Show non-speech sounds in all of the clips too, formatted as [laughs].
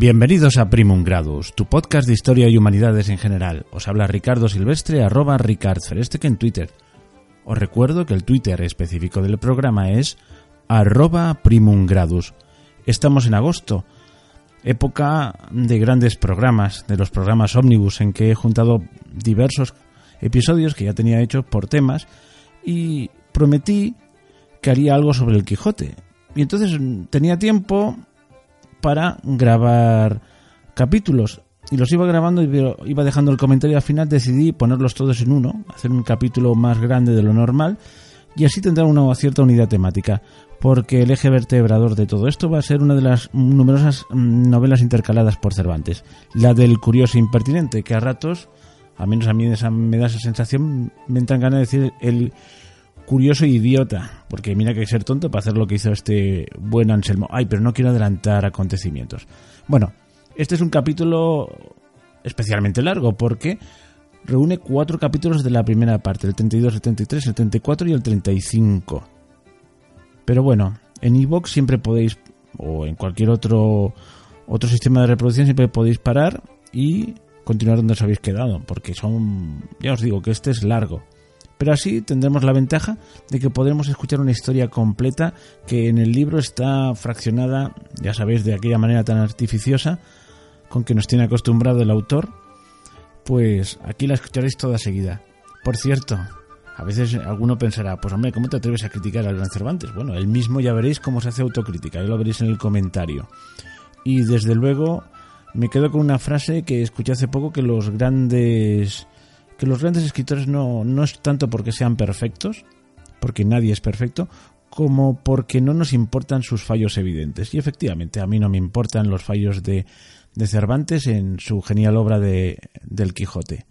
Bienvenidos a Primum Gradus, tu podcast de historia y humanidades en general. Os habla Ricardo Silvestre, arroba que en Twitter. Os recuerdo que el Twitter específico del programa es arroba Primum Gradus. Estamos en agosto, época de grandes programas, de los programas ómnibus en que he juntado diversos episodios que ya tenía hechos por temas y prometí que haría algo sobre el Quijote. Y entonces tenía tiempo para grabar capítulos. Y los iba grabando y iba dejando el comentario. Al final decidí ponerlos todos en uno, hacer un capítulo más grande de lo normal y así tendrá una cierta unidad temática. Porque el eje vertebrador de todo esto va a ser una de las numerosas mm, novelas intercaladas por Cervantes. La del curioso impertinente, que a ratos, a menos a mí me da esa sensación, me entran ganas de decir el curioso idiota, porque mira que hay que ser tonto para hacer lo que hizo este buen Anselmo. Ay, pero no quiero adelantar acontecimientos. Bueno, este es un capítulo especialmente largo porque reúne cuatro capítulos de la primera parte, el 32, el 33, el 34 y el 35. Pero bueno, en iVoox siempre podéis, o en cualquier otro, otro sistema de reproducción, siempre podéis parar y continuar donde os habéis quedado, porque son, ya os digo que este es largo. Pero así tendremos la ventaja de que podremos escuchar una historia completa que en el libro está fraccionada, ya sabéis, de aquella manera tan artificiosa con que nos tiene acostumbrado el autor. Pues aquí la escucharéis toda seguida. Por cierto, a veces alguno pensará, pues hombre, ¿cómo te atreves a criticar al gran Cervantes? Bueno, él mismo ya veréis cómo se hace autocrítica, ya lo veréis en el comentario. Y desde luego me quedo con una frase que escuché hace poco que los grandes que los grandes escritores no, no es tanto porque sean perfectos, porque nadie es perfecto, como porque no nos importan sus fallos evidentes. Y efectivamente, a mí no me importan los fallos de, de Cervantes en su genial obra de, del Quijote.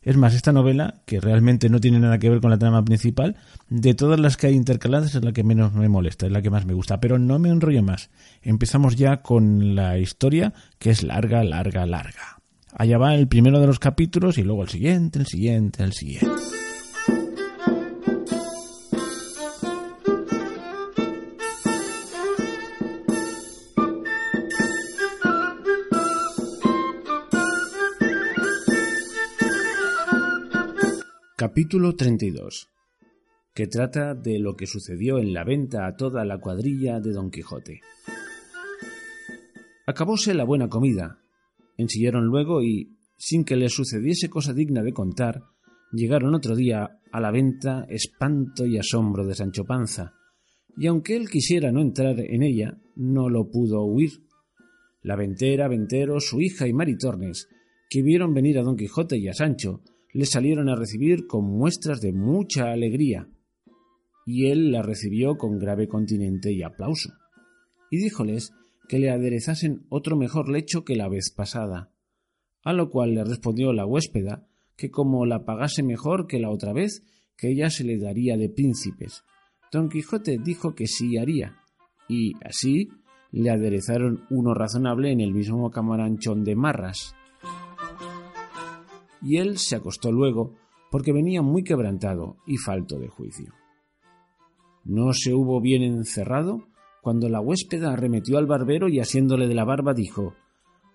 Es más, esta novela, que realmente no tiene nada que ver con la trama principal, de todas las que hay intercaladas es la que menos me molesta, es la que más me gusta. Pero no me enrollo más. Empezamos ya con la historia, que es larga, larga, larga. Allá va el primero de los capítulos y luego el siguiente, el siguiente, el siguiente. Capítulo 32 que trata de lo que sucedió en la venta a toda la cuadrilla de Don Quijote. Acabóse la buena comida, Ensillaron luego y, sin que les sucediese cosa digna de contar, llegaron otro día a la venta espanto y asombro de Sancho Panza, y aunque él quisiera no entrar en ella, no lo pudo huir. La ventera, ventero, su hija y Maritornes, que vieron venir a Don Quijote y a Sancho, le salieron a recibir con muestras de mucha alegría, y él la recibió con grave continente y aplauso, y díjoles que le aderezasen otro mejor lecho que la vez pasada. A lo cual le respondió la huéspeda que como la pagase mejor que la otra vez, que ella se le daría de príncipes. Don Quijote dijo que sí haría, y así le aderezaron uno razonable en el mismo camaranchón de marras. Y él se acostó luego, porque venía muy quebrantado y falto de juicio. No se hubo bien encerrado cuando la huéspeda arremetió al barbero y asiéndole de la barba dijo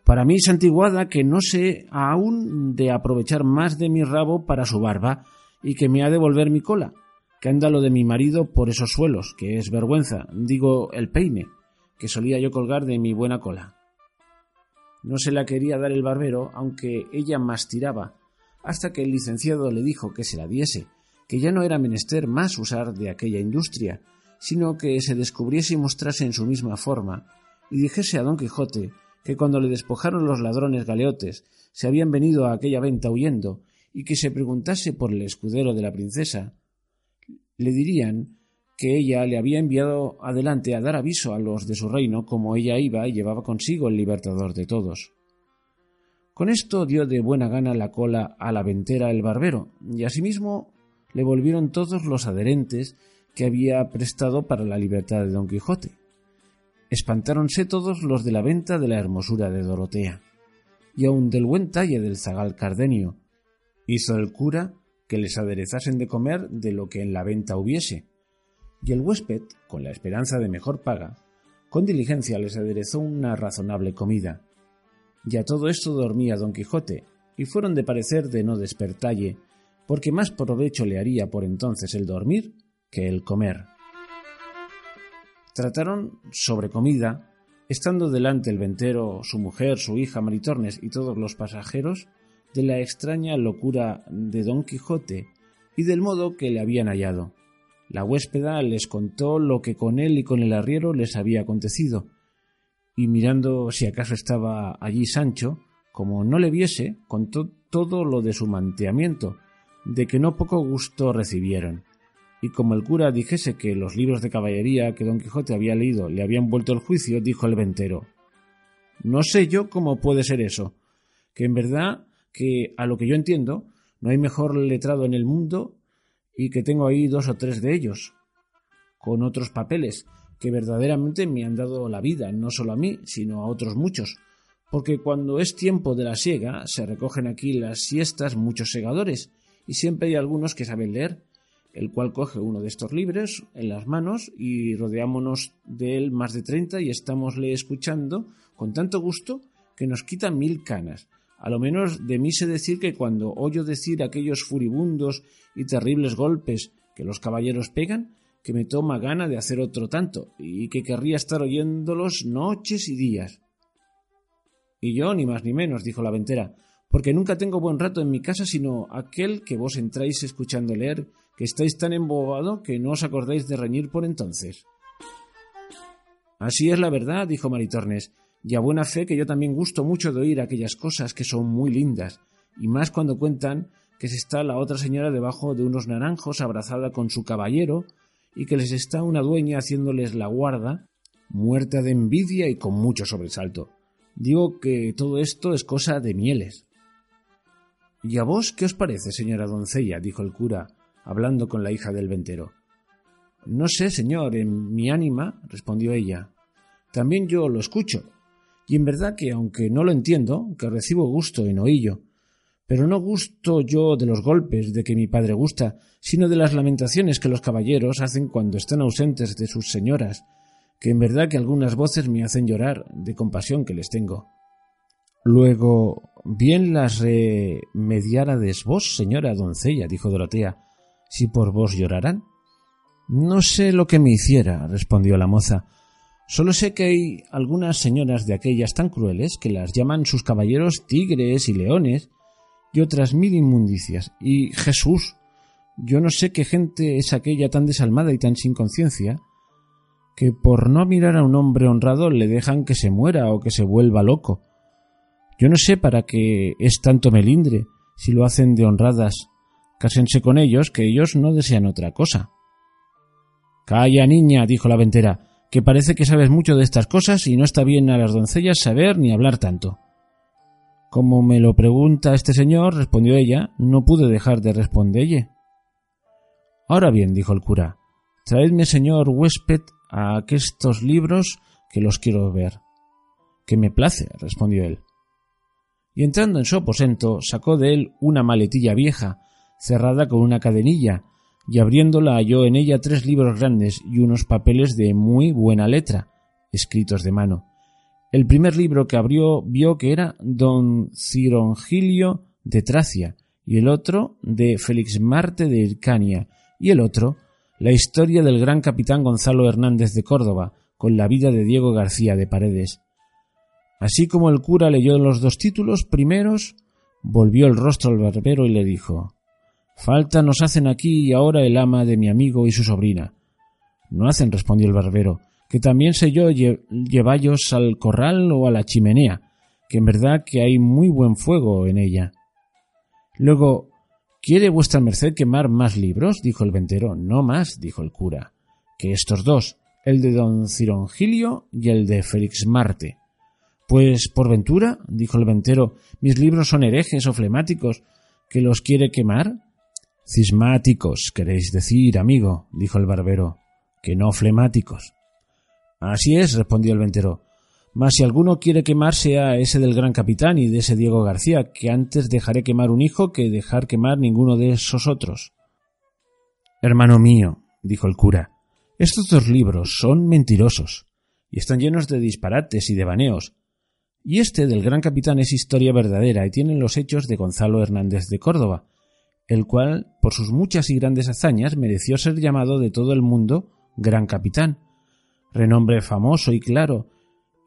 Para mí, santiguada, que no sé aún de aprovechar más de mi rabo para su barba y que me ha de volver mi cola, que anda lo de mi marido por esos suelos, que es vergüenza, digo el peine, que solía yo colgar de mi buena cola. No se la quería dar el barbero, aunque ella más tiraba, hasta que el licenciado le dijo que se la diese, que ya no era menester más usar de aquella industria, sino que se descubriese y mostrase en su misma forma, y dijese a don Quijote que cuando le despojaron los ladrones galeotes se habían venido a aquella venta huyendo, y que se preguntase por el escudero de la princesa, le dirían que ella le había enviado adelante a dar aviso a los de su reino como ella iba y llevaba consigo el libertador de todos. Con esto dio de buena gana la cola a la ventera el barbero, y asimismo le volvieron todos los adherentes que había prestado para la libertad de Don Quijote. Espantáronse todos los de la venta de la hermosura de Dorotea, y aun del buen talle del zagal Cardenio. Hizo el cura que les aderezasen de comer de lo que en la venta hubiese, y el huésped, con la esperanza de mejor paga, con diligencia les aderezó una razonable comida, Y a todo esto dormía don Quijote, y fueron de parecer de no despertalle, porque más provecho le haría por entonces el dormir que el comer. Trataron sobre comida, estando delante el ventero, su mujer, su hija Maritornes y todos los pasajeros, de la extraña locura de don Quijote y del modo que le habían hallado. La huéspeda les contó lo que con él y con el arriero les había acontecido, y mirando si acaso estaba allí Sancho, como no le viese, contó todo lo de su manteamiento, de que no poco gusto recibieron. Y como el cura dijese que los libros de caballería que don Quijote había leído le habían vuelto el juicio, dijo el ventero No sé yo cómo puede ser eso, que en verdad que a lo que yo entiendo, no hay mejor letrado en el mundo y que tengo ahí dos o tres de ellos, con otros papeles, que verdaderamente me han dado la vida, no solo a mí, sino a otros muchos, porque cuando es tiempo de la siega se recogen aquí las siestas muchos segadores, y siempre hay algunos que saben leer, el cual coge uno de estos libros en las manos y rodeámonos de él más de treinta y estámosle escuchando con tanto gusto que nos quita mil canas. A lo menos de mí sé decir que cuando oyo decir aquellos furibundos y terribles golpes que los caballeros pegan, que me toma gana de hacer otro tanto, y que querría estar oyéndolos noches y días. Y yo ni más ni menos, dijo la ventera, porque nunca tengo buen rato en mi casa sino aquel que vos entráis escuchando leer, que estáis tan embobado que no os acordáis de reñir por entonces. Así es la verdad, dijo Maritornes, y a buena fe que yo también gusto mucho de oír aquellas cosas que son muy lindas, y más cuando cuentan que se está la otra señora debajo de unos naranjos abrazada con su caballero, y que les está una dueña haciéndoles la guarda, muerta de envidia y con mucho sobresalto. Digo que todo esto es cosa de mieles. ¿Y a vos qué os parece, señora doncella? dijo el cura, hablando con la hija del ventero. No sé, señor, en mi ánima, respondió ella. También yo lo escucho. Y en verdad que, aunque no lo entiendo, que recibo gusto en oíllo, pero no gusto yo de los golpes de que mi padre gusta, sino de las lamentaciones que los caballeros hacen cuando están ausentes de sus señoras, que en verdad que algunas voces me hacen llorar de compasión que les tengo. Luego, bien las remediárades vos, señora doncella, dijo Dorotea, si por vos lloraran. No sé lo que me hiciera, respondió la moza. Solo sé que hay algunas señoras de aquellas tan crueles que las llaman sus caballeros tigres y leones y otras mil inmundicias. Y Jesús, yo no sé qué gente es aquella tan desalmada y tan sin conciencia, que por no mirar a un hombre honrado le dejan que se muera o que se vuelva loco. Yo no sé para qué es tanto melindre, si lo hacen de honradas. Cásense con ellos, que ellos no desean otra cosa. Calla, niña, dijo la ventera, que parece que sabes mucho de estas cosas y no está bien a las doncellas saber ni hablar tanto. Como me lo pregunta este señor, respondió ella, no pude dejar de responderle. Ahora bien, dijo el cura, traedme, señor huésped, a aquestos libros que los quiero ver. Que me place, respondió él. Y entrando en su aposento, sacó de él una maletilla vieja, cerrada con una cadenilla, y abriéndola halló en ella tres libros grandes y unos papeles de muy buena letra, escritos de mano. El primer libro que abrió vio que era Don Cirongilio de Tracia, y el otro de Félix Marte de Hircania, y el otro la historia del gran capitán Gonzalo Hernández de Córdoba, con la vida de Diego García de Paredes. Así como el cura leyó los dos títulos primeros, volvió el rostro al barbero y le dijo Falta nos hacen aquí y ahora el ama de mi amigo y su sobrina. No hacen, respondió el barbero, que también sé yo llevallos al corral o a la chimenea, que en verdad que hay muy buen fuego en ella. Luego, ¿quiere vuestra merced quemar más libros? dijo el ventero. No más, dijo el cura, que estos dos, el de don Cirongilio y el de Félix Marte. Pues por ventura, dijo el ventero, mis libros son herejes o flemáticos, que los quiere quemar. Cismáticos, queréis decir, amigo, dijo el barbero, que no flemáticos. Así es, respondió el ventero. Mas si alguno quiere quemar sea ese del gran capitán y de ese Diego García, que antes dejaré quemar un hijo que dejar quemar ninguno de esos otros. Hermano mío, dijo el cura, estos dos libros son mentirosos y están llenos de disparates y de baneos. Y este del gran capitán es historia verdadera y tienen los hechos de Gonzalo Hernández de Córdoba, el cual, por sus muchas y grandes hazañas, mereció ser llamado de todo el mundo gran capitán, renombre famoso y claro,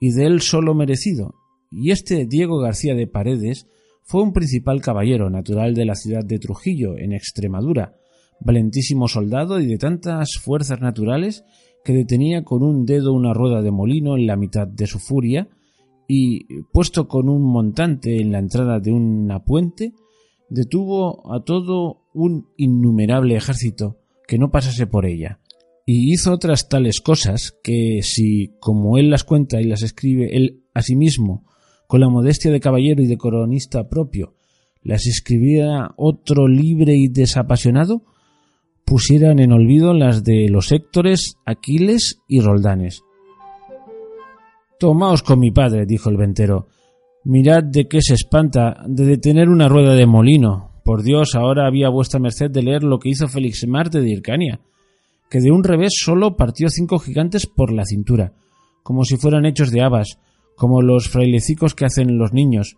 y de él solo merecido. Y este Diego García de Paredes fue un principal caballero natural de la ciudad de Trujillo, en Extremadura, valentísimo soldado y de tantas fuerzas naturales que detenía con un dedo una rueda de molino en la mitad de su furia, y, puesto con un montante en la entrada de una puente, detuvo a todo un innumerable ejército que no pasase por ella, y hizo otras tales cosas que si, como él las cuenta y las escribe él a sí mismo, con la modestia de caballero y de coronista propio, las escribiera otro libre y desapasionado, pusieran en olvido las de los Héctores, Aquiles y Roldanes. Tomaos con mi padre, dijo el ventero. Mirad de qué se espanta de detener una rueda de molino. Por Dios, ahora había vuestra merced de leer lo que hizo Félix Marte de Hircania, que de un revés solo partió cinco gigantes por la cintura, como si fueran hechos de habas, como los frailecicos que hacen los niños,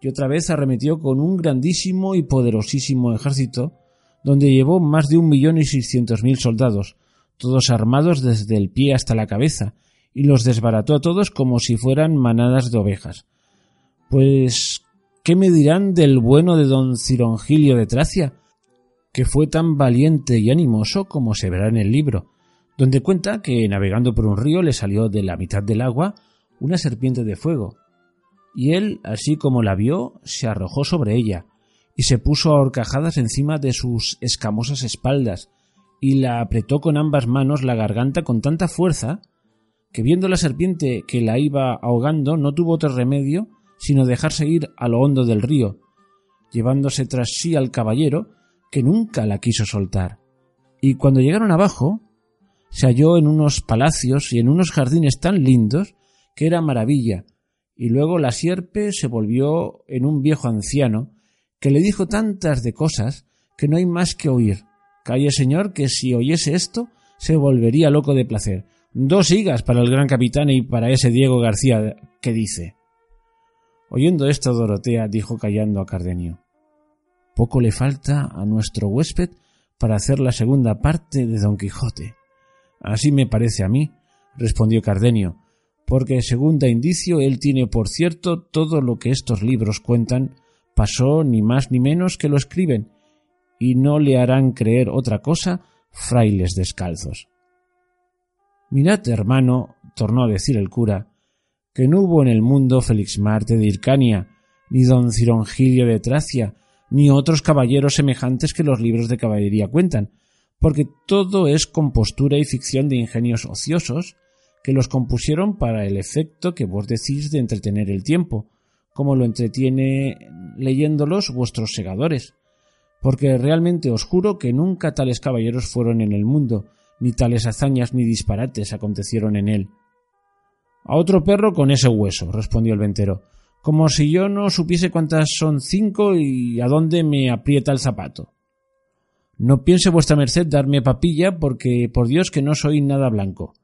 y otra vez arremetió con un grandísimo y poderosísimo ejército, donde llevó más de un millón y seiscientos mil soldados, todos armados desde el pie hasta la cabeza, y los desbarató a todos como si fueran manadas de ovejas. Pues, ¿qué me dirán del bueno de don Cirongilio de Tracia? que fue tan valiente y animoso como se verá en el libro, donde cuenta que navegando por un río le salió de la mitad del agua una serpiente de fuego, y él, así como la vio, se arrojó sobre ella, y se puso a horcajadas encima de sus escamosas espaldas, y la apretó con ambas manos la garganta con tanta fuerza que viendo la serpiente que la iba ahogando no tuvo otro remedio sino dejarse ir a lo hondo del río, llevándose tras sí al caballero, que nunca la quiso soltar. Y cuando llegaron abajo, se halló en unos palacios y en unos jardines tan lindos que era maravilla, y luego la sierpe se volvió en un viejo anciano que le dijo tantas de cosas que no hay más que oír. Calle señor que si oyese esto se volvería loco de placer. Dos higas para el gran capitán y para ese Diego García que dice. Oyendo esto, Dorotea dijo callando a Cardenio. Poco le falta a nuestro huésped para hacer la segunda parte de Don Quijote. Así me parece a mí, respondió Cardenio, porque según da indicio él tiene por cierto todo lo que estos libros cuentan, pasó ni más ni menos que lo escriben, y no le harán creer otra cosa frailes descalzos. Mirad, hermano, tornó a decir el cura, que no hubo en el mundo Félix Marte de Hircania, ni don Cirongilio de Tracia, ni otros caballeros semejantes que los libros de caballería cuentan, porque todo es compostura y ficción de ingenios ociosos, que los compusieron para el efecto que vos decís de entretener el tiempo, como lo entretiene leyéndolos vuestros segadores. Porque realmente os juro que nunca tales caballeros fueron en el mundo, ni tales hazañas ni disparates acontecieron en él. A otro perro con ese hueso, respondió el ventero, como si yo no supiese cuántas son cinco y a dónde me aprieta el zapato. No piense vuestra merced darme papilla, porque por Dios que no soy nada blanco.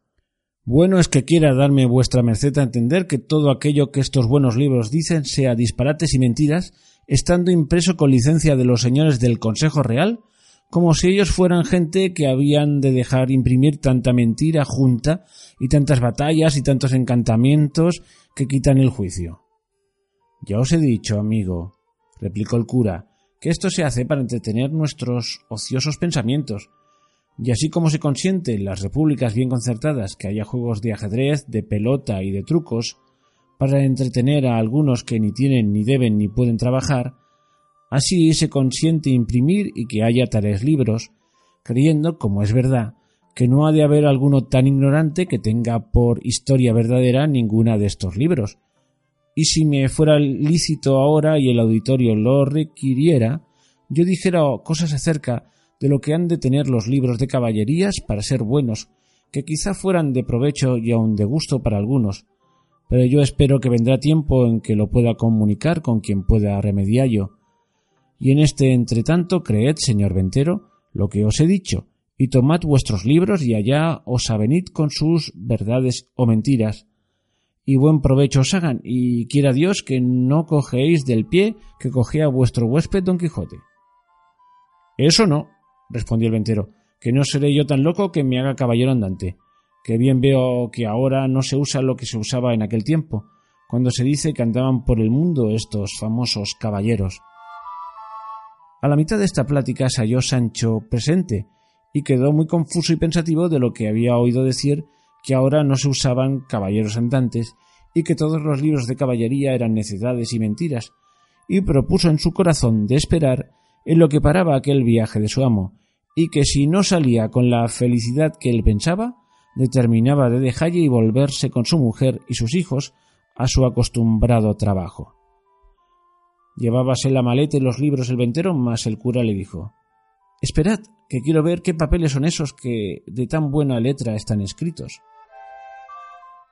Bueno es que quiera darme vuestra merced a entender que todo aquello que estos buenos libros dicen sea disparates y mentiras, estando impreso con licencia de los señores del Consejo Real, como si ellos fueran gente que habían de dejar imprimir tanta mentira junta y tantas batallas y tantos encantamientos que quitan el juicio. Ya os he dicho, amigo, replicó el cura, que esto se hace para entretener nuestros ociosos pensamientos, y así como se consiente en las repúblicas bien concertadas que haya juegos de ajedrez, de pelota y de trucos, para entretener a algunos que ni tienen ni deben ni pueden trabajar, Así se consiente imprimir y que haya tales libros, creyendo, como es verdad, que no ha de haber alguno tan ignorante que tenga por historia verdadera ninguna de estos libros. Y si me fuera lícito ahora y el auditorio lo requiriera, yo dijera cosas acerca de lo que han de tener los libros de caballerías para ser buenos, que quizá fueran de provecho y aun de gusto para algunos, pero yo espero que vendrá tiempo en que lo pueda comunicar con quien pueda remediarlo, y en este entretanto creed, señor ventero, lo que os he dicho, y tomad vuestros libros y allá os avenid con sus verdades o mentiras, y buen provecho os hagan, y quiera Dios que no cogeéis del pie que cogía vuestro huésped don Quijote. Eso no, respondió el ventero, que no seré yo tan loco que me haga caballero andante, que bien veo que ahora no se usa lo que se usaba en aquel tiempo, cuando se dice que andaban por el mundo estos famosos caballeros. A la mitad de esta plática se halló Sancho presente, y quedó muy confuso y pensativo de lo que había oído decir que ahora no se usaban caballeros andantes y que todos los libros de caballería eran necedades y mentiras, y propuso en su corazón de esperar en lo que paraba aquel viaje de su amo, y que si no salía con la felicidad que él pensaba, determinaba de dejalle y volverse con su mujer y sus hijos a su acostumbrado trabajo. Llevábase la maleta y los libros el ventero, mas el cura le dijo Esperad, que quiero ver qué papeles son esos que de tan buena letra están escritos.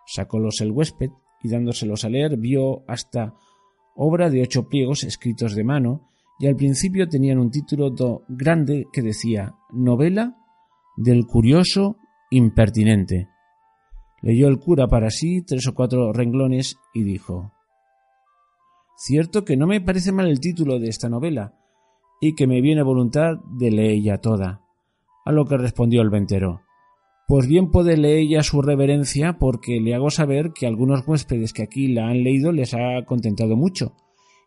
Sacólos el huésped y dándoselos a leer vio hasta obra de ocho pliegos escritos de mano y al principio tenían un título grande que decía Novela del curioso impertinente. Leyó el cura para sí tres o cuatro renglones y dijo Cierto que no me parece mal el título de esta novela, y que me viene voluntad de leella toda. A lo que respondió el ventero Pues bien puede leella su reverencia, porque le hago saber que algunos huéspedes que aquí la han leído les ha contentado mucho,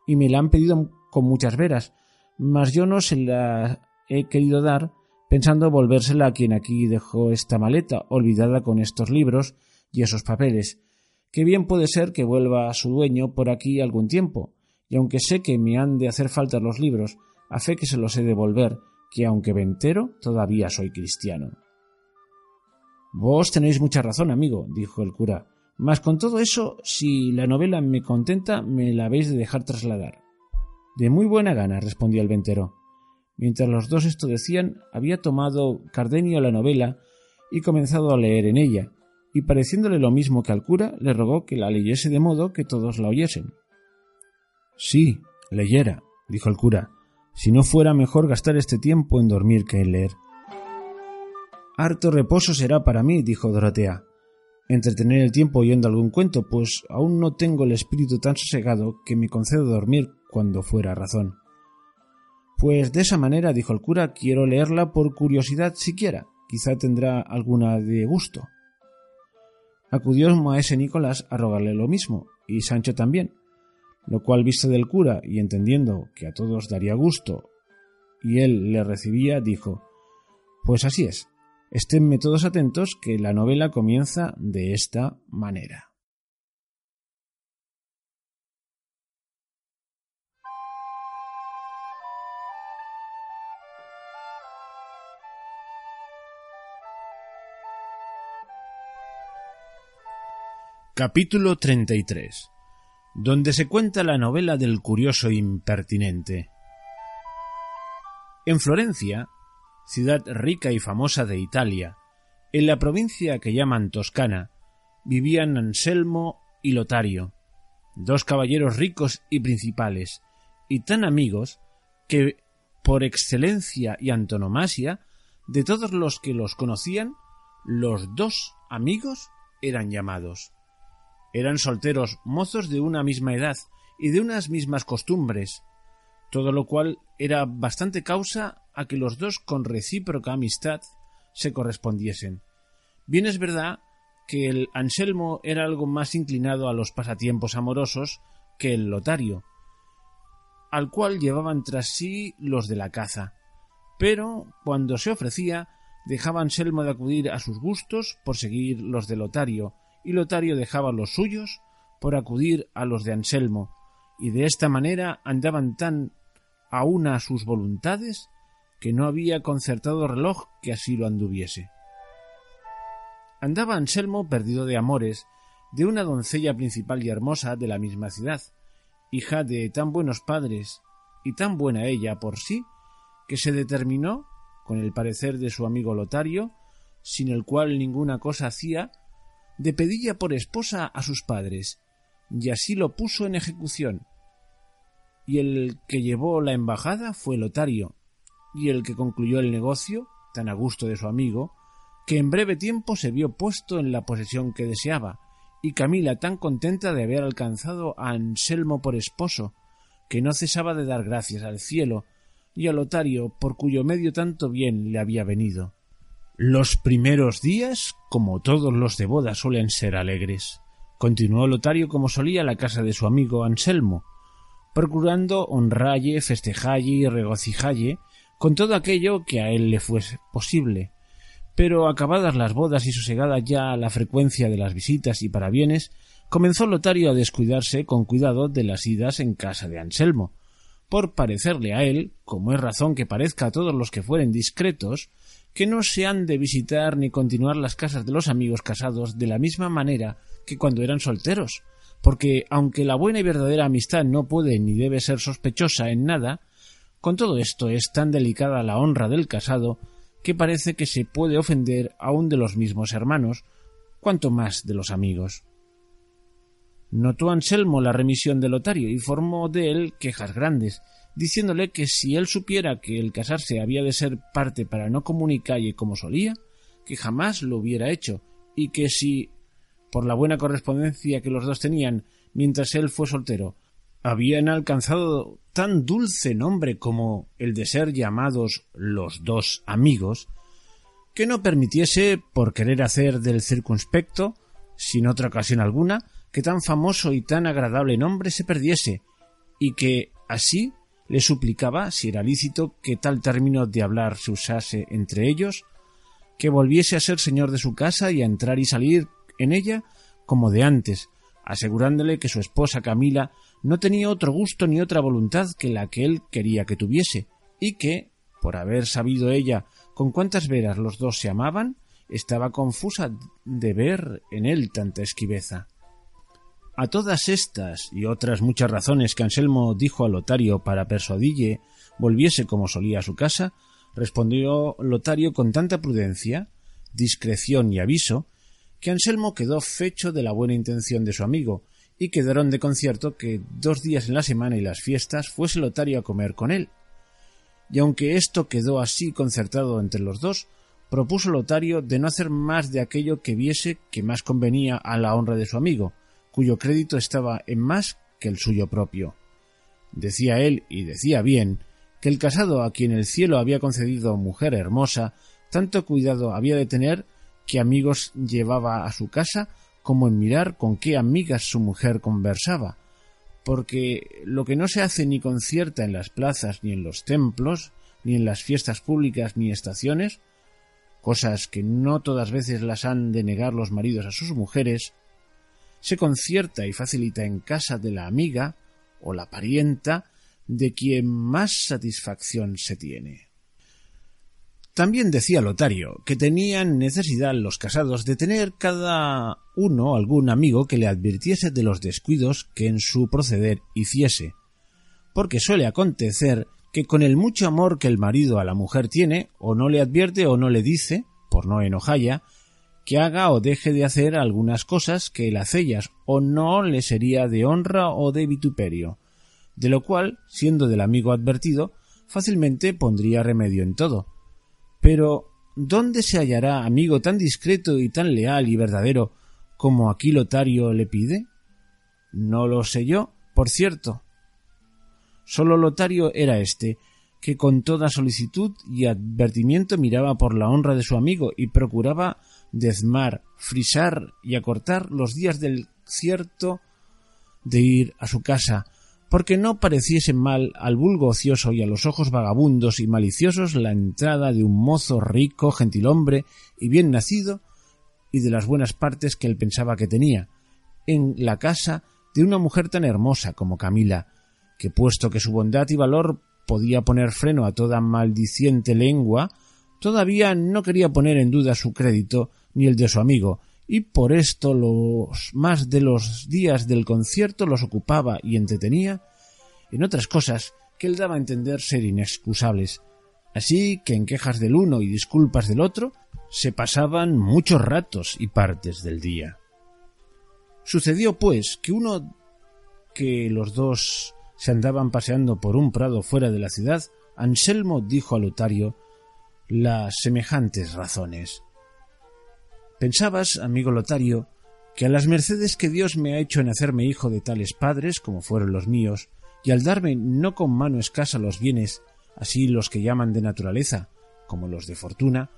y me la han pedido con muchas veras, mas yo no se la he querido dar, pensando volvérsela a quien aquí dejó esta maleta, olvidada con estos libros y esos papeles, que bien puede ser que vuelva a su dueño por aquí algún tiempo, y aunque sé que me han de hacer falta los libros, a fe que se los he de volver, que aunque ventero, todavía soy cristiano. Vos tenéis mucha razón, amigo, dijo el cura, mas con todo eso, si la novela me contenta, me la habéis de dejar trasladar. De muy buena gana, respondió el ventero. Mientras los dos esto decían, había tomado Cardenio la novela y comenzado a leer en ella, y pareciéndole lo mismo que al cura, le rogó que la leyese de modo que todos la oyesen. Sí, leyera, dijo el cura, si no fuera mejor gastar este tiempo en dormir que en leer. Harto reposo será para mí, dijo Dorotea, entretener el tiempo oyendo algún cuento, pues aún no tengo el espíritu tan sosegado que me concedo dormir cuando fuera razón. Pues de esa manera, dijo el cura, quiero leerla por curiosidad siquiera, quizá tendrá alguna de gusto. Acudió maese Nicolás a rogarle lo mismo, y Sancho también, lo cual visto del cura y entendiendo que a todos daría gusto y él le recibía, dijo Pues así es, esténme todos atentos que la novela comienza de esta manera. Capítulo 33 donde se cuenta la novela del curioso impertinente. En Florencia, ciudad rica y famosa de Italia, en la provincia que llaman Toscana, vivían Anselmo y Lotario, dos caballeros ricos y principales, y tan amigos que, por excelencia y antonomasia, de todos los que los conocían, los dos amigos eran llamados. Eran solteros, mozos de una misma edad y de unas mismas costumbres, todo lo cual era bastante causa a que los dos con recíproca amistad se correspondiesen. Bien es verdad que el Anselmo era algo más inclinado a los pasatiempos amorosos que el Lotario, al cual llevaban tras sí los de la caza, pero cuando se ofrecía dejaba Anselmo de acudir a sus gustos por seguir los de Lotario, y Lotario dejaba los suyos por acudir a los de Anselmo, y de esta manera andaban tan a una sus voluntades que no había concertado reloj que así lo anduviese. Andaba Anselmo perdido de amores de una doncella principal y hermosa de la misma ciudad, hija de tan buenos padres y tan buena ella por sí, que se determinó, con el parecer de su amigo Lotario, sin el cual ninguna cosa hacía, de pedilla por esposa a sus padres, y así lo puso en ejecución. Y el que llevó la embajada fue Lotario, y el que concluyó el negocio, tan a gusto de su amigo, que en breve tiempo se vio puesto en la posesión que deseaba, y Camila tan contenta de haber alcanzado a Anselmo por esposo, que no cesaba de dar gracias al cielo y a Lotario por cuyo medio tanto bien le había venido. Los primeros días, como todos los de boda, suelen ser alegres. Continuó Lotario como solía la casa de su amigo Anselmo, procurando honralle, festejalle y regocijalle con todo aquello que a él le fuese posible. Pero acabadas las bodas y sosegada ya la frecuencia de las visitas y parabienes, comenzó Lotario a descuidarse con cuidado de las idas en casa de Anselmo, por parecerle a él, como es razón que parezca a todos los que fueren discretos, que no se han de visitar ni continuar las casas de los amigos casados de la misma manera que cuando eran solteros, porque aunque la buena y verdadera amistad no puede ni debe ser sospechosa en nada, con todo esto es tan delicada la honra del casado que parece que se puede ofender aun de los mismos hermanos, cuanto más de los amigos. Notó Anselmo la remisión del Lotario y formó de él quejas grandes, diciéndole que si él supiera que el casarse había de ser parte para no comunicalle como solía, que jamás lo hubiera hecho, y que si, por la buena correspondencia que los dos tenían mientras él fue soltero, habían alcanzado tan dulce nombre como el de ser llamados los dos amigos, que no permitiese, por querer hacer del circunspecto, sin otra ocasión alguna, que tan famoso y tan agradable nombre se perdiese, y que así le suplicaba, si era lícito, que tal término de hablar se usase entre ellos, que volviese a ser señor de su casa y a entrar y salir en ella como de antes, asegurándole que su esposa Camila no tenía otro gusto ni otra voluntad que la que él quería que tuviese, y que, por haber sabido ella con cuántas veras los dos se amaban, estaba confusa de ver en él tanta esquiveza. A todas estas y otras muchas razones que Anselmo dijo a Lotario para persuadille volviese como solía a su casa, respondió Lotario con tanta prudencia, discreción y aviso, que Anselmo quedó fecho de la buena intención de su amigo, y quedaron de concierto que dos días en la semana y las fiestas fuese Lotario a comer con él. Y aunque esto quedó así concertado entre los dos, propuso Lotario de no hacer más de aquello que viese que más convenía a la honra de su amigo, cuyo crédito estaba en más que el suyo propio. Decía él, y decía bien, que el casado a quien el cielo había concedido mujer hermosa, tanto cuidado había de tener que amigos llevaba a su casa como en mirar con qué amigas su mujer conversaba, porque lo que no se hace ni concierta en las plazas ni en los templos, ni en las fiestas públicas ni estaciones, cosas que no todas veces las han de negar los maridos a sus mujeres, se concierta y facilita en casa de la amiga o la parienta de quien más satisfacción se tiene. También decía Lotario que tenían necesidad los casados de tener cada uno algún amigo que le advirtiese de los descuidos que en su proceder hiciese, porque suele acontecer que con el mucho amor que el marido a la mujer tiene, o no le advierte o no le dice, por no enojalla, que haga o deje de hacer algunas cosas que las ellas o no le sería de honra o de vituperio, de lo cual, siendo del amigo advertido, fácilmente pondría remedio en todo, pero ¿dónde se hallará amigo tan discreto y tan leal y verdadero como aquí Lotario le pide? No lo sé yo, por cierto. Solo Lotario era éste, que con toda solicitud y advertimiento miraba por la honra de su amigo y procuraba dezmar, frisar y acortar los días del cierto de ir a su casa, porque no pareciese mal al vulgo ocioso y a los ojos vagabundos y maliciosos la entrada de un mozo rico, gentilhombre y bien nacido, y de las buenas partes que él pensaba que tenía, en la casa de una mujer tan hermosa como Camila, que puesto que su bondad y valor podía poner freno a toda maldiciente lengua, todavía no quería poner en duda su crédito ni el de su amigo, y por esto los más de los días del concierto los ocupaba y entretenía en otras cosas que él daba a entender ser inexcusables. Así que en quejas del uno y disculpas del otro se pasaban muchos ratos y partes del día. Sucedió, pues, que uno que los dos se andaban paseando por un prado fuera de la ciudad, Anselmo dijo a Lotario las semejantes razones. Pensabas, amigo Lotario, que a las mercedes que Dios me ha hecho en hacerme hijo de tales padres como fueron los míos, y al darme no con mano escasa los bienes, así los que llaman de naturaleza, como los de fortuna,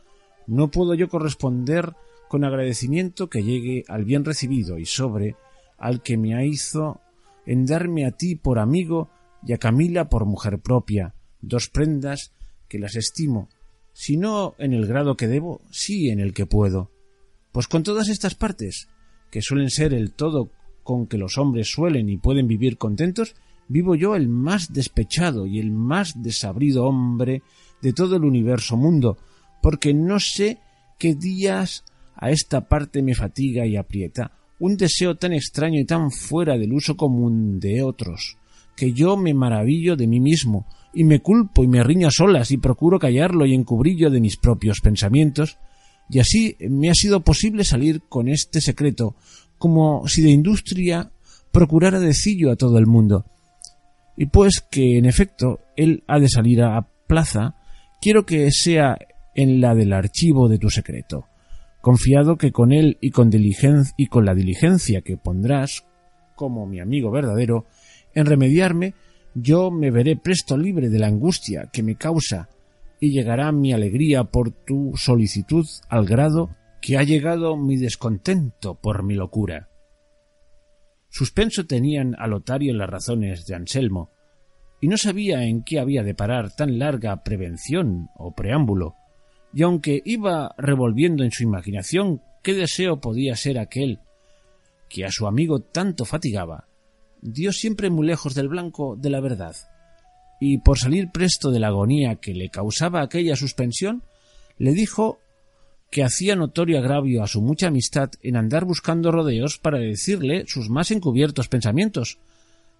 no puedo yo corresponder con agradecimiento que llegue al bien recibido y sobre al que me hizo en darme a ti por amigo y a Camila por mujer propia, dos prendas que las estimo, si no en el grado que debo, sí en el que puedo. Pues con todas estas partes, que suelen ser el todo con que los hombres suelen y pueden vivir contentos, vivo yo el más despechado y el más desabrido hombre de todo el universo mundo, porque no sé qué días a esta parte me fatiga y aprieta. Un deseo tan extraño y tan fuera del uso común de otros, que yo me maravillo de mí mismo, y me culpo y me riño a solas y procuro callarlo y encubrillo de mis propios pensamientos, y así me ha sido posible salir con este secreto, como si de industria procurara decillo a todo el mundo. Y pues que en efecto él ha de salir a plaza, quiero que sea en la del archivo de tu secreto, confiado que con él y con, y con la diligencia que pondrás, como mi amigo verdadero, en remediarme, yo me veré presto libre de la angustia que me causa y llegará mi alegría por tu solicitud al grado que ha llegado mi descontento por mi locura. Suspenso tenían a Lotario las razones de Anselmo, y no sabía en qué había de parar tan larga prevención o preámbulo, y aunque iba revolviendo en su imaginación qué deseo podía ser aquel que a su amigo tanto fatigaba, dio siempre muy lejos del blanco de la verdad, y por salir presto de la agonía que le causaba aquella suspensión, le dijo que hacía notorio agravio a su mucha amistad en andar buscando rodeos para decirle sus más encubiertos pensamientos,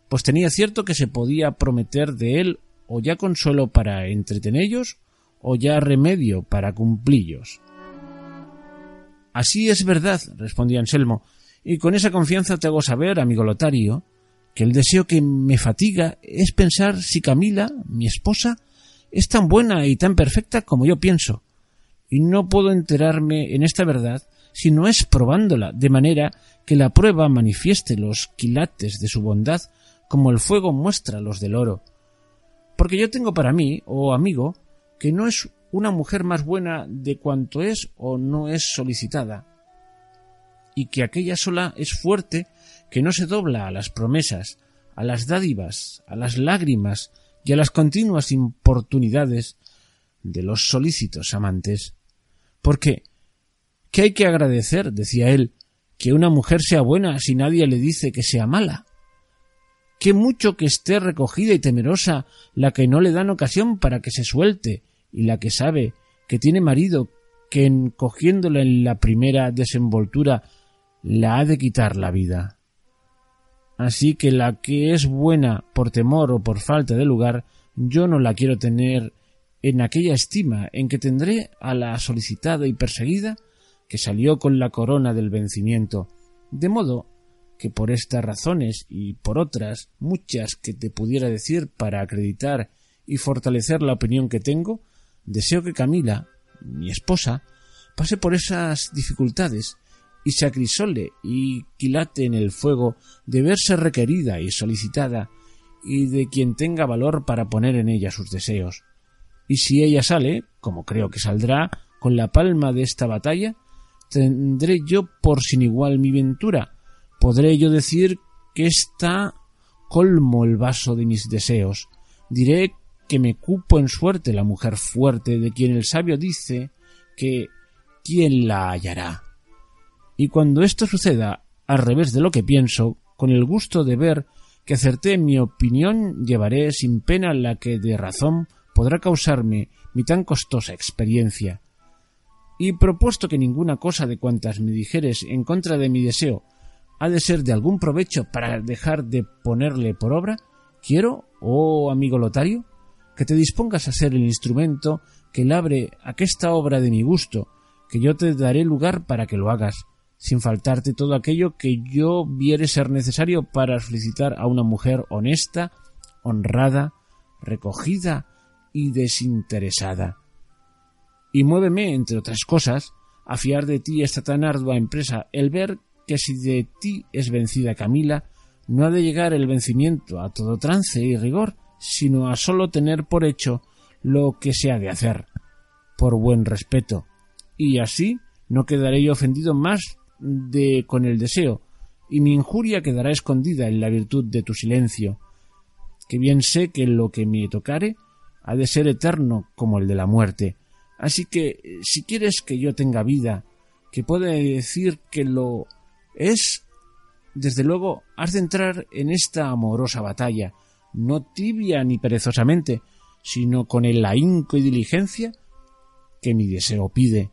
pues tenía cierto que se podía prometer de él o ya consuelo para entretenellos o ya remedio para cumplillos. Así es verdad, respondió Anselmo, y con esa confianza te hago saber, amigo Lotario, que el deseo que me fatiga es pensar si Camila, mi esposa, es tan buena y tan perfecta como yo pienso, y no puedo enterarme en esta verdad si no es probándola, de manera que la prueba manifieste los quilates de su bondad como el fuego muestra los del oro. Porque yo tengo para mí, oh amigo, que no es una mujer más buena de cuanto es o no es solicitada, y que aquella sola es fuerte que no se dobla a las promesas, a las dádivas, a las lágrimas y a las continuas importunidades de los solícitos amantes. Porque, ¿qué hay que agradecer? decía él, que una mujer sea buena si nadie le dice que sea mala. Qué mucho que esté recogida y temerosa la que no le dan ocasión para que se suelte y la que sabe que tiene marido que en cogiéndola en la primera desenvoltura la ha de quitar la vida. Así que la que es buena por temor o por falta de lugar, yo no la quiero tener en aquella estima en que tendré a la solicitada y perseguida que salió con la corona del vencimiento, de modo que por estas razones y por otras muchas que te pudiera decir para acreditar y fortalecer la opinión que tengo, deseo que Camila, mi esposa, pase por esas dificultades y se acrisole y quilate en el fuego de verse requerida y solicitada y de quien tenga valor para poner en ella sus deseos. Y si ella sale, como creo que saldrá, con la palma de esta batalla, tendré yo por sin igual mi ventura, podré yo decir que está colmo el vaso de mis deseos. Diré que me cupo en suerte la mujer fuerte de quien el sabio dice que ¿quién la hallará? Y cuando esto suceda al revés de lo que pienso, con el gusto de ver que acerté en mi opinión, llevaré sin pena la que de razón podrá causarme mi tan costosa experiencia. Y propuesto que ninguna cosa de cuantas me dijeres en contra de mi deseo ha de ser de algún provecho para dejar de ponerle por obra, quiero, oh amigo Lotario, que te dispongas a ser el instrumento que labre aquesta obra de mi gusto, que yo te daré lugar para que lo hagas, sin faltarte todo aquello que yo viere ser necesario para felicitar a una mujer honesta, honrada, recogida y desinteresada. Y muéveme, entre otras cosas, a fiar de ti esta tan ardua empresa, el ver que si de ti es vencida Camila, no ha de llegar el vencimiento a todo trance y rigor, sino a sólo tener por hecho lo que se ha de hacer, por buen respeto, y así no quedaré yo ofendido más de con el deseo, y mi injuria quedará escondida en la virtud de tu silencio, que bien sé que lo que me tocare ha de ser eterno como el de la muerte. Así que si quieres que yo tenga vida, que pueda decir que lo es, desde luego has de entrar en esta amorosa batalla, no tibia ni perezosamente, sino con el ahínco y diligencia que mi deseo pide,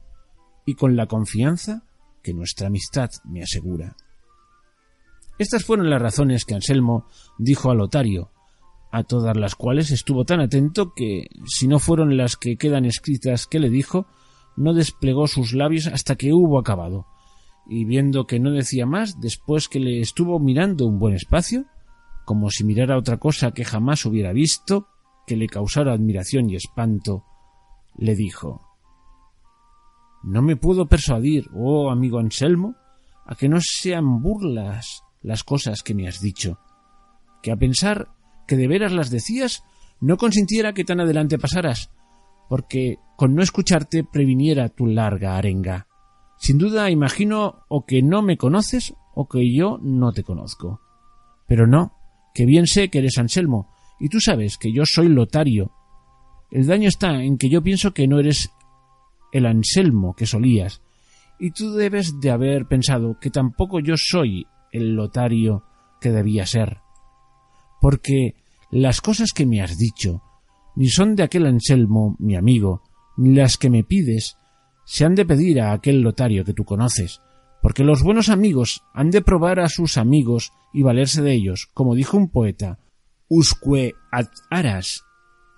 y con la confianza que nuestra amistad me asegura. Estas fueron las razones que Anselmo dijo a Lotario, a todas las cuales estuvo tan atento que, si no fueron las que quedan escritas que le dijo, no desplegó sus labios hasta que hubo acabado, y viendo que no decía más, después que le estuvo mirando un buen espacio, como si mirara otra cosa que jamás hubiera visto, que le causara admiración y espanto, le dijo No me puedo persuadir, oh amigo Anselmo, a que no sean burlas las cosas que me has dicho, que a pensar que de veras las decías, no consintiera que tan adelante pasaras, porque con no escucharte previniera tu larga arenga. Sin duda imagino o que no me conoces o que yo no te conozco. Pero no, que bien sé que eres Anselmo, y tú sabes que yo soy Lotario. El daño está en que yo pienso que no eres el Anselmo que solías, y tú debes de haber pensado que tampoco yo soy el Lotario que debía ser. Porque las cosas que me has dicho ni son de aquel Anselmo, mi amigo, ni las que me pides se han de pedir a aquel Lotario que tú conoces, porque los buenos amigos han de probar a sus amigos y valerse de ellos, como dijo un poeta, usque ad aras,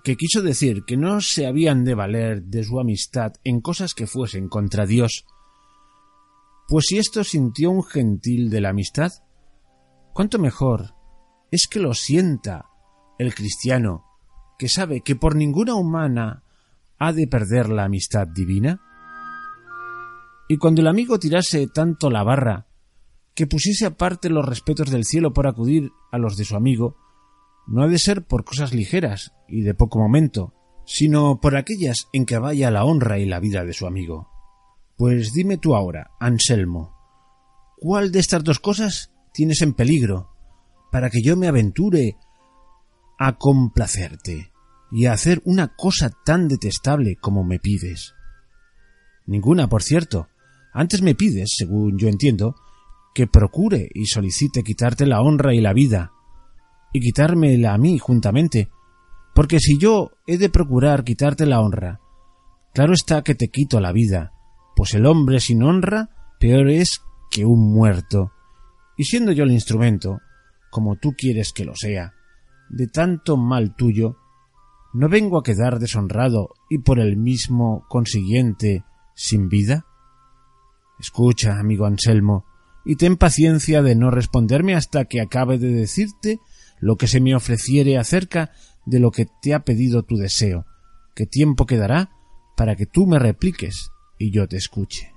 que quiso decir que no se habían de valer de su amistad en cosas que fuesen contra Dios. Pues si esto sintió un gentil de la amistad, cuánto mejor es que lo sienta el cristiano, que sabe que por ninguna humana ha de perder la amistad divina. Y cuando el amigo tirase tanto la barra, que pusiese aparte los respetos del cielo por acudir a los de su amigo, no ha de ser por cosas ligeras y de poco momento, sino por aquellas en que vaya la honra y la vida de su amigo. Pues dime tú ahora, Anselmo, ¿cuál de estas dos cosas tienes en peligro, para que yo me aventure a complacerte y a hacer una cosa tan detestable como me pides? Ninguna, por cierto. Antes me pides, según yo entiendo, que procure y solicite quitarte la honra y la vida, y quitármela a mí juntamente, porque si yo he de procurar quitarte la honra, claro está que te quito la vida, pues el hombre sin honra peor es que un muerto, y siendo yo el instrumento, como tú quieres que lo sea, de tanto mal tuyo, ¿no vengo a quedar deshonrado y por el mismo consiguiente sin vida? Escucha, amigo Anselmo, y ten paciencia de no responderme hasta que acabe de decirte lo que se me ofreciere acerca de lo que te ha pedido tu deseo, que tiempo quedará para que tú me repliques y yo te escuche.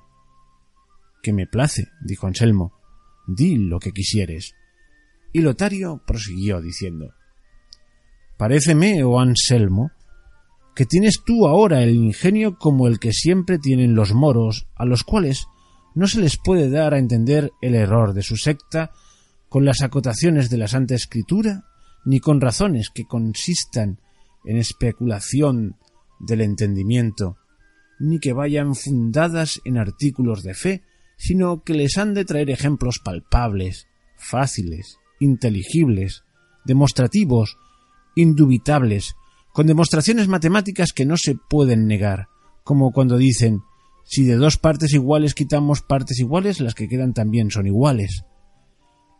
Que me place, dijo Anselmo, di lo que quisieres. Y Lotario prosiguió diciendo Paréceme, oh Anselmo, que tienes tú ahora el ingenio como el que siempre tienen los moros, a los cuales no se les puede dar a entender el error de su secta con las acotaciones de la Santa Escritura, ni con razones que consistan en especulación del entendimiento, ni que vayan fundadas en artículos de fe, sino que les han de traer ejemplos palpables, fáciles, inteligibles, demostrativos, indubitables, con demostraciones matemáticas que no se pueden negar, como cuando dicen si de dos partes iguales quitamos partes iguales, las que quedan también son iguales.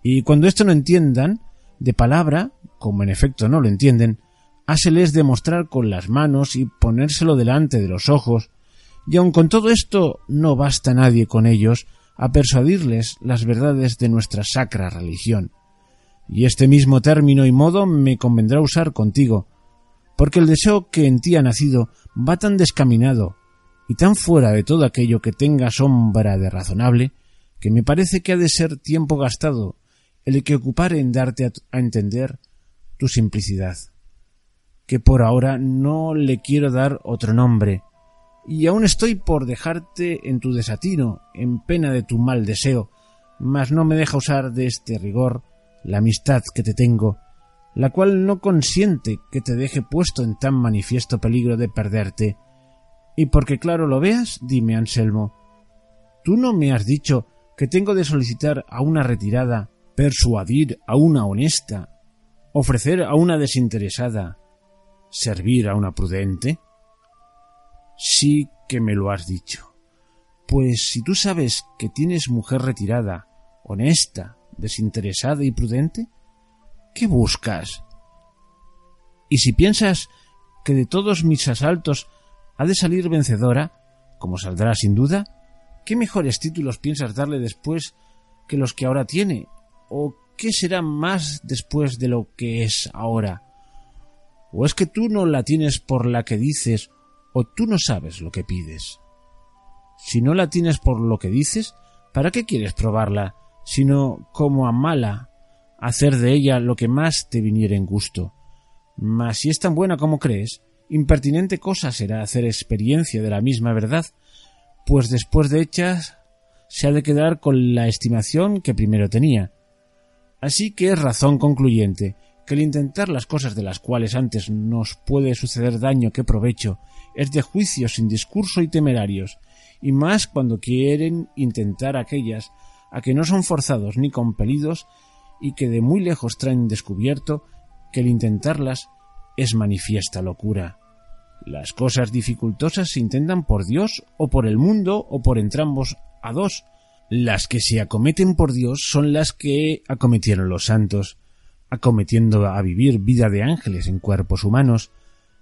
Y cuando esto no entiendan, de palabra, como en efecto no lo entienden, háseles demostrar con las manos y ponérselo delante de los ojos, y aun con todo esto no basta nadie con ellos a persuadirles las verdades de nuestra sacra religión. Y este mismo término y modo me convendrá usar contigo, porque el deseo que en ti ha nacido va tan descaminado y tan fuera de todo aquello que tenga sombra de razonable, que me parece que ha de ser tiempo gastado el que ocupar en darte a, a entender tu simplicidad, que por ahora no le quiero dar otro nombre, y aún estoy por dejarte en tu desatino, en pena de tu mal deseo, mas no me deja usar de este rigor la amistad que te tengo, la cual no consiente que te deje puesto en tan manifiesto peligro de perderte. Y porque claro lo veas, dime, Anselmo, ¿tú no me has dicho que tengo de solicitar a una retirada, persuadir a una honesta, ofrecer a una desinteresada, servir a una prudente? Sí que me lo has dicho. Pues si tú sabes que tienes mujer retirada, honesta, desinteresada y prudente, ¿qué buscas? Y si piensas que de todos mis asaltos ha de salir vencedora, como saldrá sin duda, ¿qué mejores títulos piensas darle después que los que ahora tiene? ¿O qué será más después de lo que es ahora? ¿O es que tú no la tienes por la que dices o tú no sabes lo que pides? Si no la tienes por lo que dices, ¿para qué quieres probarla, sino como a mala hacer de ella lo que más te viniera en gusto? Mas si es tan buena como crees, impertinente cosa será hacer experiencia de la misma verdad, pues después de hechas se ha de quedar con la estimación que primero tenía. Así que es razón concluyente que el intentar las cosas de las cuales antes nos puede suceder daño que provecho es de juicios sin discurso y temerarios, y más cuando quieren intentar aquellas a que no son forzados ni compelidos y que de muy lejos traen descubierto que el intentarlas es manifiesta locura. Las cosas dificultosas se intentan por Dios o por el mundo o por entrambos a dos. Las que se acometen por Dios son las que acometieron los santos, acometiendo a vivir vida de ángeles en cuerpos humanos.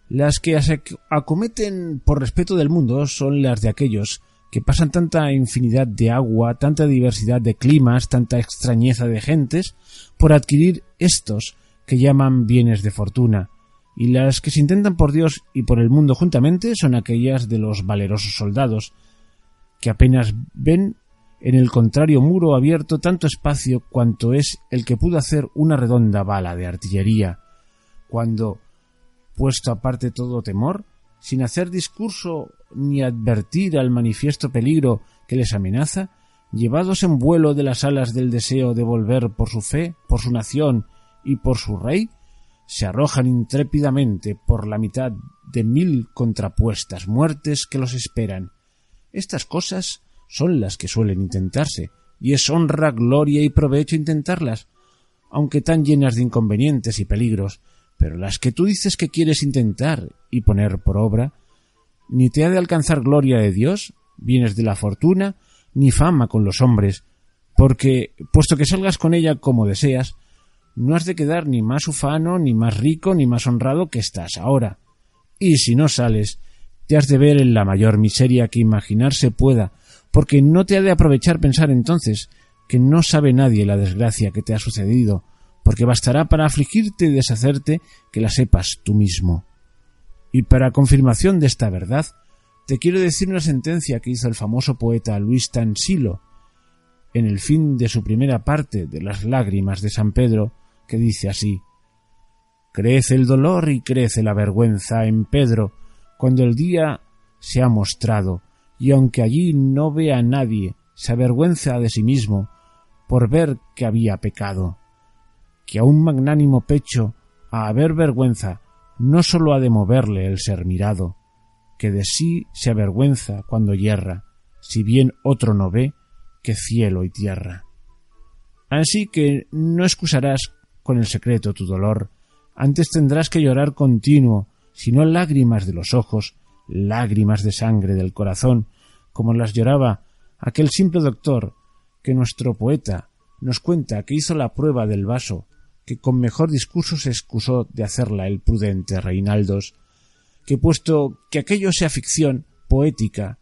Las que se acometen por respeto del mundo son las de aquellos que pasan tanta infinidad de agua, tanta diversidad de climas, tanta extrañeza de gentes, por adquirir estos que llaman bienes de fortuna, y las que se intentan por Dios y por el mundo juntamente son aquellas de los valerosos soldados, que apenas ven en el contrario muro abierto tanto espacio cuanto es el que pudo hacer una redonda bala de artillería, cuando, puesto aparte todo temor, sin hacer discurso ni advertir al manifiesto peligro que les amenaza, llevados en vuelo de las alas del deseo de volver por su fe, por su nación y por su rey, se arrojan intrépidamente por la mitad de mil contrapuestas muertes que los esperan. Estas cosas son las que suelen intentarse, y es honra, gloria y provecho intentarlas, aunque tan llenas de inconvenientes y peligros, pero las que tú dices que quieres intentar y poner por obra, ni te ha de alcanzar gloria de Dios, bienes de la fortuna, ni fama con los hombres, porque, puesto que salgas con ella como deseas, no has de quedar ni más ufano, ni más rico, ni más honrado que estás ahora. Y si no sales, te has de ver en la mayor miseria que imaginarse pueda, porque no te ha de aprovechar pensar entonces que no sabe nadie la desgracia que te ha sucedido, porque bastará para afligirte y deshacerte que la sepas tú mismo. Y para confirmación de esta verdad, te quiero decir una sentencia que hizo el famoso poeta Luis Tansilo en el fin de su primera parte de las lágrimas de San Pedro, que dice así Crece el dolor y crece la vergüenza en Pedro cuando el día se ha mostrado, y aunque allí no vea a nadie, se avergüenza de sí mismo por ver que había pecado que a un magnánimo pecho, a haber vergüenza, no sólo ha de moverle el ser mirado, que de sí se avergüenza cuando yerra, si bien otro no ve que cielo y tierra. Así que no excusarás con el secreto tu dolor, antes tendrás que llorar continuo, si no lágrimas de los ojos, lágrimas de sangre del corazón, como las lloraba aquel simple doctor que nuestro poeta nos cuenta que hizo la prueba del vaso que con mejor discurso se excusó de hacerla el prudente Reinaldos, que puesto que aquello sea ficción poética,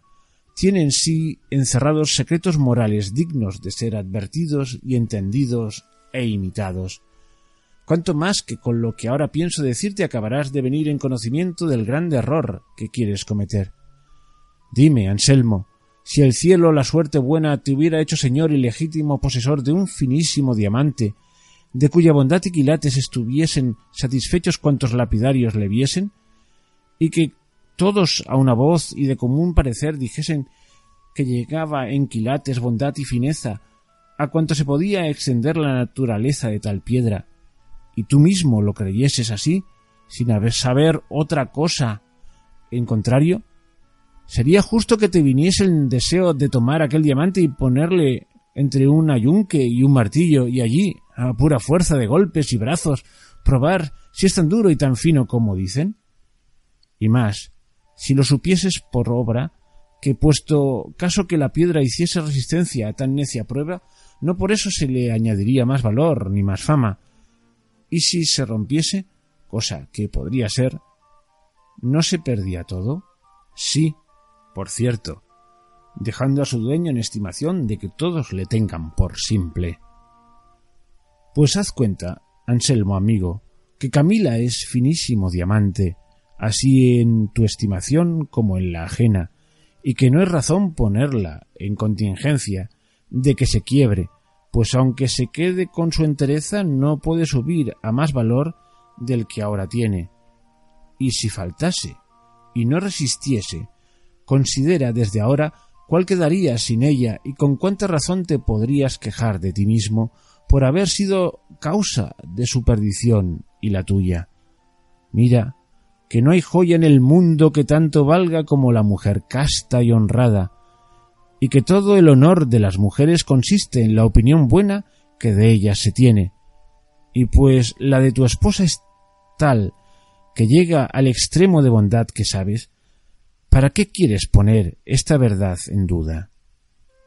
tiene en sí encerrados secretos morales dignos de ser advertidos y entendidos e imitados. Cuanto más que con lo que ahora pienso decirte acabarás de venir en conocimiento del grande error que quieres cometer. Dime, Anselmo, si el cielo, la suerte buena, te hubiera hecho señor y legítimo posesor de un finísimo diamante, de cuya bondad y quilates estuviesen satisfechos cuantos lapidarios le viesen, y que todos a una voz y de común parecer dijesen que llegaba en quilates, bondad y fineza a cuanto se podía extender la naturaleza de tal piedra, y tú mismo lo creyeses así, sin haber saber otra cosa. En contrario, sería justo que te viniese el deseo de tomar aquel diamante y ponerle entre un ayunque y un martillo y allí, a pura fuerza de golpes y brazos, probar si es tan duro y tan fino como dicen? Y más, si lo supieses por obra, que puesto caso que la piedra hiciese resistencia a tan necia prueba, no por eso se le añadiría más valor ni más fama. Y si se rompiese, cosa que podría ser, ¿no se perdía todo? Sí, por cierto, dejando a su dueño en estimación de que todos le tengan por simple. Pues haz cuenta, Anselmo amigo, que Camila es finísimo diamante, así en tu estimación como en la ajena, y que no es razón ponerla en contingencia de que se quiebre, pues aunque se quede con su entereza no puede subir a más valor del que ahora tiene. Y si faltase y no resistiese, considera desde ahora cuál quedaría sin ella y con cuánta razón te podrías quejar de ti mismo por haber sido causa de su perdición y la tuya. Mira, que no hay joya en el mundo que tanto valga como la mujer casta y honrada, y que todo el honor de las mujeres consiste en la opinión buena que de ellas se tiene. Y pues la de tu esposa es tal que llega al extremo de bondad que sabes, ¿para qué quieres poner esta verdad en duda?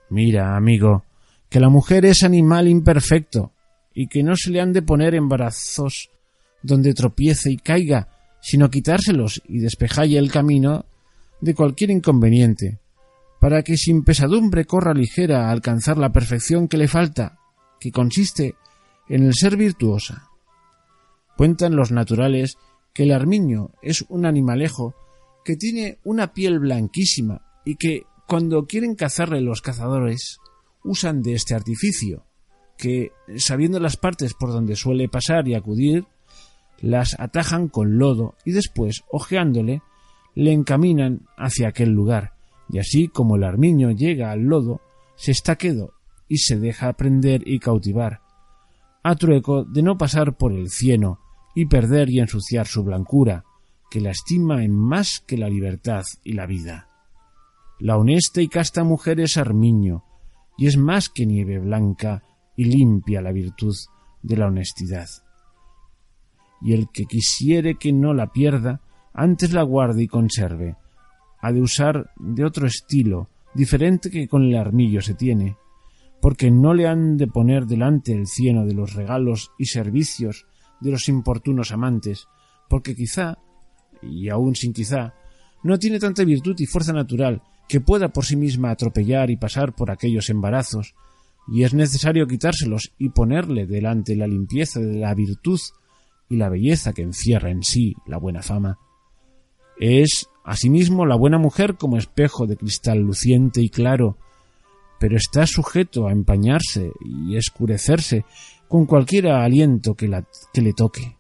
Mira, amigo, que la mujer es animal imperfecto y que no se le han de poner embarazos donde tropiece y caiga, sino quitárselos y despejalle el camino de cualquier inconveniente, para que sin pesadumbre corra ligera a alcanzar la perfección que le falta, que consiste en el ser virtuosa. Cuentan los naturales que el armiño es un animalejo que tiene una piel blanquísima y que cuando quieren cazarle los cazadores usan de este artificio, que, sabiendo las partes por donde suele pasar y acudir, las atajan con lodo y después, ojeándole, le encaminan hacia aquel lugar, y así como el armiño llega al lodo, se está quedo y se deja prender y cautivar, a trueco de no pasar por el cieno y perder y ensuciar su blancura, que la estima en más que la libertad y la vida. La honesta y casta mujer es armiño, y es más que nieve blanca y limpia la virtud de la honestidad. Y el que quisiere que no la pierda, antes la guarde y conserve, ha de usar de otro estilo, diferente que con el armillo se tiene, porque no le han de poner delante el cieno de los regalos y servicios de los importunos amantes, porque quizá, y aun sin quizá, no tiene tanta virtud y fuerza natural que pueda por sí misma atropellar y pasar por aquellos embarazos, y es necesario quitárselos y ponerle delante la limpieza de la virtud y la belleza que encierra en sí la buena fama. Es Asimismo, la buena mujer como espejo de cristal luciente y claro, pero está sujeto a empañarse y escurecerse con cualquier aliento que, que le toque.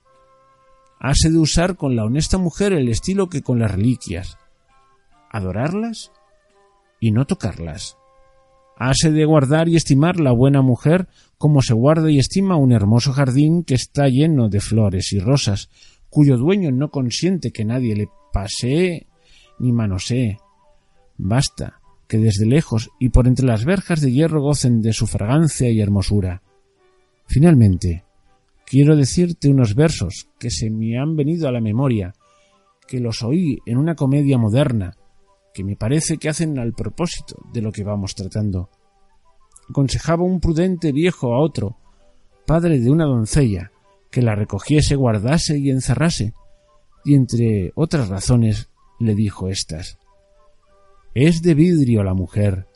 Hase de usar con la honesta mujer el estilo que con las reliquias, adorarlas y no tocarlas. Hase de guardar y estimar la buena mujer como se guarda y estima un hermoso jardín que está lleno de flores y rosas, cuyo dueño no consiente que nadie le pasee ni manosee. Basta que desde lejos y por entre las verjas de hierro gocen de su fragancia y hermosura. Finalmente, quiero decirte unos versos que se me han venido a la memoria, que los oí en una comedia moderna, que me parece que hacen al propósito de lo que vamos tratando. Aconsejaba un prudente viejo a otro, padre de una doncella, que la recogiese, guardase y encerrase, y entre otras razones le dijo éstas. Es de vidrio la mujer,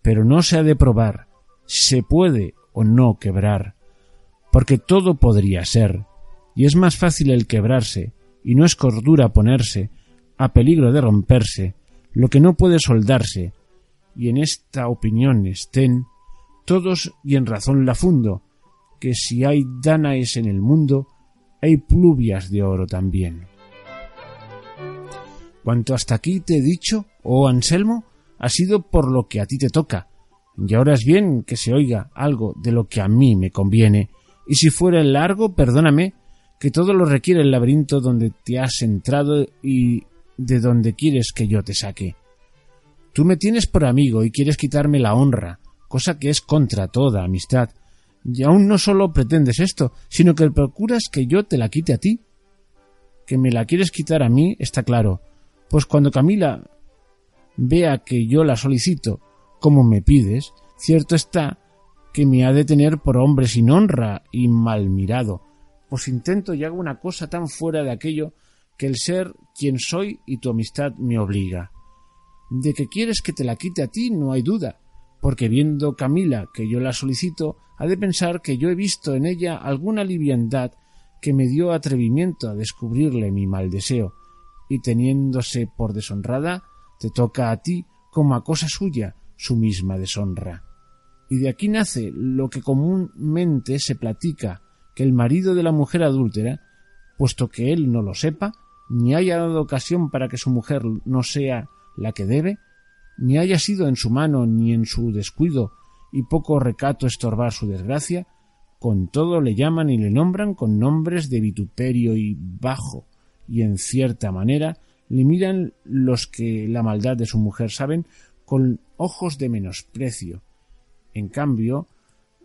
pero no se ha de probar si se puede o no quebrar, porque todo podría ser, y es más fácil el quebrarse, y no es cordura ponerse, a peligro de romperse, lo que no puede soldarse, y en esta opinión estén todos y en razón la fundo, que si hay Danaes en el mundo, hay pluvias de oro también. Cuanto hasta aquí te he dicho, oh Anselmo, ha sido por lo que a ti te toca, y ahora es bien que se oiga algo de lo que a mí me conviene, y si fuera largo, perdóname, que todo lo requiere el laberinto donde te has entrado y de donde quieres que yo te saque. Tú me tienes por amigo y quieres quitarme la honra, cosa que es contra toda amistad, y aún no solo pretendes esto, sino que procuras que yo te la quite a ti. Que me la quieres quitar a mí está claro, pues cuando Camila vea que yo la solicito como me pides, cierto está que me ha de tener por hombre sin honra y mal mirado, pues intento y hago una cosa tan fuera de aquello que el ser quien soy y tu amistad me obliga. De que quieres que te la quite a ti no hay duda, porque viendo Camila que yo la solicito, ha de pensar que yo he visto en ella alguna liviandad que me dio atrevimiento a descubrirle mi mal deseo, y teniéndose por deshonrada, te toca a ti como a cosa suya su misma deshonra. Y de aquí nace lo que comúnmente se platica, que el marido de la mujer adúltera, puesto que él no lo sepa, ni haya dado ocasión para que su mujer no sea la que debe, ni haya sido en su mano ni en su descuido y poco recato estorbar su desgracia, con todo le llaman y le nombran con nombres de vituperio y bajo, y en cierta manera le miran los que la maldad de su mujer saben con ojos de menosprecio, en cambio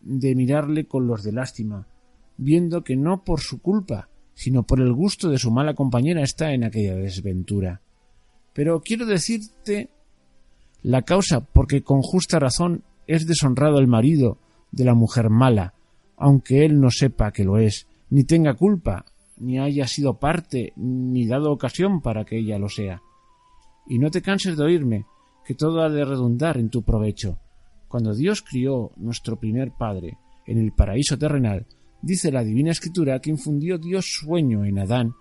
de mirarle con los de lástima, viendo que no por su culpa, sino por el gusto de su mala compañera está en aquella desventura. Pero quiero decirte la causa porque con justa razón es deshonrado el marido de la mujer mala, aunque él no sepa que lo es, ni tenga culpa, ni haya sido parte, ni dado ocasión para que ella lo sea. Y no te canses de oírme, que todo ha de redundar en tu provecho. Cuando Dios crió nuestro primer Padre en el paraíso terrenal, dice la Divina Escritura que infundió Dios sueño en Adán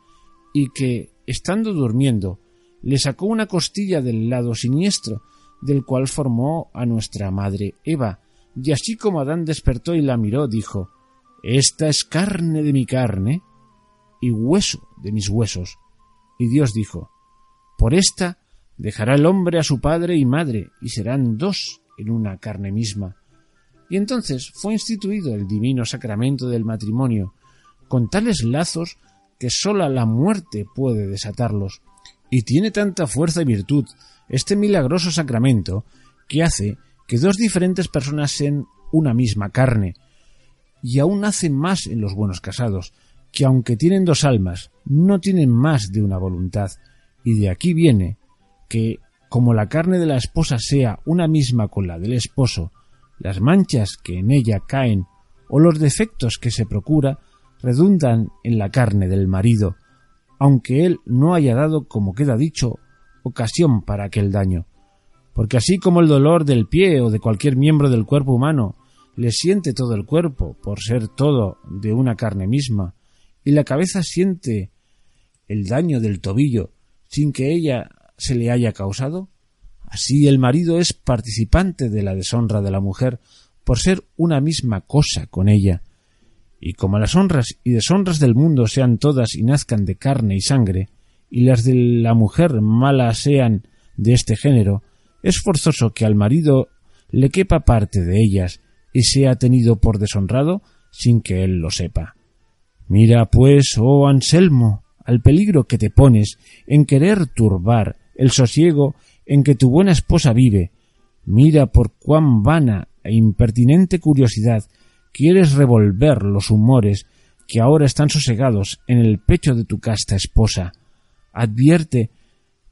y que, estando durmiendo, le sacó una costilla del lado siniestro del cual formó a nuestra madre Eva, y así como Adán despertó y la miró, dijo Esta es carne de mi carne y hueso de mis huesos. Y Dios dijo Por esta dejará el hombre a su padre y madre, y serán dos en una carne misma. Y entonces fue instituido el divino sacramento del matrimonio, con tales lazos que sola la muerte puede desatarlos, y tiene tanta fuerza y virtud este milagroso sacramento que hace que dos diferentes personas sean una misma carne, y aún hace más en los buenos casados, que aunque tienen dos almas, no tienen más de una voluntad, y de aquí viene que, como la carne de la esposa sea una misma con la del esposo, las manchas que en ella caen o los defectos que se procura redundan en la carne del marido, aunque él no haya dado, como queda dicho, ocasión para aquel daño. Porque así como el dolor del pie o de cualquier miembro del cuerpo humano le siente todo el cuerpo por ser todo de una carne misma, y la cabeza siente el daño del tobillo sin que ella se le haya causado, así el marido es participante de la deshonra de la mujer por ser una misma cosa con ella. Y como las honras y deshonras del mundo sean todas y nazcan de carne y sangre, y las de la mujer mala sean de este género, es forzoso que al marido le quepa parte de ellas y sea tenido por deshonrado sin que él lo sepa. Mira, pues, oh Anselmo, al peligro que te pones en querer turbar el sosiego en que tu buena esposa vive. Mira por cuán vana e impertinente curiosidad quieres revolver los humores que ahora están sosegados en el pecho de tu casta esposa advierte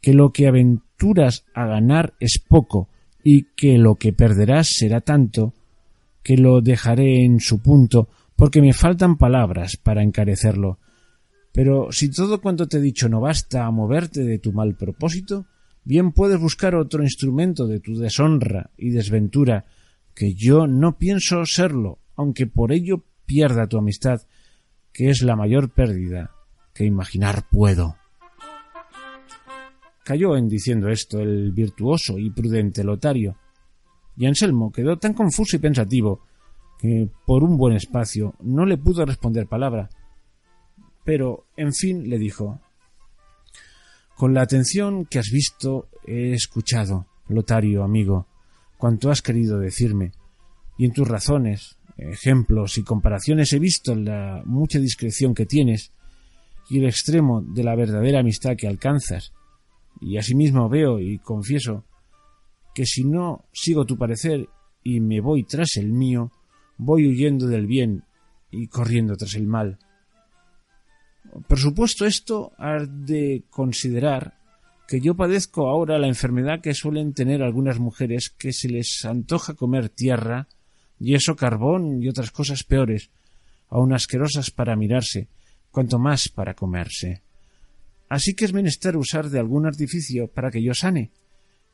que lo que aventuras a ganar es poco y que lo que perderás será tanto que lo dejaré en su punto porque me faltan palabras para encarecerlo. Pero si todo cuanto te he dicho no basta a moverte de tu mal propósito, bien puedes buscar otro instrumento de tu deshonra y desventura, que yo no pienso serlo, aunque por ello pierda tu amistad, que es la mayor pérdida que imaginar puedo. Cayó en diciendo esto el virtuoso y prudente Lotario, y Anselmo quedó tan confuso y pensativo por un buen espacio no le pudo responder palabra. Pero, en fin, le dijo Con la atención que has visto he escuchado, Lotario, amigo, cuanto has querido decirme, y en tus razones, ejemplos y comparaciones he visto la mucha discreción que tienes y el extremo de la verdadera amistad que alcanzas, y asimismo veo y confieso que si no sigo tu parecer y me voy tras el mío, voy huyendo del bien y corriendo tras el mal. Por supuesto esto has de considerar que yo padezco ahora la enfermedad que suelen tener algunas mujeres que se les antoja comer tierra, yeso, carbón y otras cosas peores, aun asquerosas para mirarse, cuanto más para comerse. Así que es menester usar de algún artificio para que yo sane,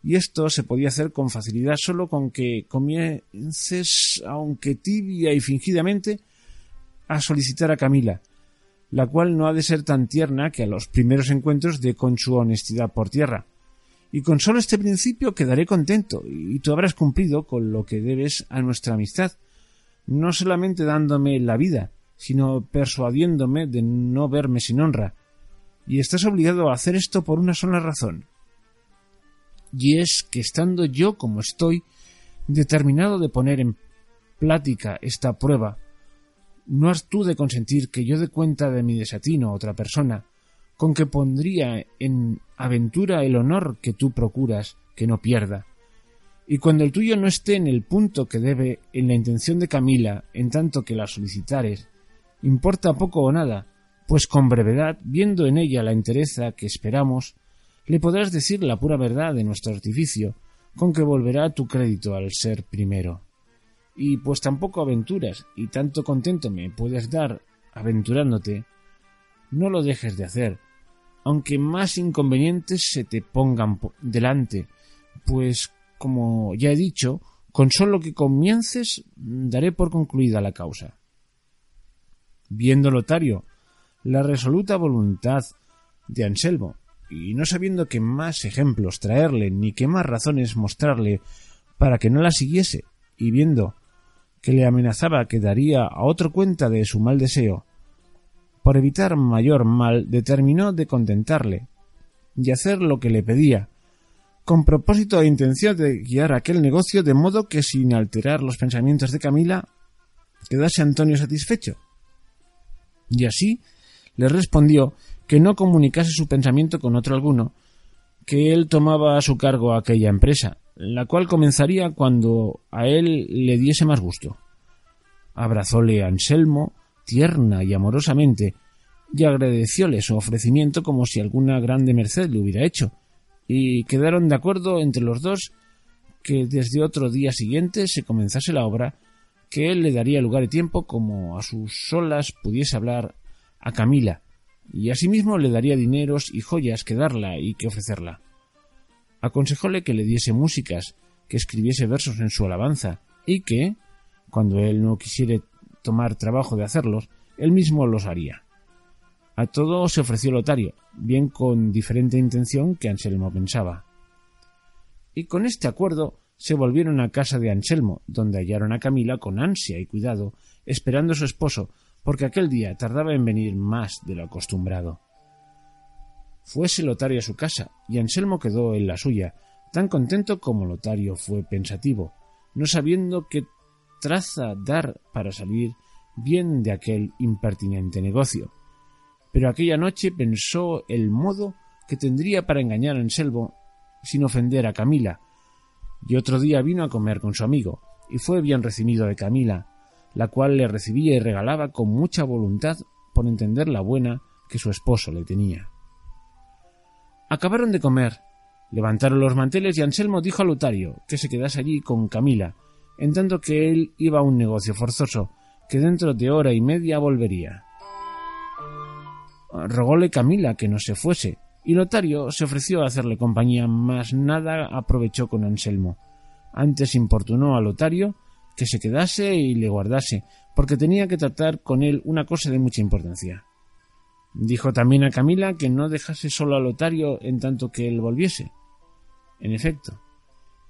y esto se podía hacer con facilidad solo con que comiences, aunque tibia y fingidamente, a solicitar a Camila, la cual no ha de ser tan tierna que a los primeros encuentros de con su honestidad por tierra. Y con solo este principio quedaré contento, y tú habrás cumplido con lo que debes a nuestra amistad, no solamente dándome la vida, sino persuadiéndome de no verme sin honra. Y estás obligado a hacer esto por una sola razón, y es que estando yo como estoy, determinado de poner en plática esta prueba, no has tú de consentir que yo dé cuenta de mi desatino a otra persona, con que pondría en aventura el honor que tú procuras que no pierda. Y cuando el tuyo no esté en el punto que debe en la intención de Camila, en tanto que la solicitares, importa poco o nada, pues con brevedad, viendo en ella la entereza que esperamos, le podrás decir la pura verdad de nuestro artificio, con que volverá tu crédito al ser primero. Y pues tampoco aventuras, y tanto contento me puedes dar aventurándote, no lo dejes de hacer, aunque más inconvenientes se te pongan delante, pues, como ya he dicho, con solo que comiences daré por concluida la causa. Viendo Lotario la resoluta voluntad de Anselmo y no sabiendo qué más ejemplos traerle ni qué más razones mostrarle para que no la siguiese, y viendo que le amenazaba que daría a otro cuenta de su mal deseo, por evitar mayor mal determinó de contentarle y hacer lo que le pedía, con propósito e intención de guiar aquel negocio de modo que sin alterar los pensamientos de Camila quedase Antonio satisfecho. Y así le respondió que no comunicase su pensamiento con otro alguno, que él tomaba a su cargo aquella empresa, la cual comenzaría cuando a él le diese más gusto. Abrazóle Anselmo tierna y amorosamente, y agradecióle su ofrecimiento como si alguna grande merced le hubiera hecho, y quedaron de acuerdo entre los dos que desde otro día siguiente se comenzase la obra, que él le daría lugar y tiempo como a sus solas pudiese hablar a Camila, y asimismo le daría dineros y joyas que darla y que ofrecerla. Aconsejóle que le diese músicas, que escribiese versos en su alabanza, y que, cuando él no quisiera tomar trabajo de hacerlos, él mismo los haría. A todo se ofreció Lotario, bien con diferente intención que Anselmo pensaba. Y con este acuerdo se volvieron a casa de Anselmo, donde hallaron a Camila con ansia y cuidado, esperando a su esposo, porque aquel día tardaba en venir más de lo acostumbrado. Fuese Lotario a su casa, y Anselmo quedó en la suya, tan contento como Lotario fue pensativo, no sabiendo qué traza dar para salir bien de aquel impertinente negocio. Pero aquella noche pensó el modo que tendría para engañar a Anselmo sin ofender a Camila, y otro día vino a comer con su amigo, y fue bien recibido de Camila, la cual le recibía y regalaba con mucha voluntad por entender la buena que su esposo le tenía. Acabaron de comer, levantaron los manteles y Anselmo dijo a Lotario que se quedase allí con Camila, en tanto que él iba a un negocio forzoso, que dentro de hora y media volvería. Rogóle Camila que no se fuese, y Lotario se ofreció a hacerle compañía, mas nada aprovechó con Anselmo. Antes importunó a Lotario que se quedase y le guardase, porque tenía que tratar con él una cosa de mucha importancia. Dijo también a Camila que no dejase solo a Lotario en tanto que él volviese. En efecto,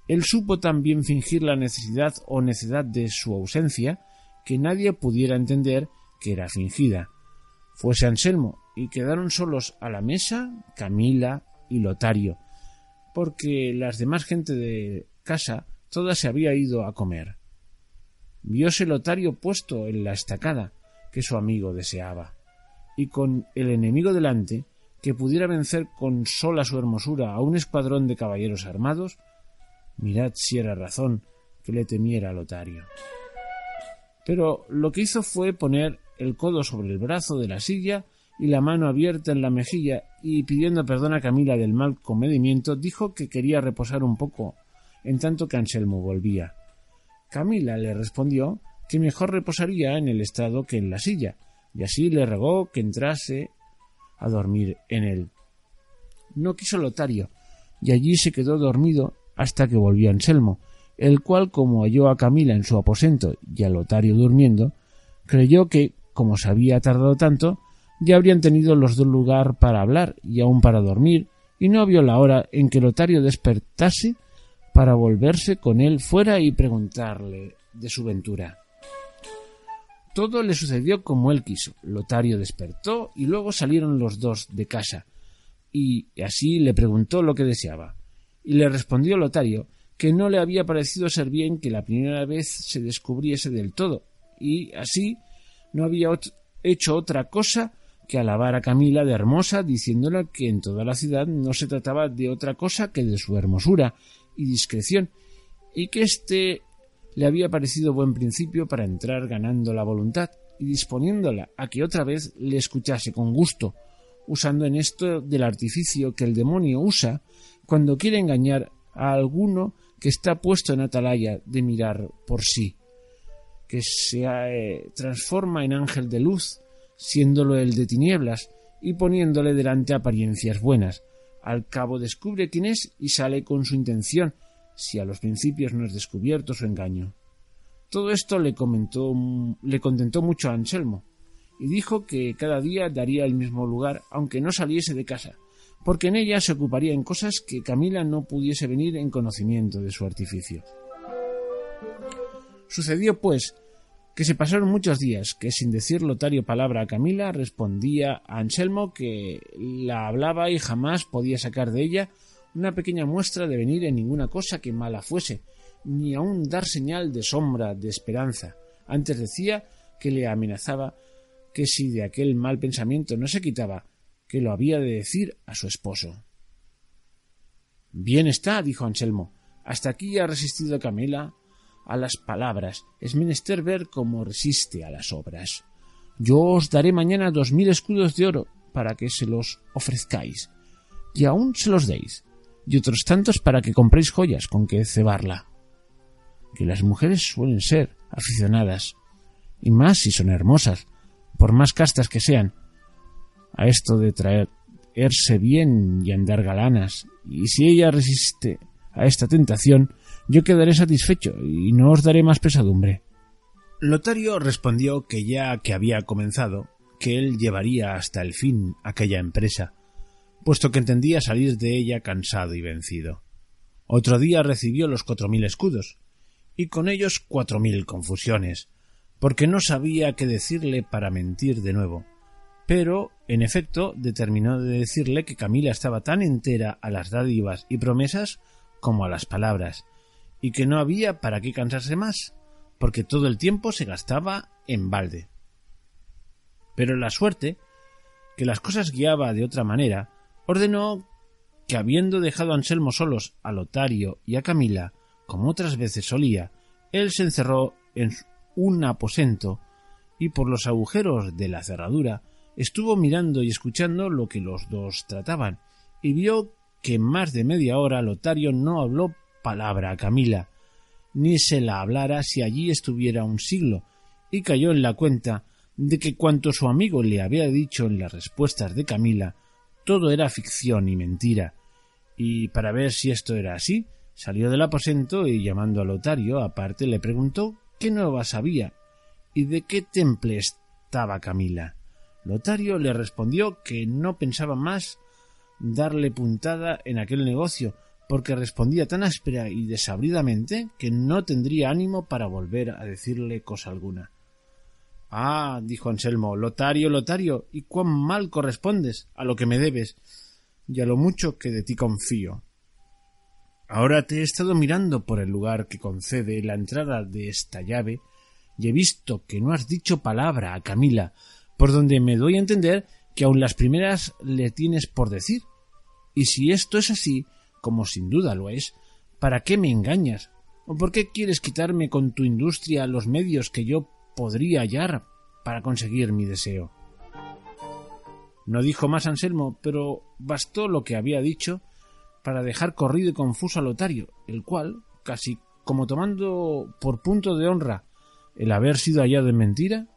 Él supo también fingir la necesidad o necedad de su ausencia, que nadie pudiera entender que era fingida. Fuese Anselmo, y quedaron solos a la mesa Camila y Lotario, porque las demás gente de casa toda se había ido a comer. Vióse Lotario puesto en la estacada que su amigo deseaba, y con el enemigo delante, que pudiera vencer con sola su hermosura a un escuadrón de caballeros armados, mirad si era razón que le temiera Lotario. Pero lo que hizo fue poner el codo sobre el brazo de la silla y la mano abierta en la mejilla y pidiendo perdón a Camila del mal comedimiento, dijo que quería reposar un poco en tanto que Anselmo volvía. Camila le respondió que mejor reposaría en el estrado que en la silla, y así le rogó que entrase a dormir en él. No quiso Lotario, y allí se quedó dormido hasta que volvió Anselmo, el cual, como halló a Camila en su aposento y a Lotario durmiendo, creyó que, como se había tardado tanto, ya habrían tenido los dos lugar para hablar y aun para dormir, y no vio la hora en que Lotario despertase para volverse con él fuera y preguntarle de su ventura. Todo le sucedió como él quiso. Lotario despertó y luego salieron los dos de casa, y así le preguntó lo que deseaba. Y le respondió Lotario que no le había parecido ser bien que la primera vez se descubriese del todo, y así no había hecho otra cosa que alabar a Camila de hermosa, diciéndole que en toda la ciudad no se trataba de otra cosa que de su hermosura y discreción, y que éste le había parecido buen principio para entrar ganando la voluntad y disponiéndola a que otra vez le escuchase con gusto, usando en esto del artificio que el demonio usa cuando quiere engañar a alguno que está puesto en atalaya de mirar por sí, que se eh, transforma en ángel de luz, siéndolo el de tinieblas, y poniéndole delante apariencias buenas. Al cabo descubre quién es y sale con su intención, si a los principios no es descubierto su engaño. Todo esto le comentó, le contentó mucho a Anselmo, y dijo que cada día daría el mismo lugar, aunque no saliese de casa, porque en ella se ocuparía en cosas que Camila no pudiese venir en conocimiento de su artificio. Sucedió, pues, que se pasaron muchos días que sin decir Lotario palabra a Camila respondía a Anselmo que la hablaba y jamás podía sacar de ella una pequeña muestra de venir en ninguna cosa que mala fuese, ni aun dar señal de sombra de esperanza. Antes decía que le amenazaba que si de aquel mal pensamiento no se quitaba, que lo había de decir a su esposo. Bien está, dijo Anselmo. Hasta aquí ha resistido Camila a las palabras, es menester ver cómo resiste a las obras. Yo os daré mañana dos mil escudos de oro para que se los ofrezcáis, y aún se los deis, y otros tantos para que compréis joyas con que cebarla. Que las mujeres suelen ser aficionadas, y más si son hermosas, por más castas que sean, a esto de traerse bien y andar galanas, y si ella resiste a esta tentación, yo quedaré satisfecho y no os daré más pesadumbre. Lotario respondió que ya que había comenzado, que él llevaría hasta el fin aquella empresa, puesto que entendía salir de ella cansado y vencido. Otro día recibió los cuatro mil escudos, y con ellos cuatro mil confusiones, porque no sabía qué decirle para mentir de nuevo. Pero, en efecto, determinó de decirle que Camila estaba tan entera a las dádivas y promesas como a las palabras, y que no había para qué cansarse más, porque todo el tiempo se gastaba en balde. Pero la suerte, que las cosas guiaba de otra manera, ordenó que habiendo dejado a Anselmo solos a Lotario y a Camila, como otras veces solía, él se encerró en un aposento y por los agujeros de la cerradura estuvo mirando y escuchando lo que los dos trataban, y vio que en más de media hora Lotario no habló palabra a Camila, ni se la hablara si allí estuviera un siglo, y cayó en la cuenta de que cuanto su amigo le había dicho en las respuestas de Camila, todo era ficción y mentira, y para ver si esto era así, salió del aposento y llamando a Lotario aparte le preguntó qué nuevas había y de qué temple estaba Camila. Lotario le respondió que no pensaba más darle puntada en aquel negocio, porque respondía tan áspera y desabridamente que no tendría ánimo para volver a decirle cosa alguna. Ah, dijo Anselmo, Lotario, Lotario, y cuán mal correspondes a lo que me debes y a lo mucho que de ti confío. Ahora te he estado mirando por el lugar que concede la entrada de esta llave y he visto que no has dicho palabra a Camila, por donde me doy a entender que aun las primeras le tienes por decir. Y si esto es así, como sin duda lo es, ¿para qué me engañas? ¿O por qué quieres quitarme con tu industria los medios que yo podría hallar para conseguir mi deseo? No dijo más Anselmo, pero bastó lo que había dicho para dejar corrido y confuso a Lotario, el cual, casi como tomando por punto de honra el haber sido hallado en mentira,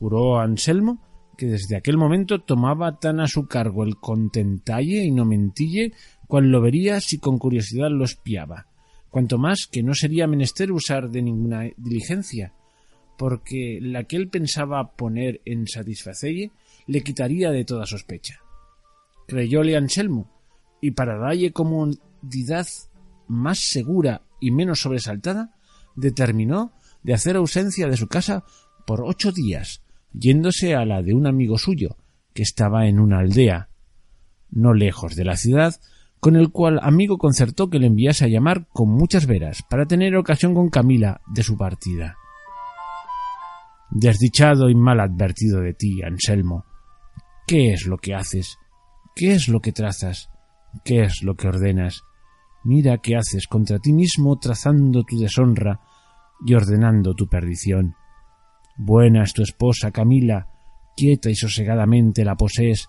juró a Anselmo que desde aquel momento tomaba tan a su cargo el contentalle y no mentille cual lo vería si con curiosidad lo espiaba, cuanto más que no sería menester usar de ninguna diligencia, porque la que él pensaba poner en satisfacelle le quitaría de toda sospecha. Creyóle Anselmo, y para dalle comodidad más segura y menos sobresaltada, determinó de hacer ausencia de su casa por ocho días, yéndose a la de un amigo suyo, que estaba en una aldea, no lejos de la ciudad, con el cual amigo concertó que le enviase a llamar con muchas veras para tener ocasión con Camila de su partida. Desdichado y mal advertido de ti, Anselmo, ¿qué es lo que haces? ¿Qué es lo que trazas? ¿Qué es lo que ordenas? Mira qué haces contra ti mismo trazando tu deshonra y ordenando tu perdición. Buena es tu esposa, Camila, quieta y sosegadamente la posees.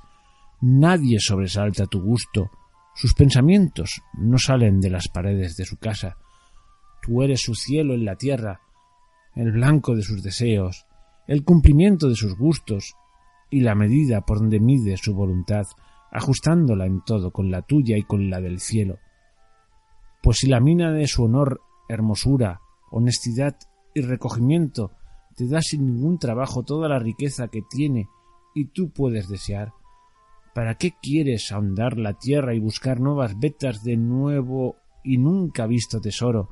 Nadie sobresalta tu gusto. Sus pensamientos no salen de las paredes de su casa. Tú eres su cielo en la tierra, el blanco de sus deseos, el cumplimiento de sus gustos y la medida por donde mide su voluntad, ajustándola en todo con la tuya y con la del cielo. Pues si la mina de su honor, hermosura, honestidad y recogimiento te da sin ningún trabajo toda la riqueza que tiene y tú puedes desear. ¿Para qué quieres ahondar la tierra y buscar nuevas vetas de nuevo y nunca visto tesoro,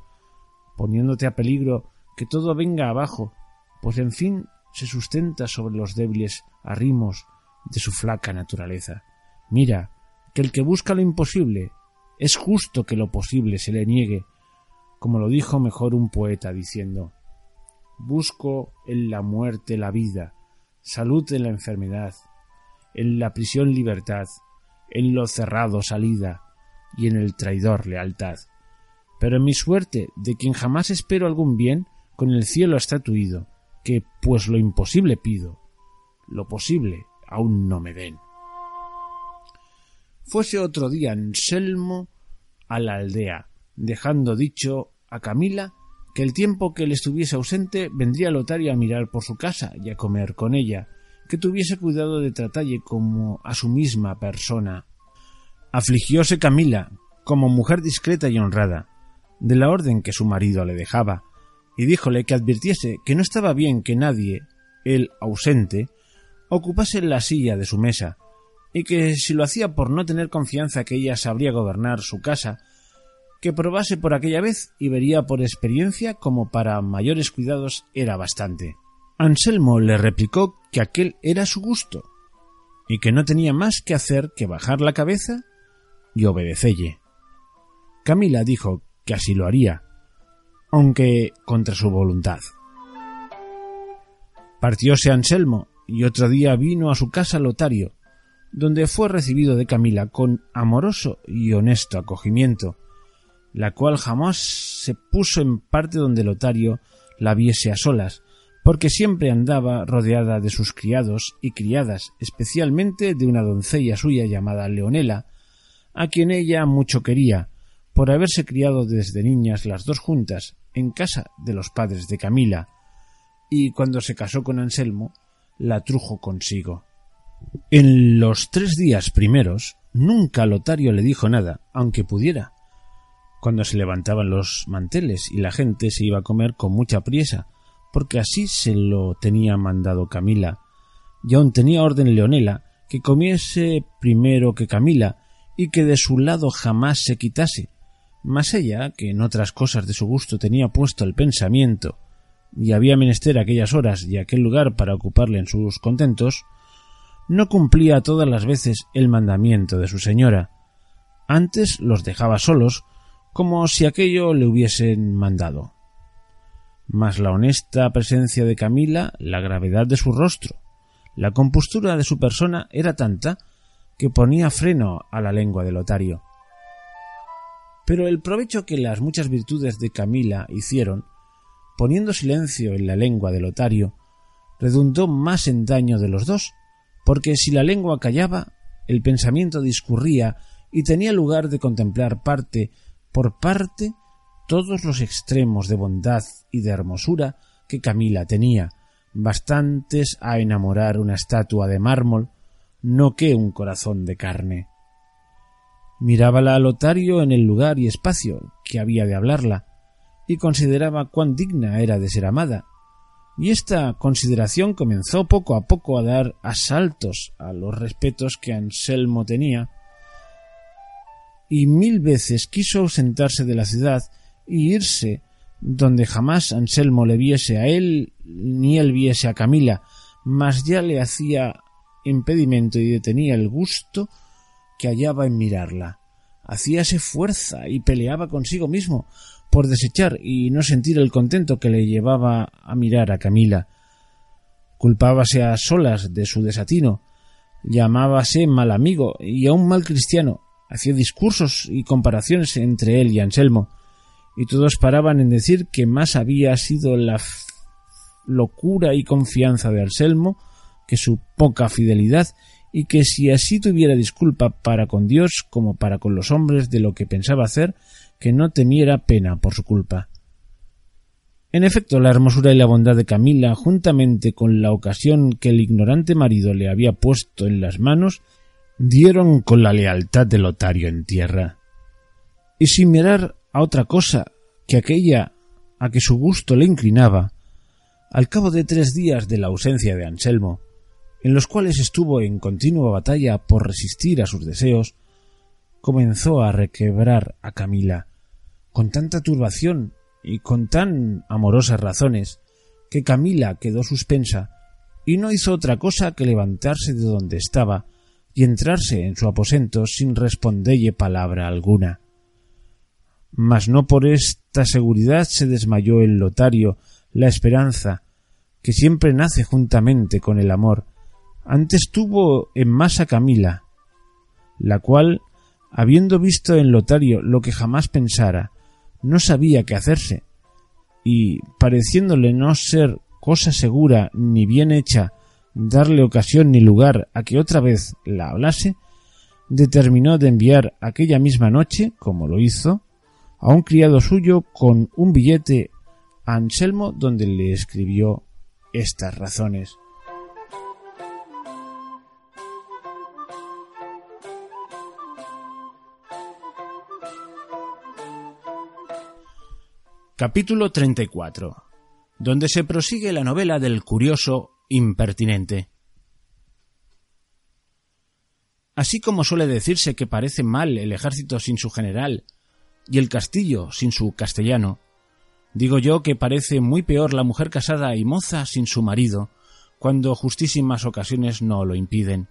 poniéndote a peligro que todo venga abajo, pues en fin se sustenta sobre los débiles arrimos de su flaca naturaleza? Mira, que el que busca lo imposible es justo que lo posible se le niegue, como lo dijo mejor un poeta diciendo Busco en la muerte la vida, salud en la enfermedad, en la prisión libertad, en lo cerrado salida y en el traidor lealtad. Pero en mi suerte, de quien jamás espero algún bien, con el cielo estatuido, que pues lo imposible pido, lo posible aún no me den. Fuese otro día Anselmo a la aldea, dejando dicho a Camila que el tiempo que él estuviese ausente vendría Lotario a mirar por su casa y a comer con ella, que tuviese cuidado de tratalle como a su misma persona. Afligióse Camila, como mujer discreta y honrada, de la orden que su marido le dejaba, y díjole que advirtiese que no estaba bien que nadie, él ausente, ocupase la silla de su mesa, y que si lo hacía por no tener confianza que ella sabría gobernar su casa, que probase por aquella vez y vería por experiencia como para mayores cuidados era bastante. Anselmo le replicó que aquel era su gusto y que no tenía más que hacer que bajar la cabeza y obedecelle. Camila dijo que así lo haría, aunque contra su voluntad. Partióse Anselmo y otro día vino a su casa Lotario, donde fue recibido de Camila con amoroso y honesto acogimiento, la cual jamás se puso en parte donde Lotario la viese a solas, porque siempre andaba rodeada de sus criados y criadas, especialmente de una doncella suya llamada Leonela, a quien ella mucho quería, por haberse criado desde niñas las dos juntas en casa de los padres de Camila, y cuando se casó con Anselmo, la trujo consigo. En los tres días primeros nunca Lotario le dijo nada, aunque pudiera, cuando se levantaban los manteles y la gente se iba a comer con mucha priesa, porque así se lo tenía mandado Camila, y aun tenía orden Leonela que comiese primero que Camila y que de su lado jamás se quitase, Mas ella, que en otras cosas de su gusto tenía puesto el pensamiento, y había menester aquellas horas y aquel lugar para ocuparle en sus contentos, no cumplía todas las veces el mandamiento de su señora. Antes los dejaba solos, como si aquello le hubiesen mandado. Mas la honesta presencia de Camila, la gravedad de su rostro, la compostura de su persona era tanta que ponía freno a la lengua de Lotario. Pero el provecho que las muchas virtudes de Camila hicieron, poniendo silencio en la lengua de Lotario, redundó más en daño de los dos, porque si la lengua callaba, el pensamiento discurría y tenía lugar de contemplar parte por parte todos los extremos de bondad y de hermosura que Camila tenía, bastantes a enamorar una estatua de mármol, no que un corazón de carne. Mirábala Lotario en el lugar y espacio que había de hablarla, y consideraba cuán digna era de ser amada, y esta consideración comenzó poco a poco a dar asaltos a los respetos que Anselmo tenía, y mil veces quiso ausentarse de la ciudad y irse donde jamás Anselmo le viese a él ni él viese a Camila, mas ya le hacía impedimento y detenía el gusto que hallaba en mirarla. Hacíase fuerza y peleaba consigo mismo por desechar y no sentir el contento que le llevaba a mirar a Camila. Culpábase a solas de su desatino, llamábase mal amigo y aun mal cristiano, hacía discursos y comparaciones entre él y Anselmo, y todos paraban en decir que más había sido la locura y confianza de Anselmo que su poca fidelidad y que si así tuviera disculpa para con Dios como para con los hombres de lo que pensaba hacer, que no temiera pena por su culpa. En efecto, la hermosura y la bondad de Camila, juntamente con la ocasión que el ignorante marido le había puesto en las manos, dieron con la lealtad de Lotario en tierra. Y sin mirar a otra cosa que aquella a que su gusto le inclinaba, al cabo de tres días de la ausencia de Anselmo, en los cuales estuvo en continua batalla por resistir a sus deseos, comenzó a requebrar a Camila con tanta turbación y con tan amorosas razones que Camila quedó suspensa y no hizo otra cosa que levantarse de donde estaba y entrarse en su aposento sin respondelle palabra alguna. Mas no por esta seguridad se desmayó el Lotario la esperanza, que siempre nace juntamente con el amor, antes tuvo en masa Camila, la cual, habiendo visto en Lotario lo que jamás pensara, no sabía qué hacerse, y, pareciéndole no ser cosa segura ni bien hecha darle ocasión ni lugar a que otra vez la hablase, determinó de enviar aquella misma noche, como lo hizo, a un criado suyo con un billete a Anselmo donde le escribió estas razones. Capítulo 34 donde se prosigue la novela del curioso impertinente. Así como suele decirse que parece mal el ejército sin su general y el castillo sin su castellano, digo yo que parece muy peor la mujer casada y moza sin su marido, cuando justísimas ocasiones no lo impiden.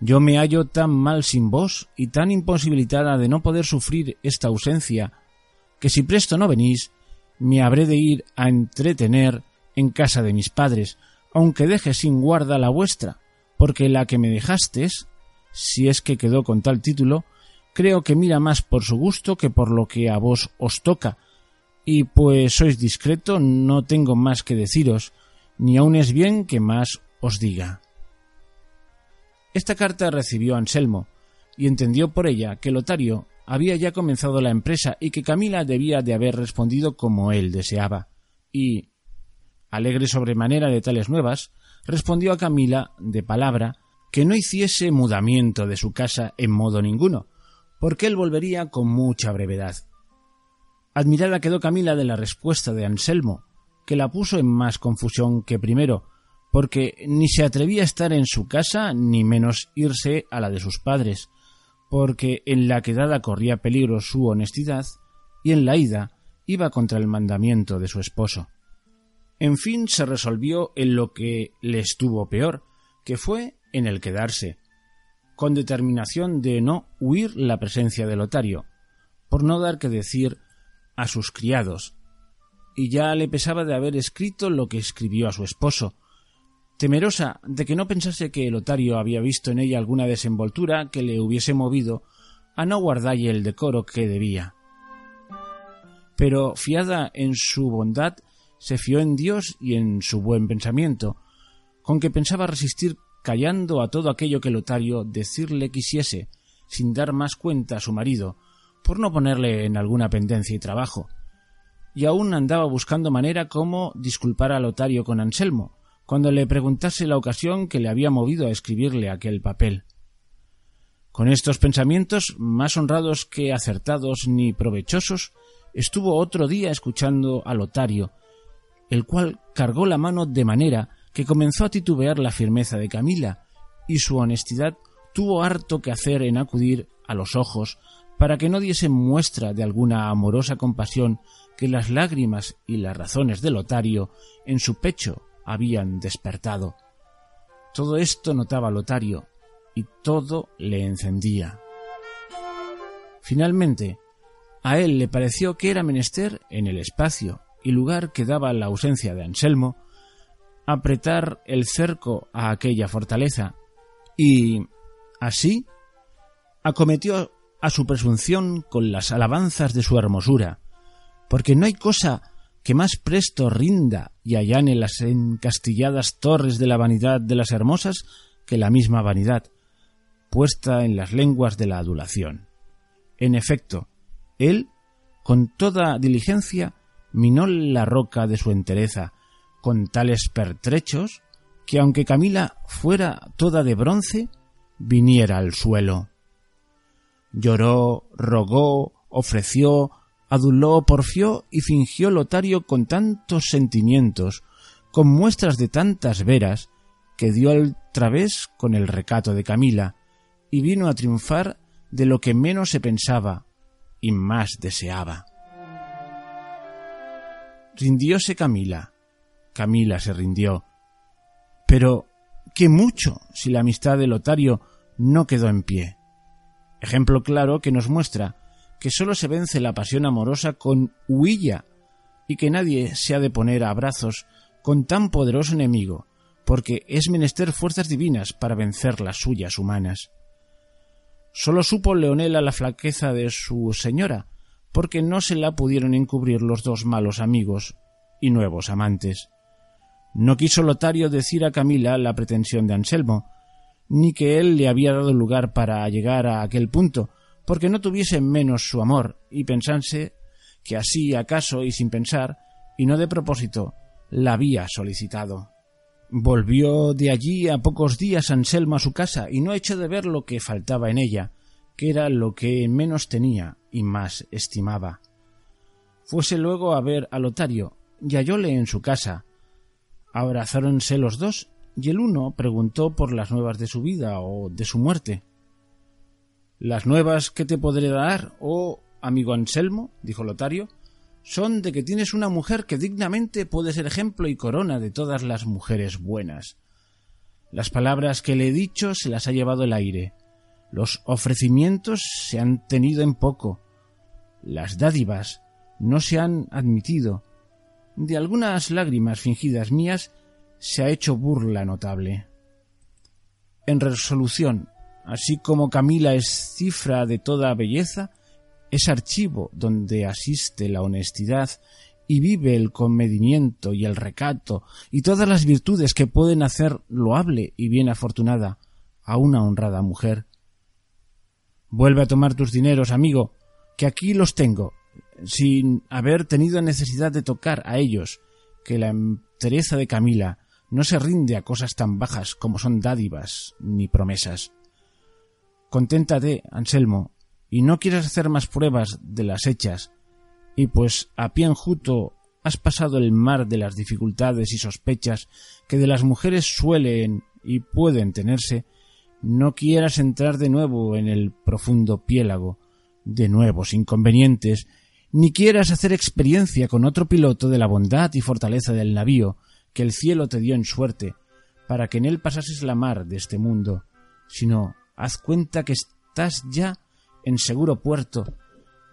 Yo me hallo tan mal sin vos y tan imposibilitada de no poder sufrir esta ausencia que si presto no venís, me habré de ir a entretener en casa de mis padres, aunque deje sin guarda la vuestra, porque la que me dejastes, si es que quedó con tal título, creo que mira más por su gusto que por lo que a vos os toca, y pues sois discreto no tengo más que deciros, ni aun es bien que más os diga. Esta carta recibió Anselmo, y entendió por ella que Lotario había ya comenzado la empresa y que Camila debía de haber respondido como él deseaba. Y, alegre sobremanera de tales nuevas, respondió a Camila, de palabra, que no hiciese mudamiento de su casa en modo ninguno, porque él volvería con mucha brevedad. Admirada quedó Camila de la respuesta de Anselmo, que la puso en más confusión que primero, porque ni se atrevía a estar en su casa ni menos irse a la de sus padres, porque en la quedada corría peligro su honestidad y en la ida iba contra el mandamiento de su esposo. En fin, se resolvió en lo que le estuvo peor, que fue en el quedarse, con determinación de no huir la presencia de Lotario, por no dar que decir a sus criados, y ya le pesaba de haber escrito lo que escribió a su esposo, temerosa de que no pensase que Lotario había visto en ella alguna desenvoltura que le hubiese movido a no guardalle el decoro que debía. Pero fiada en su bondad, se fió en Dios y en su buen pensamiento, con que pensaba resistir callando a todo aquello que Lotario decirle quisiese, sin dar más cuenta a su marido, por no ponerle en alguna pendencia y trabajo. Y aún andaba buscando manera cómo disculpar a Lotario con Anselmo, cuando le preguntase la ocasión que le había movido a escribirle aquel papel. Con estos pensamientos, más honrados que acertados ni provechosos, estuvo otro día escuchando a Lotario, el cual cargó la mano de manera que comenzó a titubear la firmeza de Camila, y su honestidad tuvo harto que hacer en acudir a los ojos para que no diese muestra de alguna amorosa compasión que las lágrimas y las razones de Lotario en su pecho habían despertado. Todo esto notaba Lotario, y todo le encendía. Finalmente, a él le pareció que era menester, en el espacio y lugar que daba la ausencia de Anselmo, apretar el cerco a aquella fortaleza y, así, acometió a su presunción con las alabanzas de su hermosura, porque no hay cosa que más presto rinda y allane las encastilladas torres de la vanidad de las hermosas que la misma vanidad, puesta en las lenguas de la adulación. En efecto, él, con toda diligencia, minó la roca de su entereza con tales pertrechos que aunque Camila fuera toda de bronce, viniera al suelo. Lloró, rogó, ofreció, aduló, porfió y fingió Lotario con tantos sentimientos, con muestras de tantas veras, que dio al través con el recato de Camila, y vino a triunfar de lo que menos se pensaba y más deseaba. Rindióse Camila. Camila se rindió. Pero qué mucho si la amistad de Lotario no quedó en pie. Ejemplo claro que nos muestra que sólo se vence la pasión amorosa con huilla y que nadie se ha de poner a brazos con tan poderoso enemigo, porque es menester fuerzas divinas para vencer las suyas humanas. Sólo supo Leonela la flaqueza de su señora, porque no se la pudieron encubrir los dos malos amigos y nuevos amantes. No quiso Lotario decir a Camila la pretensión de Anselmo, ni que él le había dado lugar para llegar a aquel punto, porque no tuviese menos su amor, y pensanse que así acaso y sin pensar, y no de propósito, la había solicitado. Volvió de allí a pocos días Anselmo a su casa y no echó de ver lo que faltaba en ella, que era lo que menos tenía y más estimaba. Fuese luego a ver a Lotario y hallóle en su casa. Abrazáronse los dos y el uno preguntó por las nuevas de su vida o de su muerte. Las nuevas que te podré dar, oh amigo Anselmo, dijo Lotario, son de que tienes una mujer que dignamente puede ser ejemplo y corona de todas las mujeres buenas. Las palabras que le he dicho se las ha llevado el aire. Los ofrecimientos se han tenido en poco. Las dádivas no se han admitido. De algunas lágrimas fingidas mías se ha hecho burla notable. En resolución, Así como Camila es cifra de toda belleza, es archivo donde asiste la honestidad y vive el comedimiento y el recato y todas las virtudes que pueden hacer loable y bien afortunada a una honrada mujer. Vuelve a tomar tus dineros, amigo, que aquí los tengo, sin haber tenido necesidad de tocar a ellos, que la entereza de Camila no se rinde a cosas tan bajas como son dádivas ni promesas. Conténtate, Anselmo, y no quieras hacer más pruebas de las hechas, y pues a pie enjuto has pasado el mar de las dificultades y sospechas que de las mujeres suelen y pueden tenerse, no quieras entrar de nuevo en el profundo piélago de nuevos inconvenientes, ni quieras hacer experiencia con otro piloto de la bondad y fortaleza del navío que el cielo te dio en suerte, para que en él pasases la mar de este mundo, sino haz cuenta que estás ya en seguro puerto,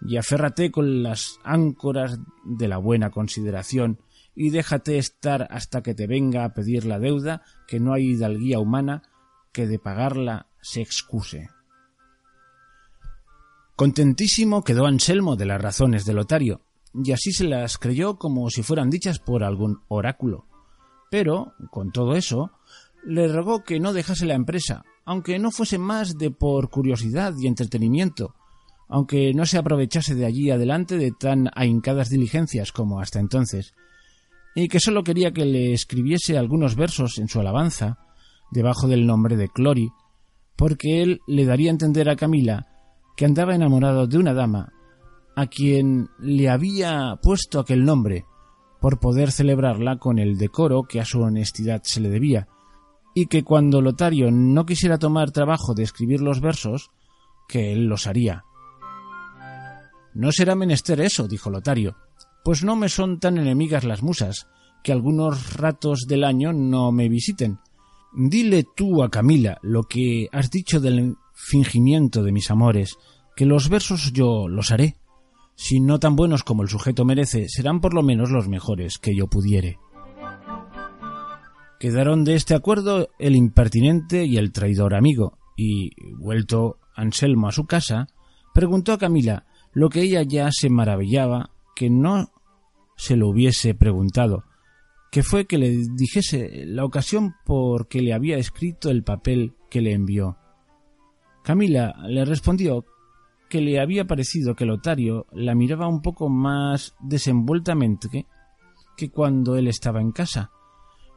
y aférrate con las áncoras de la buena consideración, y déjate estar hasta que te venga a pedir la deuda, que no hay hidalguía humana que de pagarla se excuse. Contentísimo quedó Anselmo de las razones de Lotario, y así se las creyó como si fueran dichas por algún oráculo. Pero, con todo eso, le rogó que no dejase la empresa, aunque no fuese más de por curiosidad y entretenimiento, aunque no se aprovechase de allí adelante de tan ahincadas diligencias como hasta entonces, y que sólo quería que le escribiese algunos versos en su alabanza, debajo del nombre de Clori, porque él le daría a entender a Camila que andaba enamorado de una dama a quien le había puesto aquel nombre, por poder celebrarla con el decoro que a su honestidad se le debía, y que cuando Lotario no quisiera tomar trabajo de escribir los versos, que él los haría. No será menester eso, dijo Lotario, pues no me son tan enemigas las musas, que algunos ratos del año no me visiten. Dile tú a Camila lo que has dicho del fingimiento de mis amores, que los versos yo los haré. Si no tan buenos como el sujeto merece, serán por lo menos los mejores que yo pudiere. Quedaron de este acuerdo el impertinente y el traidor amigo, y, vuelto Anselmo a su casa, preguntó a Camila lo que ella ya se maravillaba que no se lo hubiese preguntado, que fue que le dijese la ocasión por que le había escrito el papel que le envió. Camila le respondió que le había parecido que Lotario la miraba un poco más desenvueltamente que cuando él estaba en casa,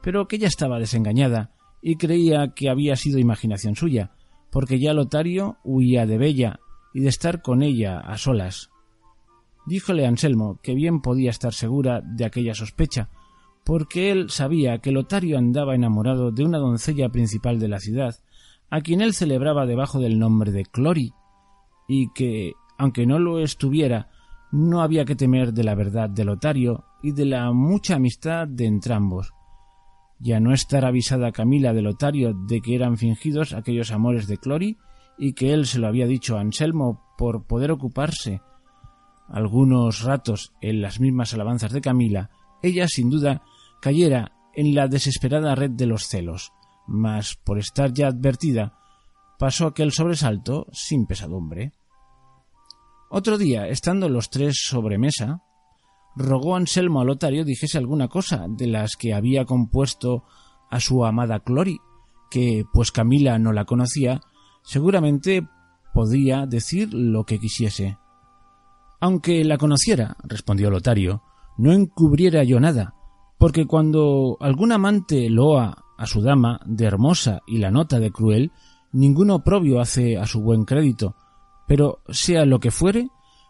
pero que ella estaba desengañada y creía que había sido imaginación suya, porque ya Lotario huía de Bella y de estar con ella a solas. Díjole Anselmo que bien podía estar segura de aquella sospecha, porque él sabía que Lotario andaba enamorado de una doncella principal de la ciudad, a quien él celebraba debajo del nombre de Clori, y que, aunque no lo estuviera, no había que temer de la verdad de Lotario y de la mucha amistad de entrambos, ya no estar avisada Camila de Lotario de que eran fingidos aquellos amores de Clori y que él se lo había dicho a Anselmo por poder ocuparse. Algunos ratos en las mismas alabanzas de Camila, ella sin duda cayera en la desesperada red de los celos, mas por estar ya advertida, pasó aquel sobresalto sin pesadumbre. Otro día, estando los tres sobre mesa, rogó Anselmo a Lotario dijese alguna cosa de las que había compuesto a su amada Clori, que, pues Camila no la conocía, seguramente podía decir lo que quisiese. Aunque la conociera, respondió Lotario, no encubriera yo nada, porque cuando algún amante loa a su dama de hermosa y la nota de cruel, ningún oprobio hace a su buen crédito, pero sea lo que fuere,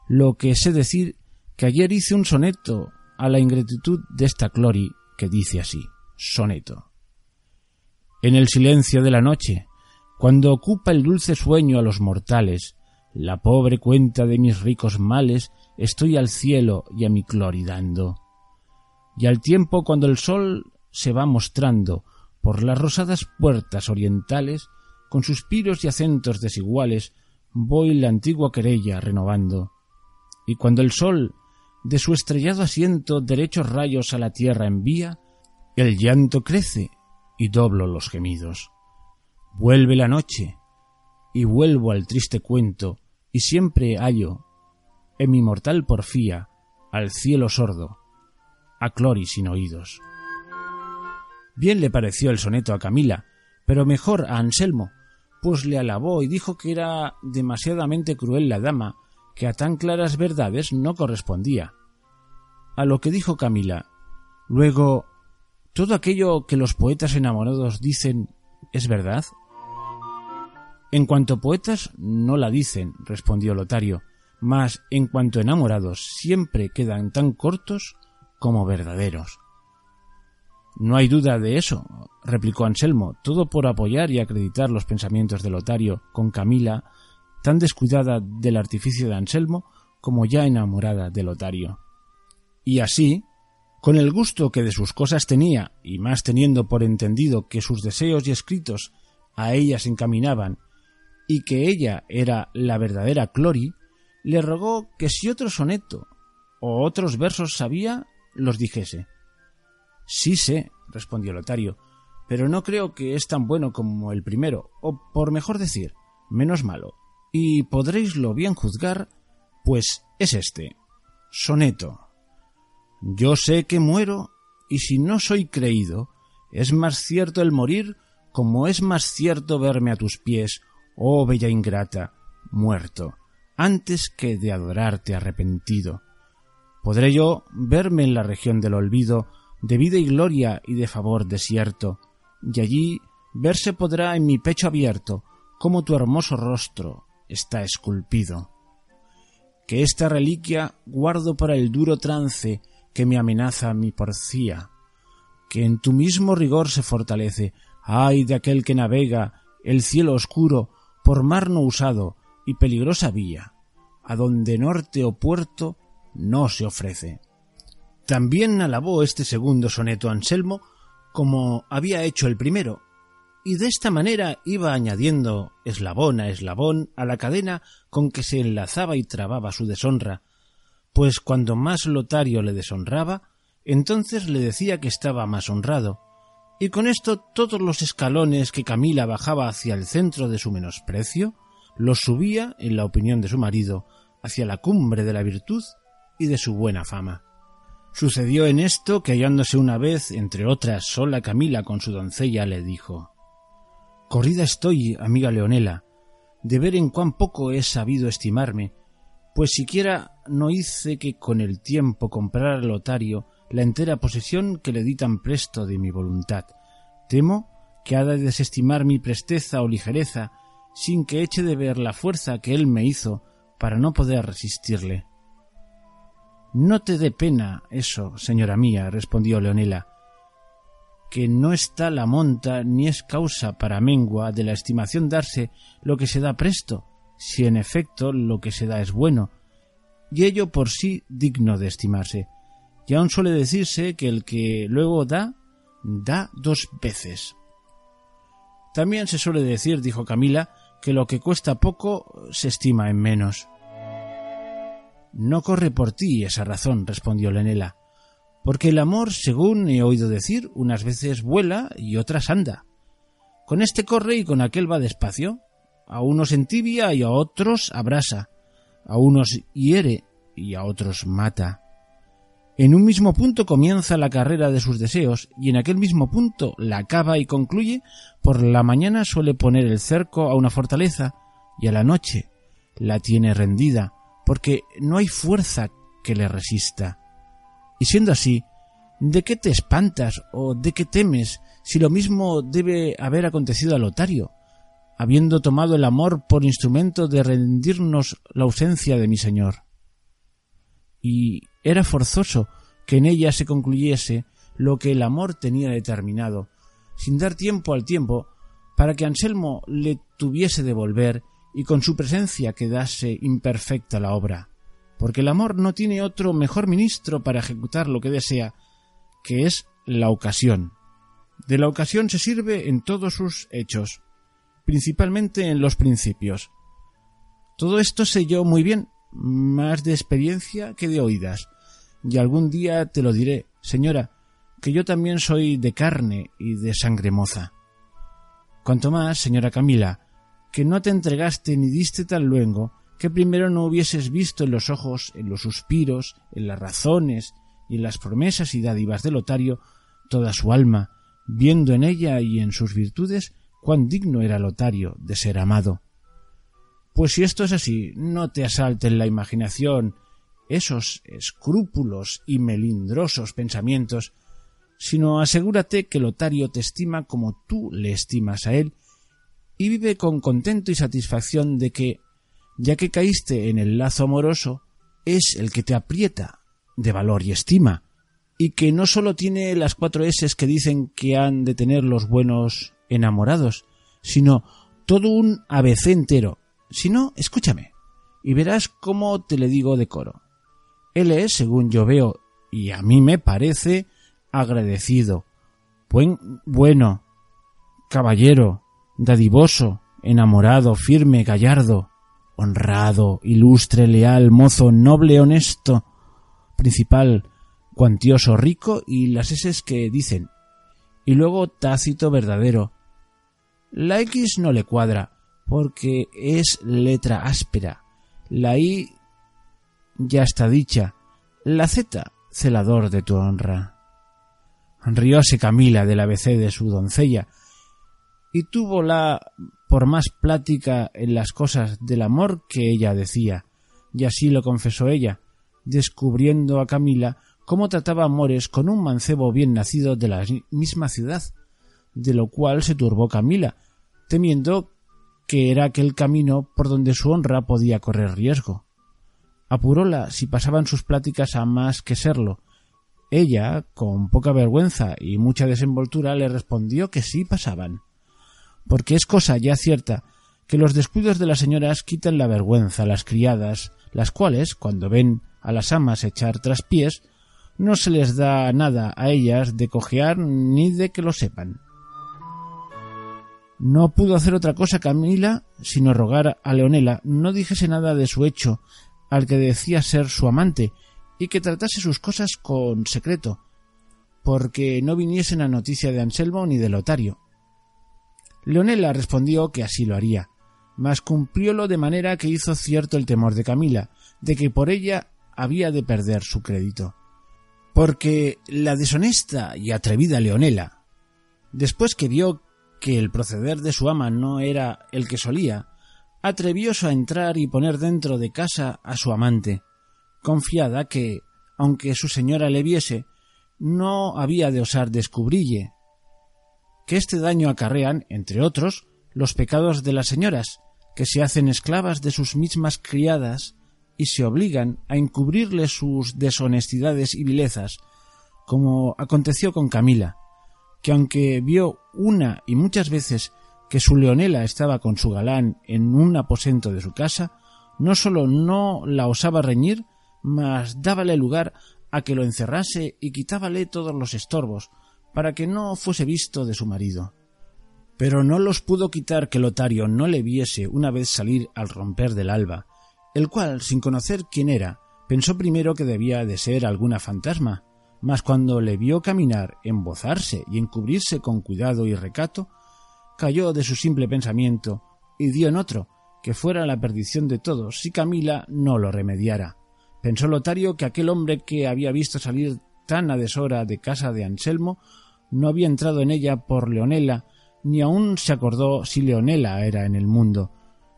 lo que sé decir que ayer hice un soneto a la ingratitud de esta Clori que dice así, soneto. En el silencio de la noche, cuando ocupa el dulce sueño a los mortales, la pobre cuenta de mis ricos males estoy al cielo y a mi Clori dando. Y al tiempo cuando el sol se va mostrando por las rosadas puertas orientales, con suspiros y acentos desiguales, voy la antigua querella renovando. Y cuando el sol de su estrellado asiento derechos rayos a la tierra envía, el llanto crece y doblo los gemidos. Vuelve la noche y vuelvo al triste cuento y siempre hallo en mi mortal porfía al cielo sordo, a Clori sin oídos. Bien le pareció el soneto a Camila, pero mejor a Anselmo, pues le alabó y dijo que era demasiadamente cruel la dama que a tan claras verdades no correspondía. A lo que dijo Camila. Luego, ¿todo aquello que los poetas enamorados dicen es verdad? En cuanto poetas no la dicen, respondió Lotario, mas en cuanto enamorados siempre quedan tan cortos como verdaderos. No hay duda de eso, replicó Anselmo, todo por apoyar y acreditar los pensamientos de Lotario con Camila, tan descuidada del artificio de Anselmo como ya enamorada de Lotario. Y así, con el gusto que de sus cosas tenía, y más teniendo por entendido que sus deseos y escritos a ella se encaminaban, y que ella era la verdadera Clori, le rogó que si otro soneto o otros versos sabía, los dijese. Sí sé, respondió Lotario, pero no creo que es tan bueno como el primero, o por mejor decir, menos malo, y podréislo bien juzgar, pues es este. Soneto. Yo sé que muero, y si no soy creído, es más cierto el morir como es más cierto verme a tus pies, oh bella ingrata, muerto, antes que de adorarte arrepentido. Podré yo verme en la región del olvido, de vida y gloria y de favor desierto, y allí verse podrá en mi pecho abierto, como tu hermoso rostro está esculpido. Que esta reliquia guardo para el duro trance que me amenaza mi porcía, que en tu mismo rigor se fortalece, ay de aquel que navega el cielo oscuro por mar no usado y peligrosa vía, a donde norte o puerto no se ofrece. También alabó este segundo soneto Anselmo como había hecho el primero, y de esta manera iba añadiendo eslabón a eslabón a la cadena con que se enlazaba y trababa su deshonra, pues cuando más Lotario le deshonraba, entonces le decía que estaba más honrado, y con esto todos los escalones que Camila bajaba hacia el centro de su menosprecio, los subía, en la opinión de su marido, hacia la cumbre de la virtud y de su buena fama. Sucedió en esto que hallándose una vez, entre otras, sola Camila con su doncella, le dijo Corrida estoy, amiga Leonela, de ver en cuán poco he sabido estimarme, pues siquiera no hice que con el tiempo comprara al Lotario la entera posesión que le di tan presto de mi voluntad. Temo que ha de desestimar mi presteza o ligereza, sin que eche de ver la fuerza que él me hizo para no poder resistirle. No te dé pena eso, señora mía, respondió Leonela, que no está la monta ni es causa para mengua de la estimación darse lo que se da presto, si en efecto lo que se da es bueno, y ello por sí digno de estimarse. Y aun suele decirse que el que luego da, da dos veces. También se suele decir, dijo Camila, que lo que cuesta poco se estima en menos. No corre por ti esa razón, respondió Lenela, porque el amor, según he oído decir, unas veces vuela y otras anda. Con este corre y con aquel va despacio, a unos entibia y a otros abrasa, a unos hiere y a otros mata. En un mismo punto comienza la carrera de sus deseos y en aquel mismo punto la acaba y concluye, por la mañana suele poner el cerco a una fortaleza y a la noche la tiene rendida porque no hay fuerza que le resista. Y siendo así, ¿de qué te espantas o de qué temes si lo mismo debe haber acontecido a Lotario, habiendo tomado el amor por instrumento de rendirnos la ausencia de mi Señor? Y era forzoso que en ella se concluyese lo que el amor tenía determinado, sin dar tiempo al tiempo, para que Anselmo le tuviese de volver y con su presencia quedase imperfecta la obra, porque el amor no tiene otro mejor ministro para ejecutar lo que desea, que es la ocasión. De la ocasión se sirve en todos sus hechos, principalmente en los principios. Todo esto sé yo muy bien, más de experiencia que de oídas, y algún día te lo diré, señora, que yo también soy de carne y de sangre moza. Cuanto más, señora Camila, que no te entregaste ni diste tan luego que primero no hubieses visto en los ojos, en los suspiros, en las razones y en las promesas y dádivas del Lotario toda su alma, viendo en ella y en sus virtudes cuán digno era Lotario de ser amado. Pues si esto es así, no te asalten la imaginación esos escrúpulos y melindrosos pensamientos, sino asegúrate que Lotario te estima como tú le estimas a él y vive con contento y satisfacción de que, ya que caíste en el lazo amoroso, es el que te aprieta de valor y estima, y que no solo tiene las cuatro S que dicen que han de tener los buenos enamorados, sino todo un ABC entero. Si no, escúchame, y verás cómo te le digo de coro. Él es, según yo veo, y a mí me parece, agradecido, buen, bueno, caballero, dadivoso, enamorado, firme, gallardo, honrado, ilustre, leal, mozo, noble, honesto, principal, cuantioso, rico y las S que dicen. Y luego tácito, verdadero. La X no le cuadra, porque es letra áspera. La I ya está dicha. La Z, celador de tu honra. Rióse Camila del ABC de su doncella, y túvola por más plática en las cosas del amor que ella decía, y así lo confesó ella, descubriendo a Camila cómo trataba amores con un mancebo bien nacido de la misma ciudad, de lo cual se turbó Camila, temiendo que era aquel camino por donde su honra podía correr riesgo. Apuróla si pasaban sus pláticas a más que serlo. Ella, con poca vergüenza y mucha desenvoltura, le respondió que sí pasaban. Porque es cosa ya cierta que los descuidos de las señoras quitan la vergüenza a las criadas, las cuales, cuando ven a las amas echar traspiés, no se les da nada a ellas de cojear ni de que lo sepan. No pudo hacer otra cosa Camila sino rogar a Leonela no dijese nada de su hecho al que decía ser su amante y que tratase sus cosas con secreto, porque no viniesen a noticia de Anselmo ni de Lotario. Leonela respondió que así lo haría, mas cumpliólo de manera que hizo cierto el temor de Camila, de que por ella había de perder su crédito. Porque la deshonesta y atrevida Leonela, después que vio que el proceder de su ama no era el que solía, atrevióse a entrar y poner dentro de casa a su amante, confiada que, aunque su señora le viese, no había de osar descubrille, que este daño acarrean, entre otros, los pecados de las señoras, que se hacen esclavas de sus mismas criadas y se obligan a encubrirle sus deshonestidades y vilezas, como aconteció con Camila, que aunque vio una y muchas veces que su Leonela estaba con su galán en un aposento de su casa, no sólo no la osaba reñir, mas dábale lugar a que lo encerrase y quitábale todos los estorbos, para que no fuese visto de su marido. Pero no los pudo quitar que Lotario no le viese una vez salir al romper del alba, el cual, sin conocer quién era, pensó primero que debía de ser alguna fantasma, mas cuando le vio caminar, embozarse y encubrirse con cuidado y recato, cayó de su simple pensamiento y dio en otro, que fuera la perdición de todos si Camila no lo remediara. Pensó Lotario que aquel hombre que había visto salir tan a deshora de casa de Anselmo no había entrado en ella por Leonela, ni aun se acordó si Leonela era en el mundo.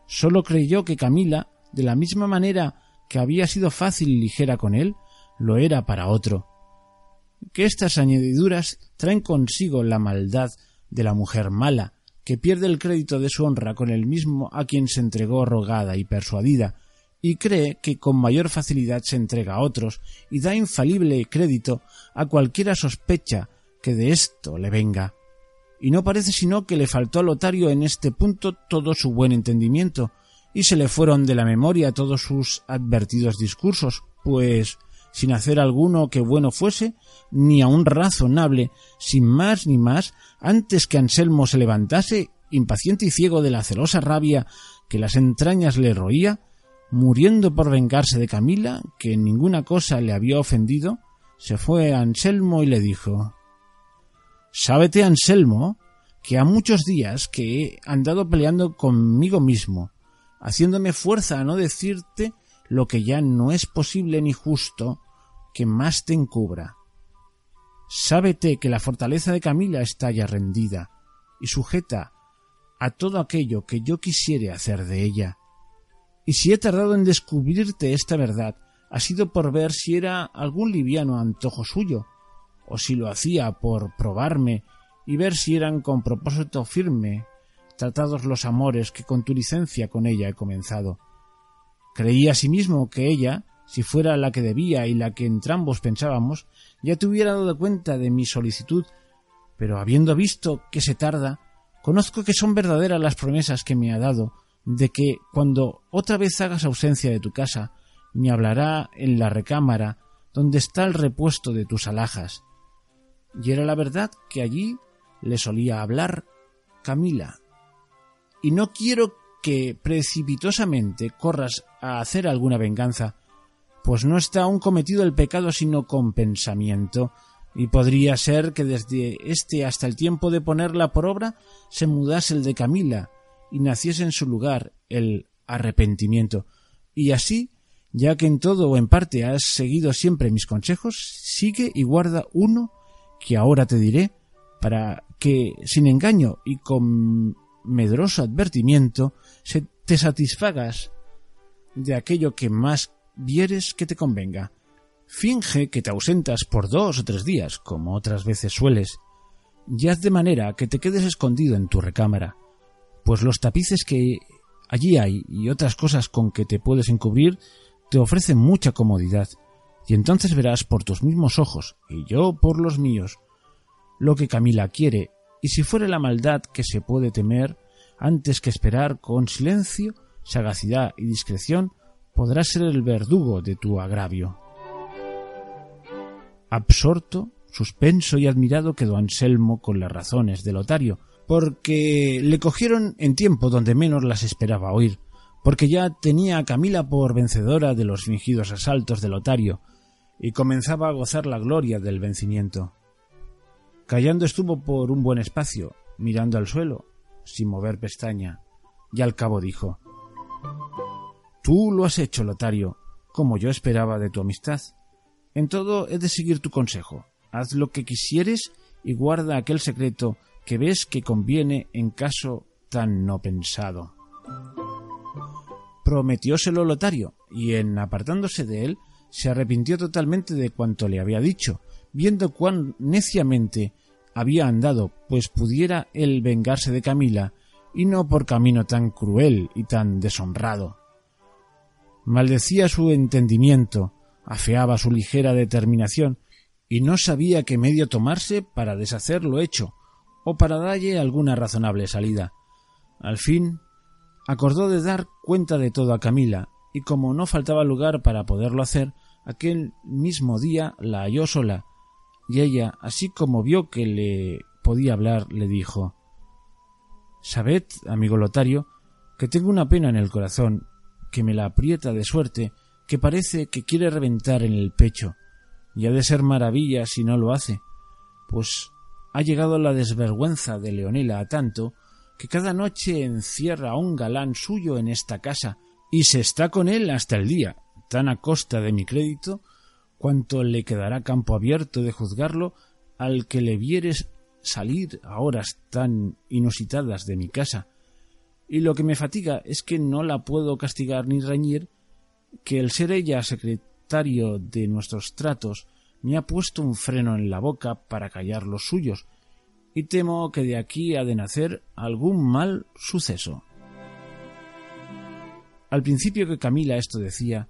Sólo creyó que Camila de la misma manera que había sido fácil y ligera con él, lo era para otro. Que estas añadiduras traen consigo la maldad de la mujer mala, que pierde el crédito de su honra con el mismo a quien se entregó rogada y persuadida, y cree que con mayor facilidad se entrega a otros, y da infalible crédito a cualquiera sospecha que de esto le venga. Y no parece sino que le faltó a Lotario en este punto todo su buen entendimiento, y se le fueron de la memoria todos sus advertidos discursos, pues, sin hacer alguno que bueno fuese, ni aun razonable, sin más ni más, antes que Anselmo se levantase, impaciente y ciego de la celosa rabia que las entrañas le roía, muriendo por vengarse de Camila, que en ninguna cosa le había ofendido, se fue a Anselmo y le dijo Sábete, Anselmo, que ha muchos días que he andado peleando conmigo mismo, haciéndome fuerza a no decirte lo que ya no es posible ni justo que más te encubra. Sábete que la fortaleza de Camila está ya rendida y sujeta a todo aquello que yo quisiere hacer de ella. Y si he tardado en descubrirte esta verdad, ha sido por ver si era algún liviano antojo suyo, o si lo hacía por probarme y ver si eran con propósito firme tratados los amores que con tu licencia con ella he comenzado. Creí asimismo que ella, si fuera la que debía y la que entrambos pensábamos, ya te hubiera dado cuenta de mi solicitud, pero habiendo visto que se tarda, conozco que son verdaderas las promesas que me ha dado de que cuando otra vez hagas ausencia de tu casa, me hablará en la recámara donde está el repuesto de tus alhajas. Y era la verdad que allí le solía hablar Camila. Y no quiero que precipitosamente corras a hacer alguna venganza, pues no está aún cometido el pecado sino con pensamiento, y podría ser que desde este hasta el tiempo de ponerla por obra se mudase el de Camila y naciese en su lugar el arrepentimiento. Y así, ya que en todo o en parte has seguido siempre mis consejos, sigue y guarda uno que ahora te diré, para que, sin engaño y con medroso advertimiento, se te satisfagas de aquello que más vieres que te convenga. Finge que te ausentas por dos o tres días, como otras veces sueles, y haz de manera que te quedes escondido en tu recámara, pues los tapices que allí hay y otras cosas con que te puedes encubrir te ofrecen mucha comodidad, y entonces verás por tus mismos ojos, y yo por los míos, lo que Camila quiere, y si fuere la maldad que se puede temer, antes que esperar con silencio, sagacidad y discreción, podrás ser el verdugo de tu agravio. Absorto, suspenso y admirado quedó Anselmo con las razones de Lotario, porque le cogieron en tiempo donde menos las esperaba oír, porque ya tenía a Camila por vencedora de los fingidos asaltos de Lotario, y comenzaba a gozar la gloria del vencimiento. Callando estuvo por un buen espacio, mirando al suelo, sin mover pestaña, y al cabo dijo Tú lo has hecho, Lotario, como yo esperaba de tu amistad. En todo he de seguir tu consejo. Haz lo que quisieres y guarda aquel secreto que ves que conviene en caso tan no pensado. Prometióselo Lotario, y en apartándose de él, se arrepintió totalmente de cuanto le había dicho, viendo cuán neciamente había andado, pues pudiera él vengarse de Camila, y no por camino tan cruel y tan deshonrado. Maldecía su entendimiento, afeaba su ligera determinación, y no sabía qué medio tomarse para deshacer lo hecho, o para dalle alguna razonable salida. Al fin, acordó de dar cuenta de todo a Camila, y como no faltaba lugar para poderlo hacer, aquel mismo día la halló sola, y ella, así como vio que le podía hablar, le dijo Sabed, amigo Lotario, que tengo una pena en el corazón, que me la aprieta de suerte, que parece que quiere reventar en el pecho, y ha de ser maravilla si no lo hace, pues ha llegado la desvergüenza de Leonela a tanto que cada noche encierra a un galán suyo en esta casa y se está con él hasta el día, tan a costa de mi crédito cuanto le quedará campo abierto de juzgarlo al que le vieres salir a horas tan inusitadas de mi casa. Y lo que me fatiga es que no la puedo castigar ni reñir, que el ser ella secretario de nuestros tratos me ha puesto un freno en la boca para callar los suyos, y temo que de aquí ha de nacer algún mal suceso. Al principio que Camila esto decía,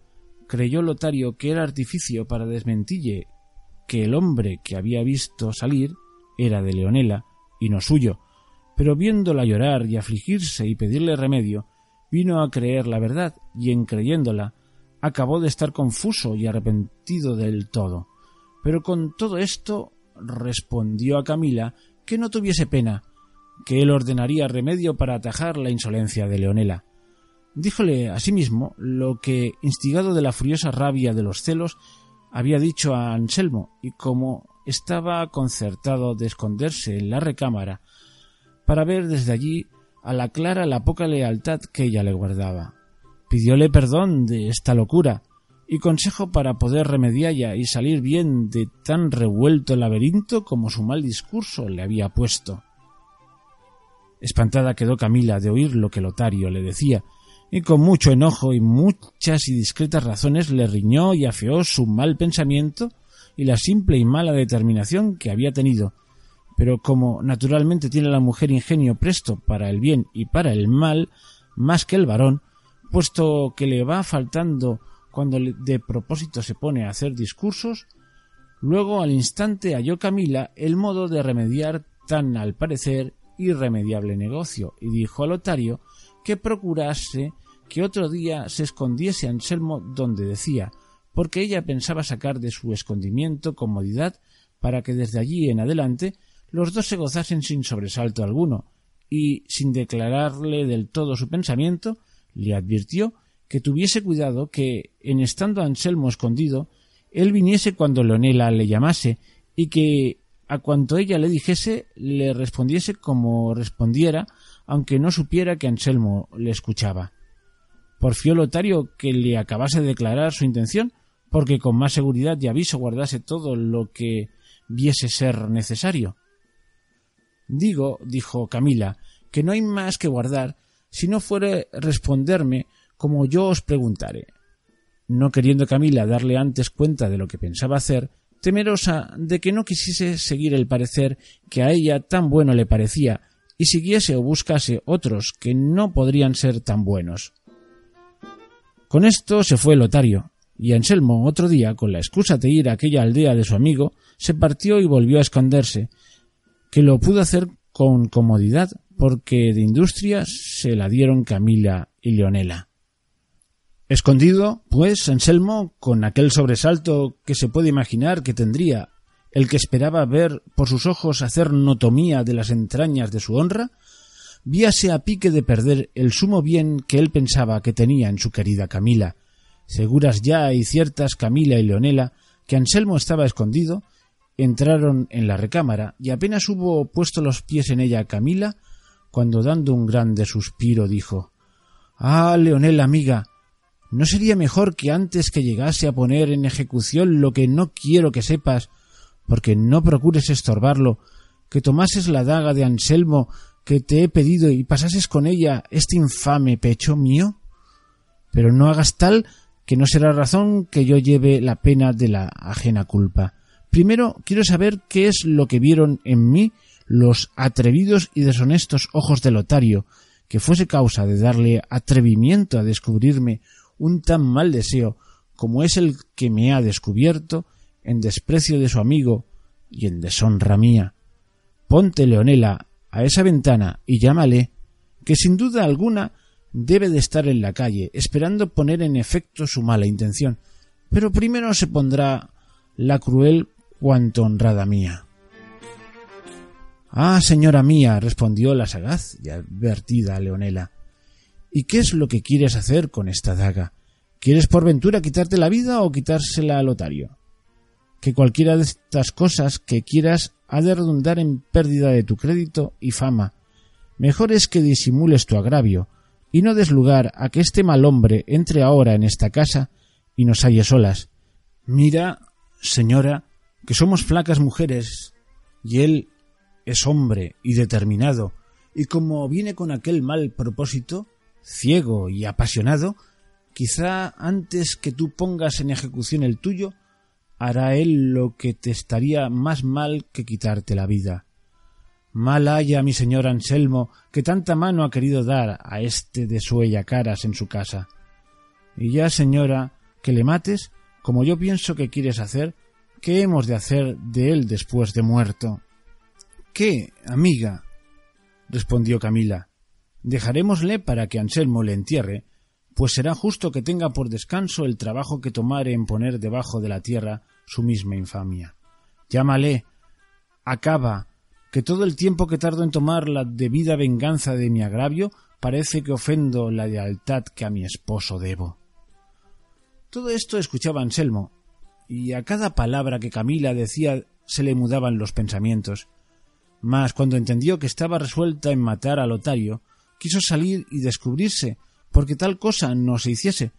creyó Lotario que era artificio para desmentille que el hombre que había visto salir era de Leonela y no suyo, pero viéndola llorar y afligirse y pedirle remedio, vino a creer la verdad y en creyéndola acabó de estar confuso y arrepentido del todo. Pero con todo esto respondió a Camila que no tuviese pena, que él ordenaría remedio para atajar la insolencia de Leonela. Díjole asimismo lo que, instigado de la furiosa rabia de los celos, había dicho a Anselmo, y como estaba concertado de esconderse en la recámara para ver desde allí a la clara la poca lealtad que ella le guardaba. Pidióle perdón de esta locura y consejo para poder remediarla y salir bien de tan revuelto laberinto como su mal discurso le había puesto. Espantada quedó Camila de oír lo que Lotario le decía, y con mucho enojo y muchas y discretas razones le riñó y afeó su mal pensamiento y la simple y mala determinación que había tenido. Pero como naturalmente tiene la mujer ingenio presto para el bien y para el mal, más que el varón, puesto que le va faltando cuando de propósito se pone a hacer discursos, luego al instante halló Camila el modo de remediar tan al parecer irremediable negocio y dijo al lotario que procurase que otro día se escondiese Anselmo donde decía, porque ella pensaba sacar de su escondimiento comodidad para que desde allí en adelante los dos se gozasen sin sobresalto alguno, y, sin declararle del todo su pensamiento, le advirtió que tuviese cuidado que, en estando Anselmo escondido, él viniese cuando Leonela le llamase, y que a cuanto ella le dijese le respondiese como respondiera, aunque no supiera que Anselmo le escuchaba. Porfió Lotario que le acabase de declarar su intención, porque con más seguridad y aviso guardase todo lo que viese ser necesario. Digo, dijo Camila, que no hay más que guardar si no fuere responderme como yo os preguntare. No queriendo Camila darle antes cuenta de lo que pensaba hacer, temerosa de que no quisiese seguir el parecer que a ella tan bueno le parecía y siguiese o buscase otros que no podrían ser tan buenos. Con esto se fue Lotario, y Anselmo otro día, con la excusa de ir a aquella aldea de su amigo, se partió y volvió a esconderse, que lo pudo hacer con comodidad, porque de industria se la dieron Camila y Leonela. Escondido, pues, Anselmo, con aquel sobresalto que se puede imaginar que tendría el que esperaba ver por sus ojos hacer notomía de las entrañas de su honra, víase a pique de perder el sumo bien que él pensaba que tenía en su querida Camila. Seguras ya y ciertas Camila y Leonela que Anselmo estaba escondido, entraron en la recámara y apenas hubo puesto los pies en ella Camila, cuando dando un grande suspiro dijo Ah, Leonela, amiga, ¿no sería mejor que antes que llegase a poner en ejecución lo que no quiero que sepas, porque no procures estorbarlo, que tomases la daga de Anselmo que te he pedido y pasases con ella este infame pecho mío? Pero no hagas tal que no será razón que yo lleve la pena de la ajena culpa. Primero quiero saber qué es lo que vieron en mí los atrevidos y deshonestos ojos de Lotario, que fuese causa de darle atrevimiento a descubrirme un tan mal deseo como es el que me ha descubierto en desprecio de su amigo y en deshonra mía. Ponte, Leonela, a esa ventana y llámale, que sin duda alguna debe de estar en la calle, esperando poner en efecto su mala intención, pero primero se pondrá la cruel cuanto honrada mía. Ah, señora mía, respondió la sagaz y advertida Leonela. ¿Y qué es lo que quieres hacer con esta daga? ¿Quieres por ventura quitarte la vida o quitársela al Lotario? Que cualquiera de estas cosas que quieras ha de redundar en pérdida de tu crédito y fama. Mejor es que disimules tu agravio, y no des lugar a que este mal hombre entre ahora en esta casa y nos halle solas. Mira, señora, que somos flacas mujeres, y él es hombre y determinado, y como viene con aquel mal propósito, ciego y apasionado, quizá antes que tú pongas en ejecución el tuyo, hará él lo que te estaría más mal que quitarte la vida. Mal haya mi señor Anselmo, que tanta mano ha querido dar a este de suella caras en su casa. Y ya, señora, que le mates, como yo pienso que quieres hacer, ¿Qué hemos de hacer de él después de muerto? ¿Qué, amiga? respondió Camila. Dejarémosle para que Anselmo le entierre, pues será justo que tenga por descanso el trabajo que tomare en poner debajo de la tierra su misma infamia. Llámale, acaba, que todo el tiempo que tardo en tomar la debida venganza de mi agravio parece que ofendo la lealtad que a mi esposo debo. Todo esto escuchaba Anselmo, y a cada palabra que Camila decía se le mudaban los pensamientos. Mas cuando entendió que estaba resuelta en matar a Lotario, quiso salir y descubrirse, porque tal cosa no se hiciese,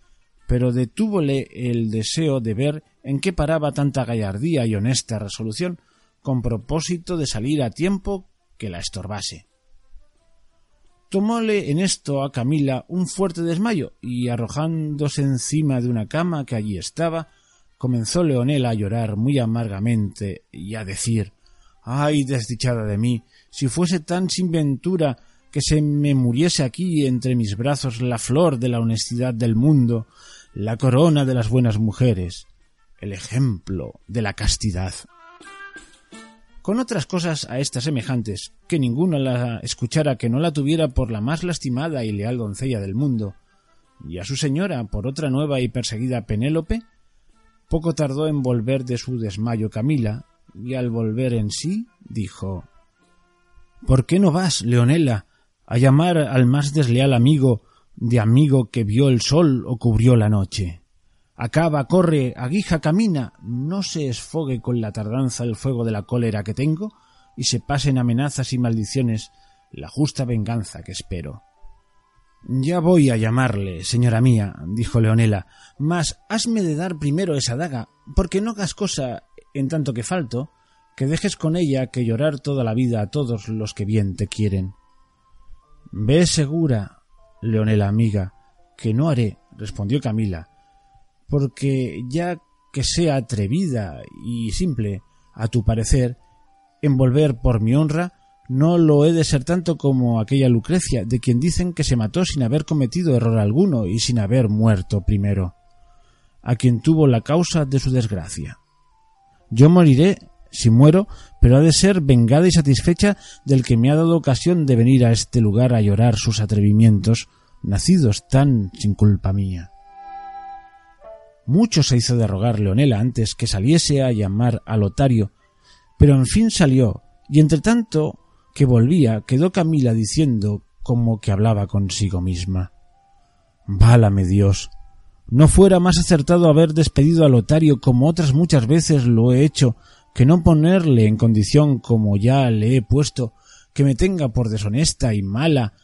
pero detúvole el deseo de ver en qué paraba tanta gallardía y honesta resolución, con propósito de salir a tiempo que la estorbase. Tomóle en esto a Camila un fuerte desmayo, y arrojándose encima de una cama que allí estaba, comenzó Leonela a llorar muy amargamente y a decir Ay, desdichada de mí, si fuese tan sin ventura que se me muriese aquí entre mis brazos la flor de la honestidad del mundo, la corona de las buenas mujeres, el ejemplo de la castidad. Con otras cosas a estas semejantes, que ninguno la escuchara que no la tuviera por la más lastimada y leal doncella del mundo, y a su señora por otra nueva y perseguida Penélope, poco tardó en volver de su desmayo Camila, y al volver en sí dijo ¿Por qué no vas, Leonela, a llamar al más desleal amigo de amigo que vio el sol o cubrió la noche? Acaba, corre, aguija, camina, no se esfogue con la tardanza el fuego de la cólera que tengo, y se pasen amenazas y maldiciones la justa venganza que espero. Ya voy a llamarle, señora mía, dijo Leonela, mas hasme de dar primero esa daga, porque no hagas cosa, en tanto que falto, que dejes con ella que llorar toda la vida a todos los que bien te quieren. Ve segura, Leonela amiga, que no haré, respondió Camila, porque ya que sea atrevida y simple, a tu parecer, envolver por mi honra, no lo he de ser tanto como aquella Lucrecia, de quien dicen que se mató sin haber cometido error alguno y sin haber muerto primero, a quien tuvo la causa de su desgracia. Yo moriré si muero, pero ha de ser vengada y satisfecha del que me ha dado ocasión de venir a este lugar a llorar sus atrevimientos, nacidos tan sin culpa mía. Mucho se hizo de rogar Leonela antes que saliese a llamar a Lotario, pero en fin salió, y entre tanto que volvía quedó Camila diciendo como que hablaba consigo misma. Válame Dios. No fuera más acertado haber despedido a Lotario como otras muchas veces lo he hecho que no ponerle en condición como ya le he puesto que me tenga por deshonesta y mala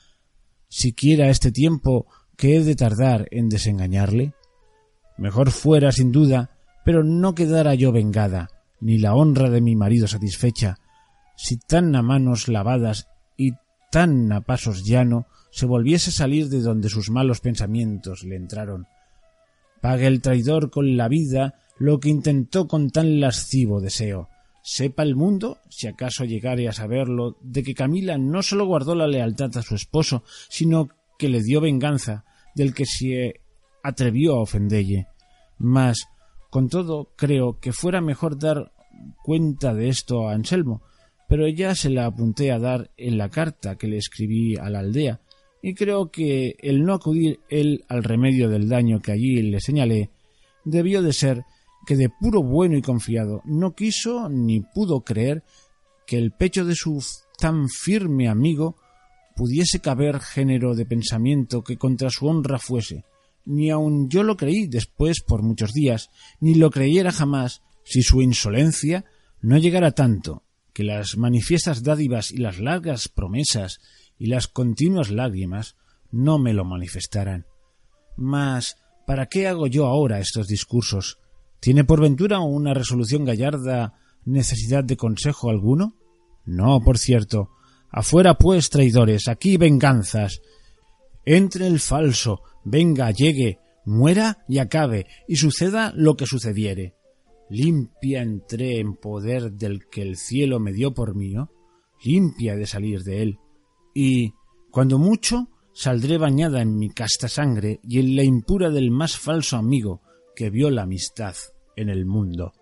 siquiera este tiempo que he de tardar en desengañarle? Mejor fuera sin duda, pero no quedara yo vengada, ni la honra de mi marido satisfecha, si tan a manos lavadas y tan a pasos llano se volviese a salir de donde sus malos pensamientos le entraron. Pague el traidor con la vida lo que intentó con tan lascivo deseo. Sepa el mundo, si acaso llegare a saberlo, de que Camila no sólo guardó la lealtad a su esposo, sino que le dio venganza del que se atrevió a ofendelle. Mas, con todo, creo que fuera mejor dar cuenta de esto a Anselmo, pero ya se la apunté a dar en la carta que le escribí a la aldea, y creo que el no acudir él al remedio del daño que allí le señalé debió de ser que de puro bueno y confiado no quiso ni pudo creer que el pecho de su tan firme amigo pudiese caber género de pensamiento que contra su honra fuese, ni aun yo lo creí después por muchos días, ni lo creyera jamás si su insolencia no llegara tanto que las manifiestas dádivas y las largas promesas y las continuas lágrimas no me lo manifestaran. Mas, ¿para qué hago yo ahora estos discursos? ¿Tiene por ventura una resolución gallarda necesidad de consejo alguno? No, por cierto. Afuera, pues, traidores, aquí venganzas. Entre el falso, venga, llegue, muera y acabe, y suceda lo que sucediere limpia entré en poder del que el cielo me dio por mío, limpia de salir de él, y, cuando mucho, saldré bañada en mi casta sangre y en la impura del más falso amigo que vio la amistad en el mundo.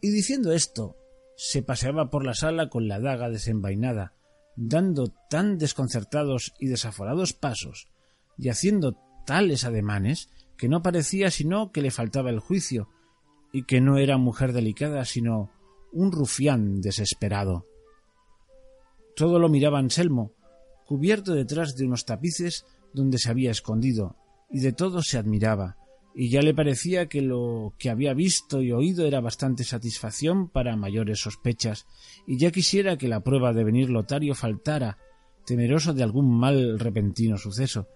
Y diciendo esto, se paseaba por la sala con la daga desenvainada, dando tan desconcertados y desaforados pasos, y haciendo tales ademanes, que no parecía sino que le faltaba el juicio, y que no era mujer delicada, sino un rufián desesperado. Todo lo miraba Anselmo, cubierto detrás de unos tapices donde se había escondido, y de todo se admiraba, y ya le parecía que lo que había visto y oído era bastante satisfacción para mayores sospechas, y ya quisiera que la prueba de venir Lotario faltara, temeroso de algún mal repentino suceso,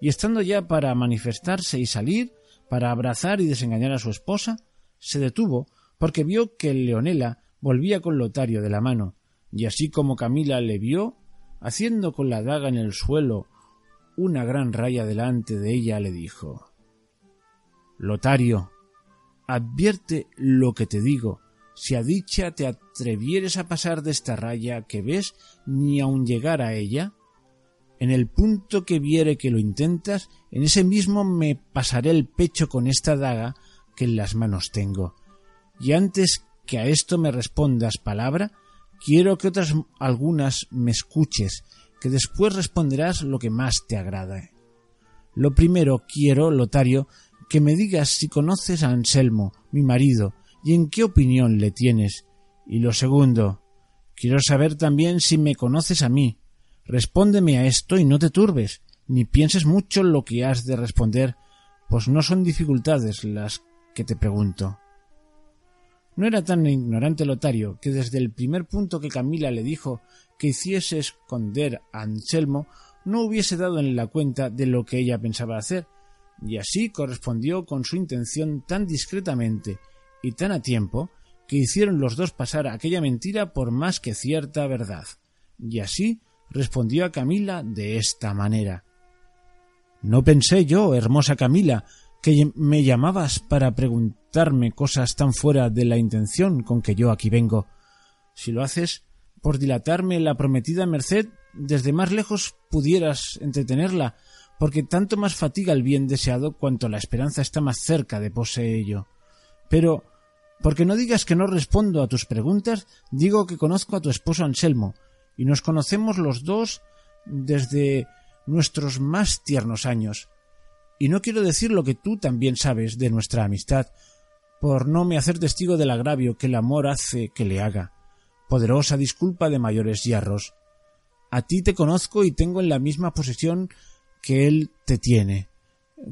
y estando ya para manifestarse y salir, para abrazar y desengañar a su esposa, se detuvo porque vio que Leonela volvía con Lotario de la mano, y así como Camila le vio, haciendo con la daga en el suelo una gran raya delante de ella, le dijo Lotario, advierte lo que te digo, si a dicha te atrevieres a pasar de esta raya que ves ni aun llegar a ella, En el punto que viere que lo intentas, en ese mismo me pasaré el pecho con esta daga que en las manos tengo. Y antes que a esto me respondas palabra, quiero que otras algunas me escuches, que después responderás lo que más te agrada. Lo primero quiero, Lotario, que me digas si conoces a Anselmo, mi marido, y en qué opinión le tienes. Y lo segundo, quiero saber también si me conoces a mí. Respóndeme a esto y no te turbes, ni pienses mucho lo que has de responder, pues no son dificultades las que te pregunto. No era tan ignorante Lotario que desde el primer punto que Camila le dijo que hiciese esconder a Anselmo no hubiese dado en la cuenta de lo que ella pensaba hacer, y así correspondió con su intención tan discretamente y tan a tiempo que hicieron los dos pasar aquella mentira por más que cierta verdad. Y así respondió a Camila de esta manera. No pensé yo, hermosa Camila, que me llamabas para preguntarme cosas tan fuera de la intención con que yo aquí vengo. Si lo haces por dilatarme la prometida merced, desde más lejos pudieras entretenerla, porque tanto más fatiga el bien deseado cuanto la esperanza está más cerca de poseello. Pero, porque no digas que no respondo a tus preguntas, digo que conozco a tu esposo Anselmo, y nos conocemos los dos desde nuestros más tiernos años. Y no quiero decir lo que tú también sabes de nuestra amistad, por no me hacer testigo del agravio que el amor hace que le haga. Poderosa disculpa de mayores hierros. A ti te conozco y tengo en la misma posesión que él te tiene.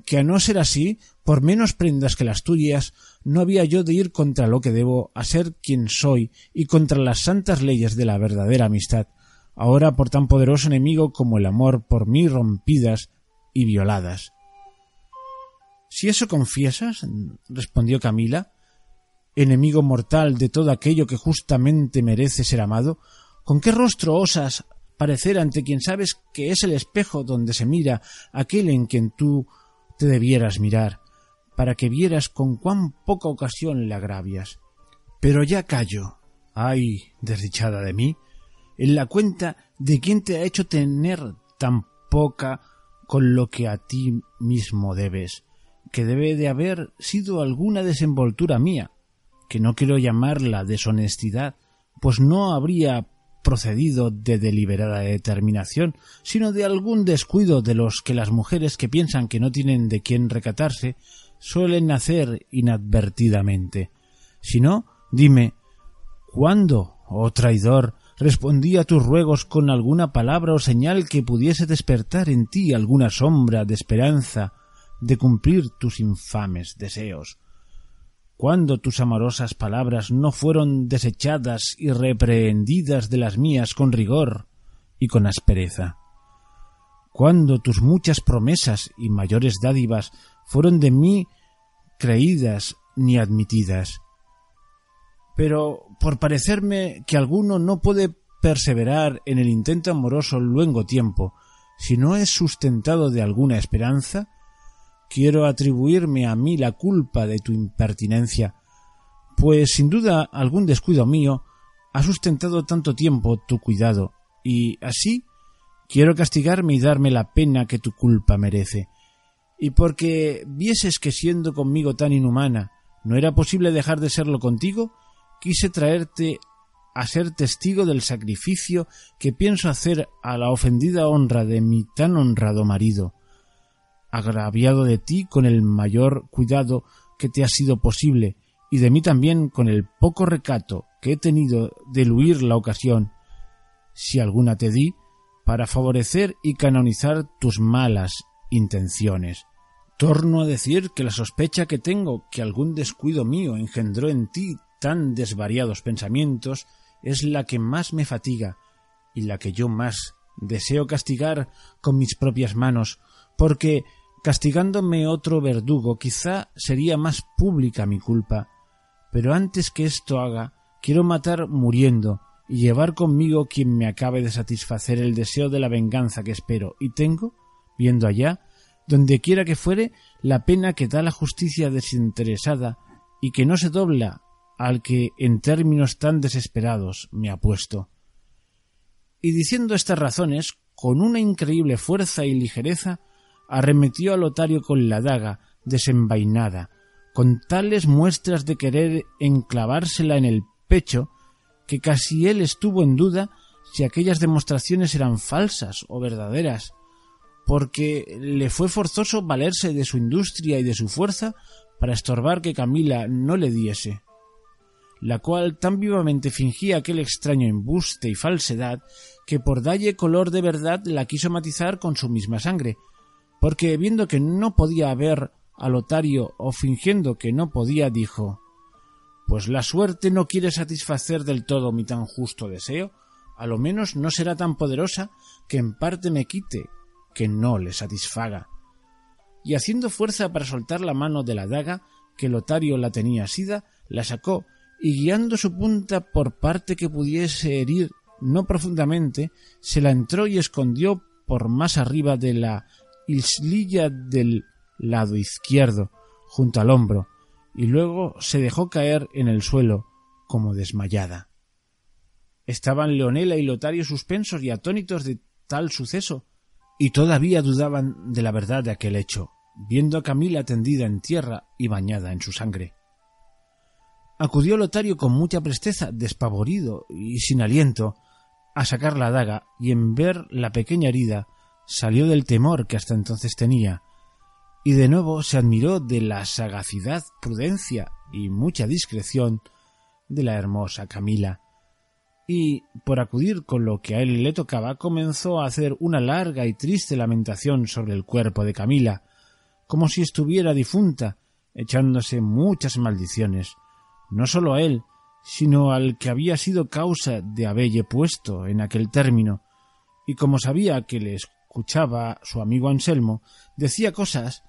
Que a no ser así, por menos prendas que las tuyas, no había yo de ir contra lo que debo a ser quien soy y contra las santas leyes de la verdadera amistad, ahora por tan poderoso enemigo como el amor por mí rompidas y violadas. Si eso confiesas, respondió Camila, enemigo mortal de todo aquello que justamente merece ser amado, ¿con qué rostro osas parecer ante quien sabes que es el espejo donde se mira aquel en quien tú te debieras mirar, para que vieras con cuán poca ocasión le agravias? Pero ya callo. Ay, desdichada de mí, en la cuenta de quién te ha hecho tener tan poca con lo que a ti mismo debes que debe de haber sido alguna desenvoltura mía, que no quiero llamarla deshonestidad, pues no habría procedido de deliberada determinación, sino de algún descuido de los que las mujeres que piensan que no tienen de quién recatarse suelen hacer inadvertidamente. Si no, dime, ¿cuándo, oh traidor, respondí a tus ruegos con alguna palabra o señal que pudiese despertar en ti alguna sombra de esperanza de cumplir tus infames deseos. Cuando tus amorosas palabras no fueron desechadas y reprehendidas de las mías con rigor y con aspereza. Cuando tus muchas promesas y mayores dádivas fueron de mí creídas ni admitidas. Pero por parecerme que alguno no puede perseverar en el intento amoroso luengo tiempo, si no es sustentado de alguna esperanza, quiero atribuirme a mí la culpa de tu impertinencia, pues sin duda algún descuido mío ha sustentado tanto tiempo tu cuidado, y así quiero castigarme y darme la pena que tu culpa merece. Y porque vieses que siendo conmigo tan inhumana no era posible dejar de serlo contigo, quise traerte a ser testigo del sacrificio que pienso hacer a la ofendida honra de mi tan honrado marido, agraviado de ti con el mayor cuidado que te ha sido posible, y de mí también con el poco recato que he tenido de eluir la ocasión, si alguna te di, para favorecer y canonizar tus malas intenciones. Torno a decir que la sospecha que tengo que algún descuido mío engendró en ti tan desvariados pensamientos es la que más me fatiga y la que yo más deseo castigar con mis propias manos, porque castigándome otro verdugo quizá sería más pública mi culpa, pero antes que esto haga, quiero matar muriendo y llevar conmigo quien me acabe de satisfacer el deseo de la venganza que espero y tengo, viendo allá, donde quiera que fuere, la pena que da la justicia desinteresada y que no se dobla al que en términos tan desesperados me ha puesto. Y diciendo estas razones, con una increíble fuerza y ligereza, arremetió a Lotario con la daga desenvainada, con tales muestras de querer enclavársela en el pecho, que casi él estuvo en duda si aquellas demostraciones eran falsas o verdaderas, porque le fue forzoso valerse de su industria y de su fuerza para estorbar que Camila no le diese, la cual tan vivamente fingía aquel extraño embuste y falsedad que por dalle color de verdad la quiso matizar con su misma sangre, porque viendo que no podía ver a Lotario o fingiendo que no podía, dijo Pues la suerte no quiere satisfacer del todo mi tan justo deseo, a lo menos no será tan poderosa que en parte me quite, que no le satisfaga. Y haciendo fuerza para soltar la mano de la daga, que Lotario la tenía asida, la sacó y guiando su punta por parte que pudiese herir no profundamente, se la entró y escondió por más arriba de la islilla del lado izquierdo, junto al hombro, y luego se dejó caer en el suelo como desmayada. Estaban Leonela y Lotario suspensos y atónitos de tal suceso, y todavía dudaban de la verdad de aquel hecho, viendo a Camila tendida en tierra y bañada en su sangre. Acudió Lotario con mucha presteza, despavorido y sin aliento, a sacar la daga, y en ver la pequeña herida salió del temor que hasta entonces tenía, y de nuevo se admiró de la sagacidad, prudencia y mucha discreción de la hermosa Camila, y, por acudir con lo que a él le tocaba, comenzó a hacer una larga y triste lamentación sobre el cuerpo de Camila, como si estuviera difunta, echándose muchas maldiciones, no sólo a él, sino al que había sido causa de habelle puesto en aquel término, y como sabía que le escuchaba su amigo Anselmo, decía cosas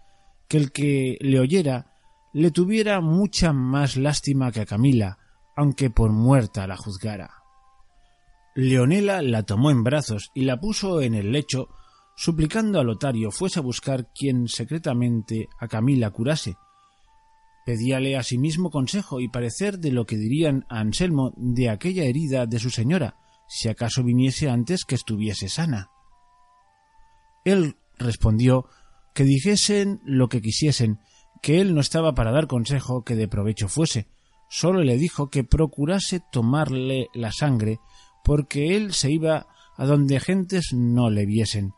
que el que le oyera le tuviera mucha más lástima que a Camila, aunque por muerta la juzgara. Leonela la tomó en brazos y la puso en el lecho, suplicando a Lotario fuese a buscar quien secretamente a Camila curase. Pedíale asimismo consejo y parecer de lo que dirían a Anselmo de aquella herida de su señora, si acaso viniese antes que estuviese sana. Él respondió que dijesen lo que quisiesen, que él no estaba para dar consejo que de provecho fuese, sólo le dijo que procurase tomarle la sangre porque él se iba a donde gentes no le viesen,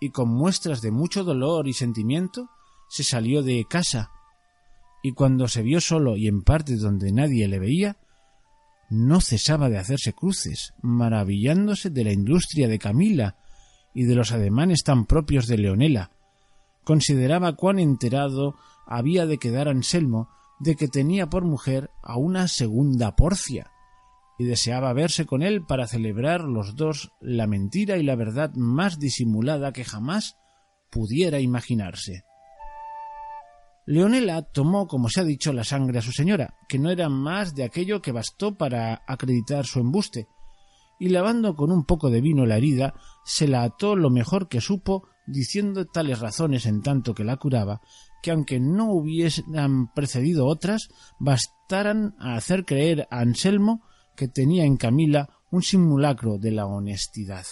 y con muestras de mucho dolor y sentimiento se salió de casa, y cuando se vio solo y en parte donde nadie le veía, no cesaba de hacerse cruces, maravillándose de la industria de Camila y de los ademanes tan propios de Leonela. Consideraba cuán enterado había de quedar Anselmo de que tenía por mujer a una segunda Porcia, y deseaba verse con él para celebrar los dos la mentira y la verdad más disimulada que jamás pudiera imaginarse. Leonela tomó, como se ha dicho, la sangre a su señora, que no era más de aquello que bastó para acreditar su embuste, y lavando con un poco de vino la herida, se la ató lo mejor que supo, diciendo tales razones en tanto que la curaba, que aunque no hubiesen precedido otras, bastaran a hacer creer a Anselmo que tenía en Camila un simulacro de la honestidad.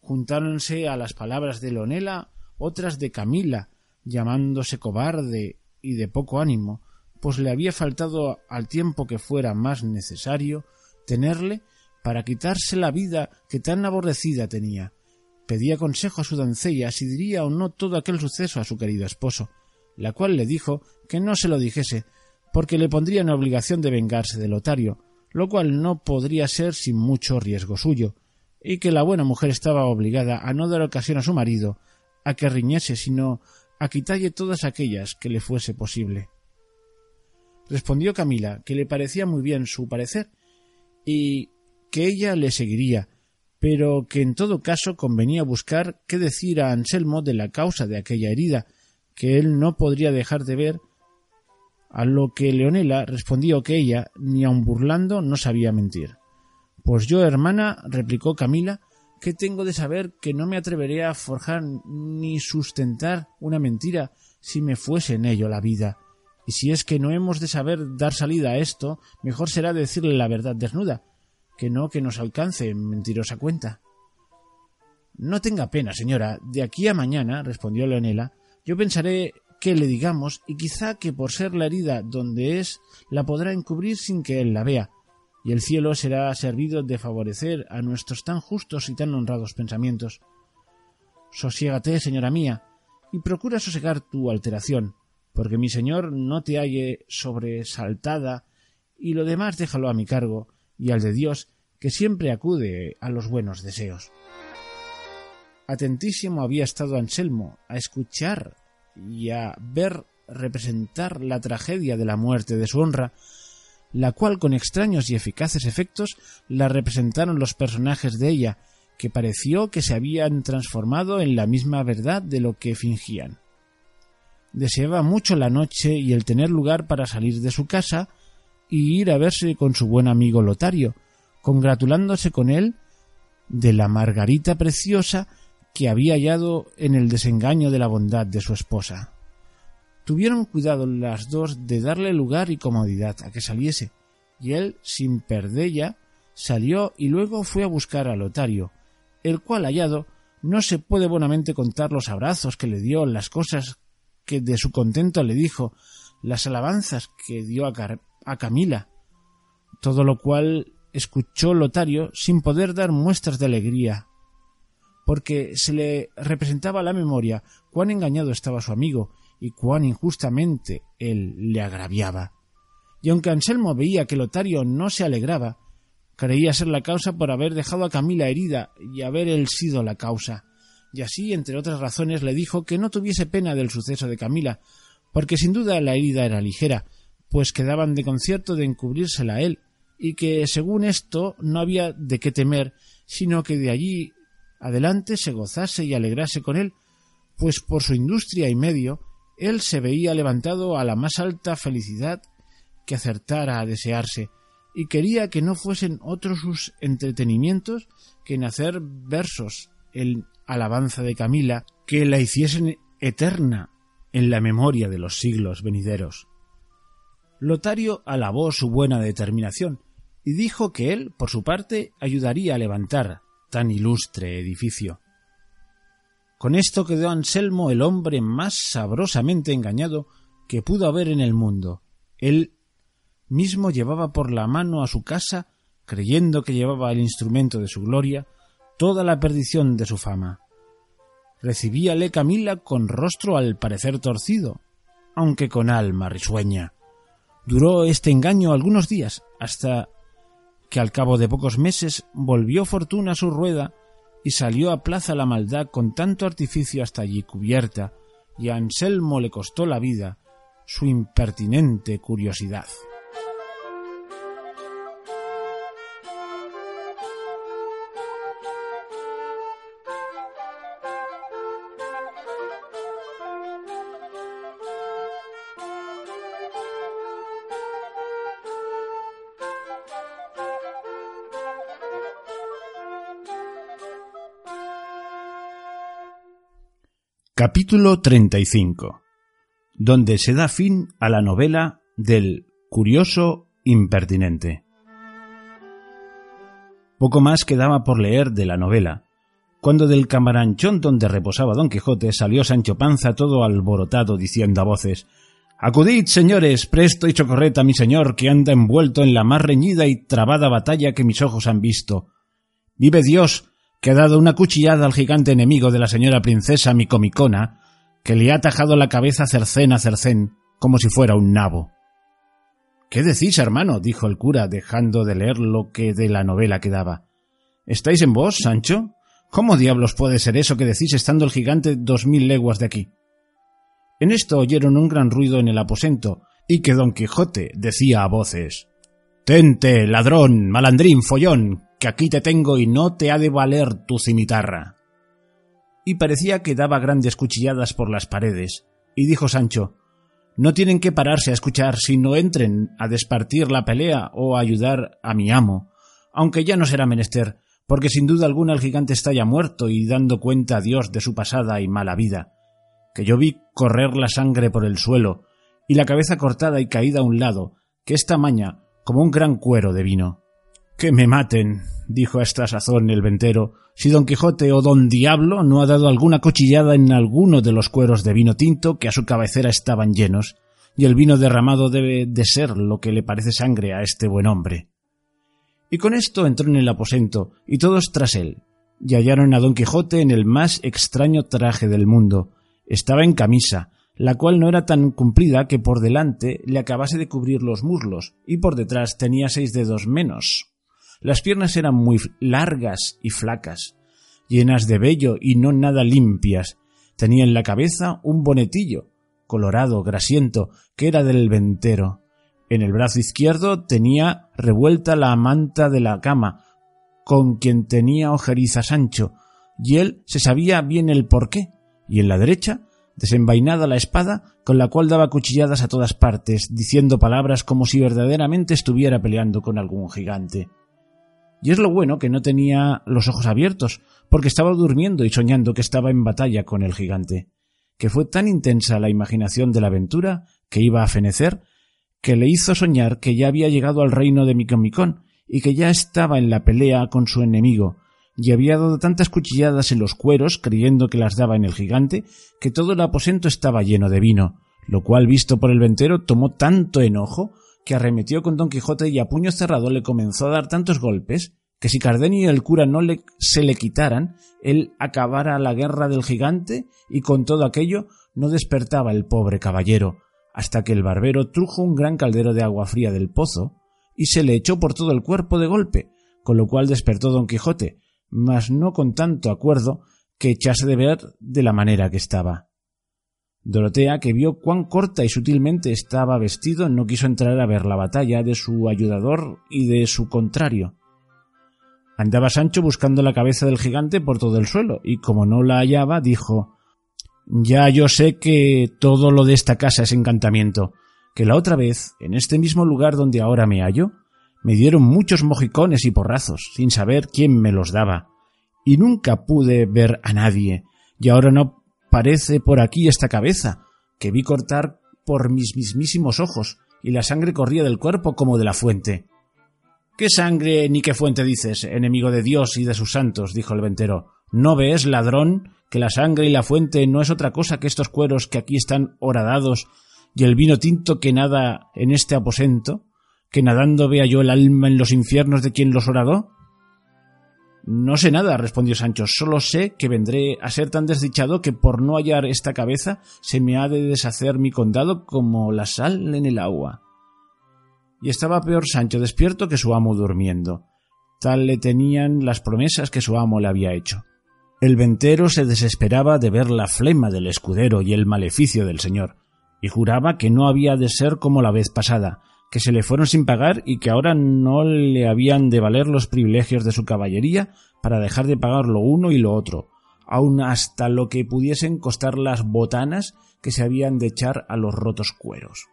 Juntáronse a las palabras de Leonela otras de Camila, llamándose cobarde y de poco ánimo, pues le había faltado al tiempo que fuera más necesario tenerle para quitarse la vida que tan aborrecida tenía. Pedía consejo a su doncella si diría o no todo aquel suceso a su querido esposo, la cual le dijo que no se lo dijese, porque le pondría en obligación de vengarse de Lotario, lo cual no podría ser sin mucho riesgo suyo, y que la buena mujer estaba obligada a no dar ocasión a su marido a que riñese, sino a quitalle todas aquellas que le fuese posible. Respondió Camila que le parecía muy bien su parecer y que ella le seguiría, pero que en todo caso convenía buscar qué decir a Anselmo de la causa de aquella herida, que él no podría dejar de ver a lo que Leonela respondió que ella, ni aun burlando, no sabía mentir. Pues yo, hermana, replicó Camila, ¿qué tengo de saber que no me atreveré a forjar ni sustentar una mentira si me fuese en ello la vida? Y si es que no hemos de saber dar salida a esto, mejor será decirle la verdad desnuda, que no que nos alcance en mentirosa cuenta. No tenga pena, señora. De aquí a mañana, respondió Leonela, yo pensaré que le digamos y quizá que por ser la herida donde es la podrá encubrir sin que él la vea, y el cielo será servido de favorecer a nuestros tan justos y tan honrados pensamientos. Sosiégate, señora mía, y procura sosegar tu alteración, porque mi señor no te halle sobresaltada, y lo demás déjalo a mi cargo y al de Dios, que siempre acude a los buenos deseos. Atentísimo había estado Anselmo a escuchar y a ver representar la tragedia de la muerte de su honra, la cual con extraños y eficaces efectos la representaron los personajes de ella, que pareció que se habían transformado en la misma verdad de lo que fingían. Deseaba mucho la noche y el tener lugar para salir de su casa y ir a verse con su buen amigo Lotario, congratulándose con él de la margarita preciosa que había hallado en el desengaño de la bondad de su esposa. Tuvieron cuidado las dos de darle lugar y comodidad a que saliese, y él, sin perdella, salió y luego fue a buscar a Lotario, el cual hallado no se puede buenamente contar los abrazos que le dio, las cosas que de su contento le dijo, las alabanzas que dio a, a Camila, todo lo cual escuchó Lotario sin poder dar muestras de alegría porque se le representaba a la memoria cuán engañado estaba su amigo y cuán injustamente él le agraviaba. Y aunque Anselmo veía que Lotario no se alegraba, creía ser la causa por haber dejado a Camila herida y haber él sido la causa. Y así, entre otras razones, le dijo que no tuviese pena del suceso de Camila, porque sin duda la herida era ligera, pues quedaban de concierto de encubrírsela a él, y que según esto no había de qué temer, sino que de allí adelante se gozase y alegrase con él, pues por su industria y medio él se veía levantado a la más alta felicidad que acertara a desearse, y quería que no fuesen otros sus entretenimientos que en hacer versos en alabanza de Camila que la hiciesen eterna en la memoria de los siglos venideros. Lotario alabó su buena determinación y dijo que él, por su parte, ayudaría a levantar tan ilustre edificio. Con esto quedó Anselmo el hombre más sabrosamente engañado que pudo haber en el mundo. Él mismo llevaba por la mano a su casa, creyendo que llevaba el instrumento de su gloria, toda la perdición de su fama. Recibíale Camila con rostro al parecer torcido, aunque con alma risueña. Duró este engaño algunos días, hasta que al cabo de pocos meses volvió Fortuna a su rueda y salió a plaza la maldad con tanto artificio hasta allí cubierta, y a Anselmo le costó la vida su impertinente curiosidad. Capítulo 35 donde se da fin a la novela del curioso impertinente. Poco más quedaba por leer de la novela, cuando del camaranchón donde reposaba don Quijote salió Sancho Panza todo alborotado diciendo a voces Acudid, señores, presto y chocorreta mi señor, que anda envuelto en la más reñida y trabada batalla que mis ojos han visto. Vive Dios, que ha dado una cuchillada al gigante enemigo de la señora princesa Micomicona, que le ha tajado la cabeza cercén a cercén, como si fuera un nabo. ¿Qué decís, hermano? dijo el cura, dejando de leer lo que de la novela quedaba. ¿Estáis en vos, Sancho? ¿Cómo diablos puede ser eso que decís estando el gigante dos mil leguas de aquí? En esto oyeron un gran ruido en el aposento, y que don Quijote decía a voces Tente, ladrón, malandrín, follón, que aquí te tengo y no te ha de valer tu cimitarra. Y parecía que daba grandes cuchilladas por las paredes, y dijo Sancho No tienen que pararse a escuchar si no entren a despartir la pelea o a ayudar a mi amo, aunque ya no será menester, porque sin duda alguna el gigante está ya muerto y dando cuenta a Dios de su pasada y mala vida, que yo vi correr la sangre por el suelo, y la cabeza cortada y caída a un lado, que esta maña como un gran cuero de vino. Que me maten, dijo a esta sazón el ventero, si don Quijote o don Diablo no ha dado alguna cochillada en alguno de los cueros de vino tinto que a su cabecera estaban llenos, y el vino derramado debe de ser lo que le parece sangre a este buen hombre. Y con esto entró en el aposento, y todos tras él, y hallaron a don Quijote en el más extraño traje del mundo. Estaba en camisa, la cual no era tan cumplida que por delante le acabase de cubrir los muslos, y por detrás tenía seis dedos menos. Las piernas eran muy largas y flacas, llenas de vello y no nada limpias. Tenía en la cabeza un bonetillo, colorado, grasiento, que era del ventero. En el brazo izquierdo tenía revuelta la manta de la cama, con quien tenía ojeriza Sancho, y él se sabía bien el porqué, y en la derecha desenvainada la espada, con la cual daba cuchilladas a todas partes, diciendo palabras como si verdaderamente estuviera peleando con algún gigante. Y es lo bueno que no tenía los ojos abiertos, porque estaba durmiendo y soñando que estaba en batalla con el gigante, que fue tan intensa la imaginación de la aventura que iba a fenecer, que le hizo soñar que ya había llegado al reino de Micomicón y que ya estaba en la pelea con su enemigo, y había dado tantas cuchilladas en los cueros, creyendo que las daba en el gigante, que todo el aposento estaba lleno de vino, lo cual, visto por el ventero, tomó tanto enojo que arremetió con Don Quijote y a puño cerrado le comenzó a dar tantos golpes que si Cardenio y el cura no se le quitaran, él acabara la guerra del gigante y con todo aquello no despertaba el pobre caballero, hasta que el barbero trujo un gran caldero de agua fría del pozo y se le echó por todo el cuerpo de golpe, con lo cual despertó Don Quijote, mas no con tanto acuerdo que echase de ver de la manera que estaba. Dorotea, que vio cuán corta y sutilmente estaba vestido, no quiso entrar a ver la batalla de su ayudador y de su contrario. Andaba Sancho buscando la cabeza del gigante por todo el suelo, y como no la hallaba, dijo Ya yo sé que todo lo de esta casa es encantamiento, que la otra vez, en este mismo lugar donde ahora me hallo, me dieron muchos mojicones y porrazos, sin saber quién me los daba, y nunca pude ver a nadie, y ahora no parece por aquí esta cabeza, que vi cortar por mis mismísimos ojos, y la sangre corría del cuerpo como de la fuente. ¿Qué sangre ni qué fuente dices, enemigo de Dios y de sus santos? dijo el ventero. ¿No ves, ladrón, que la sangre y la fuente no es otra cosa que estos cueros que aquí están horadados y el vino tinto que nada en este aposento? que nadando vea yo el alma en los infiernos de quien los horadó? No sé nada, respondió Sancho, solo sé que vendré a ser tan desdichado que por no hallar esta cabeza se me ha de deshacer mi condado como la sal en el agua. Y estaba peor Sancho despierto que su amo durmiendo. Tal le tenían las promesas que su amo le había hecho. El ventero se desesperaba de ver la flema del escudero y el maleficio del señor, y juraba que no había de ser como la vez pasada, que se le fueron sin pagar y que ahora no le habían de valer los privilegios de su caballería para dejar de pagar lo uno y lo otro, aun hasta lo que pudiesen costar las botanas que se habían de echar a los rotos cueros.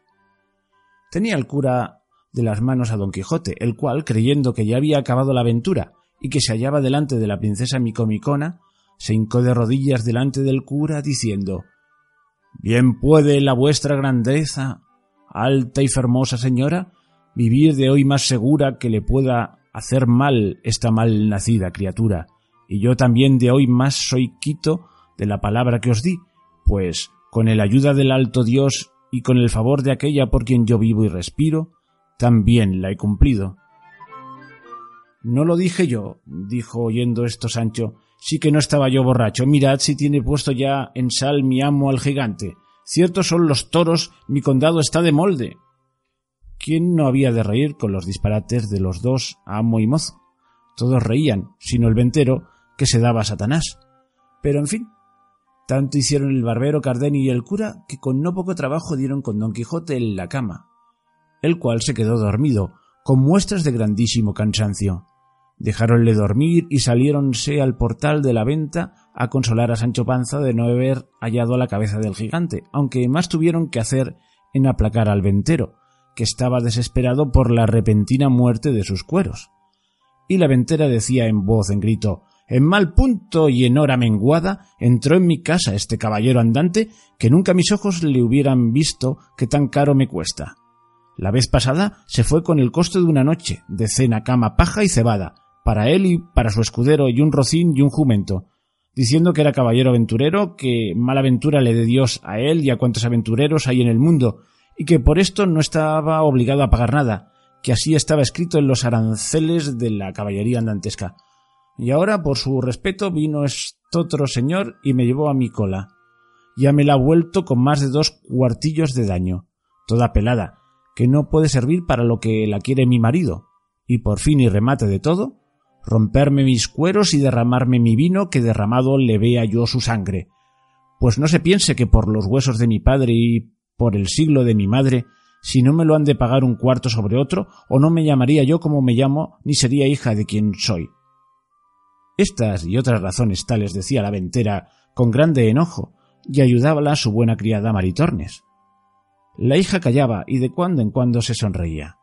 Tenía el cura de las manos a don Quijote, el cual, creyendo que ya había acabado la aventura y que se hallaba delante de la princesa Micomicona, se hincó de rodillas delante del cura, diciendo Bien puede la vuestra grandeza alta y fermosa señora, vivir de hoy más segura que le pueda hacer mal esta mal nacida criatura, y yo también de hoy más soy quito de la palabra que os di, pues con el ayuda del alto Dios y con el favor de aquella por quien yo vivo y respiro, también la he cumplido. No lo dije yo, dijo oyendo esto Sancho, sí que no estaba yo borracho. Mirad si tiene puesto ya en sal mi amo al gigante. Ciertos son los toros, mi condado está de molde. ¿Quién no había de reír con los disparates de los dos, amo y mozo? Todos reían, sino el ventero, que se daba a Satanás. Pero en fin, tanto hicieron el barbero Cardenio y el cura que con no poco trabajo dieron con don Quijote en la cama, el cual se quedó dormido, con muestras de grandísimo cansancio. Dejáronle dormir y saliéronse al portal de la venta a consolar a Sancho Panza de no haber hallado la cabeza del gigante, aunque más tuvieron que hacer en aplacar al ventero, que estaba desesperado por la repentina muerte de sus cueros. Y la ventera decía en voz en grito En mal punto y en hora menguada entró en mi casa este caballero andante que nunca mis ojos le hubieran visto que tan caro me cuesta. La vez pasada se fue con el coste de una noche, de cena, cama, paja y cebada, para él y para su escudero y un rocín y un jumento, diciendo que era caballero aventurero, que mala aventura le dé Dios a él y a cuantos aventureros hay en el mundo, y que por esto no estaba obligado a pagar nada, que así estaba escrito en los aranceles de la caballería andantesca. Y ahora, por su respeto, vino otro señor y me llevó a mi cola. Ya me la ha vuelto con más de dos cuartillos de daño, toda pelada, que no puede servir para lo que la quiere mi marido. Y por fin y remate de todo, romperme mis cueros y derramarme mi vino que derramado le vea yo su sangre. Pues no se piense que por los huesos de mi padre y por el siglo de mi madre, si no me lo han de pagar un cuarto sobre otro, o no me llamaría yo como me llamo, ni sería hija de quien soy. Estas y otras razones tales decía la ventera con grande enojo, y ayudábala su buena criada Maritornes. La hija callaba y de cuando en cuando se sonreía.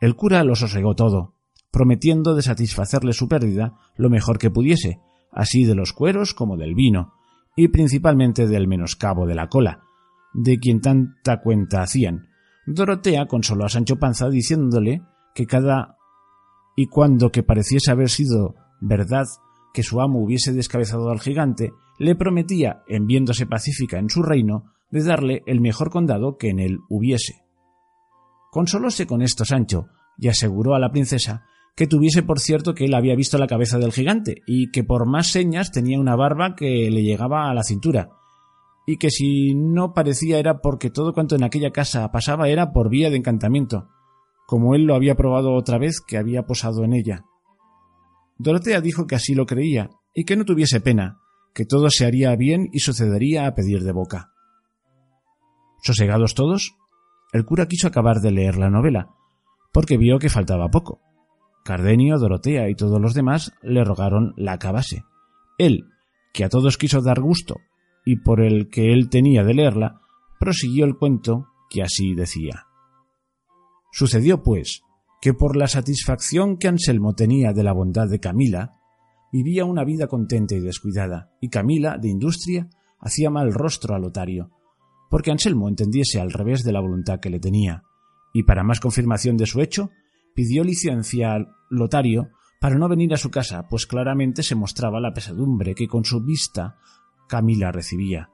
El cura lo sosegó todo, prometiendo de satisfacerle su pérdida lo mejor que pudiese, así de los cueros como del vino, y principalmente del menoscabo de la cola, de quien tanta cuenta hacían. Dorotea consoló a Sancho Panza diciéndole que cada y cuando que pareciese haber sido verdad que su amo hubiese descabezado al gigante, le prometía, en viéndose pacífica en su reino, de darle el mejor condado que en él hubiese. Consolóse con esto Sancho, y aseguró a la princesa que tuviese por cierto que él había visto la cabeza del gigante, y que por más señas tenía una barba que le llegaba a la cintura, y que si no parecía era porque todo cuanto en aquella casa pasaba era por vía de encantamiento, como él lo había probado otra vez que había posado en ella. Dorotea dijo que así lo creía, y que no tuviese pena, que todo se haría bien y sucedería a pedir de boca. Sosegados todos, el cura quiso acabar de leer la novela, porque vio que faltaba poco. Cardenio, Dorotea y todos los demás le rogaron la acabase. Él, que a todos quiso dar gusto, y por el que él tenía de leerla, prosiguió el cuento que así decía. Sucedió, pues, que por la satisfacción que Anselmo tenía de la bondad de Camila, vivía una vida contenta y descuidada, y Camila, de industria, hacía mal rostro a Lotario, porque Anselmo entendiese al revés de la voluntad que le tenía, y para más confirmación de su hecho, pidió licencia al Lotario para no venir a su casa, pues claramente se mostraba la pesadumbre que con su vista Camila recibía.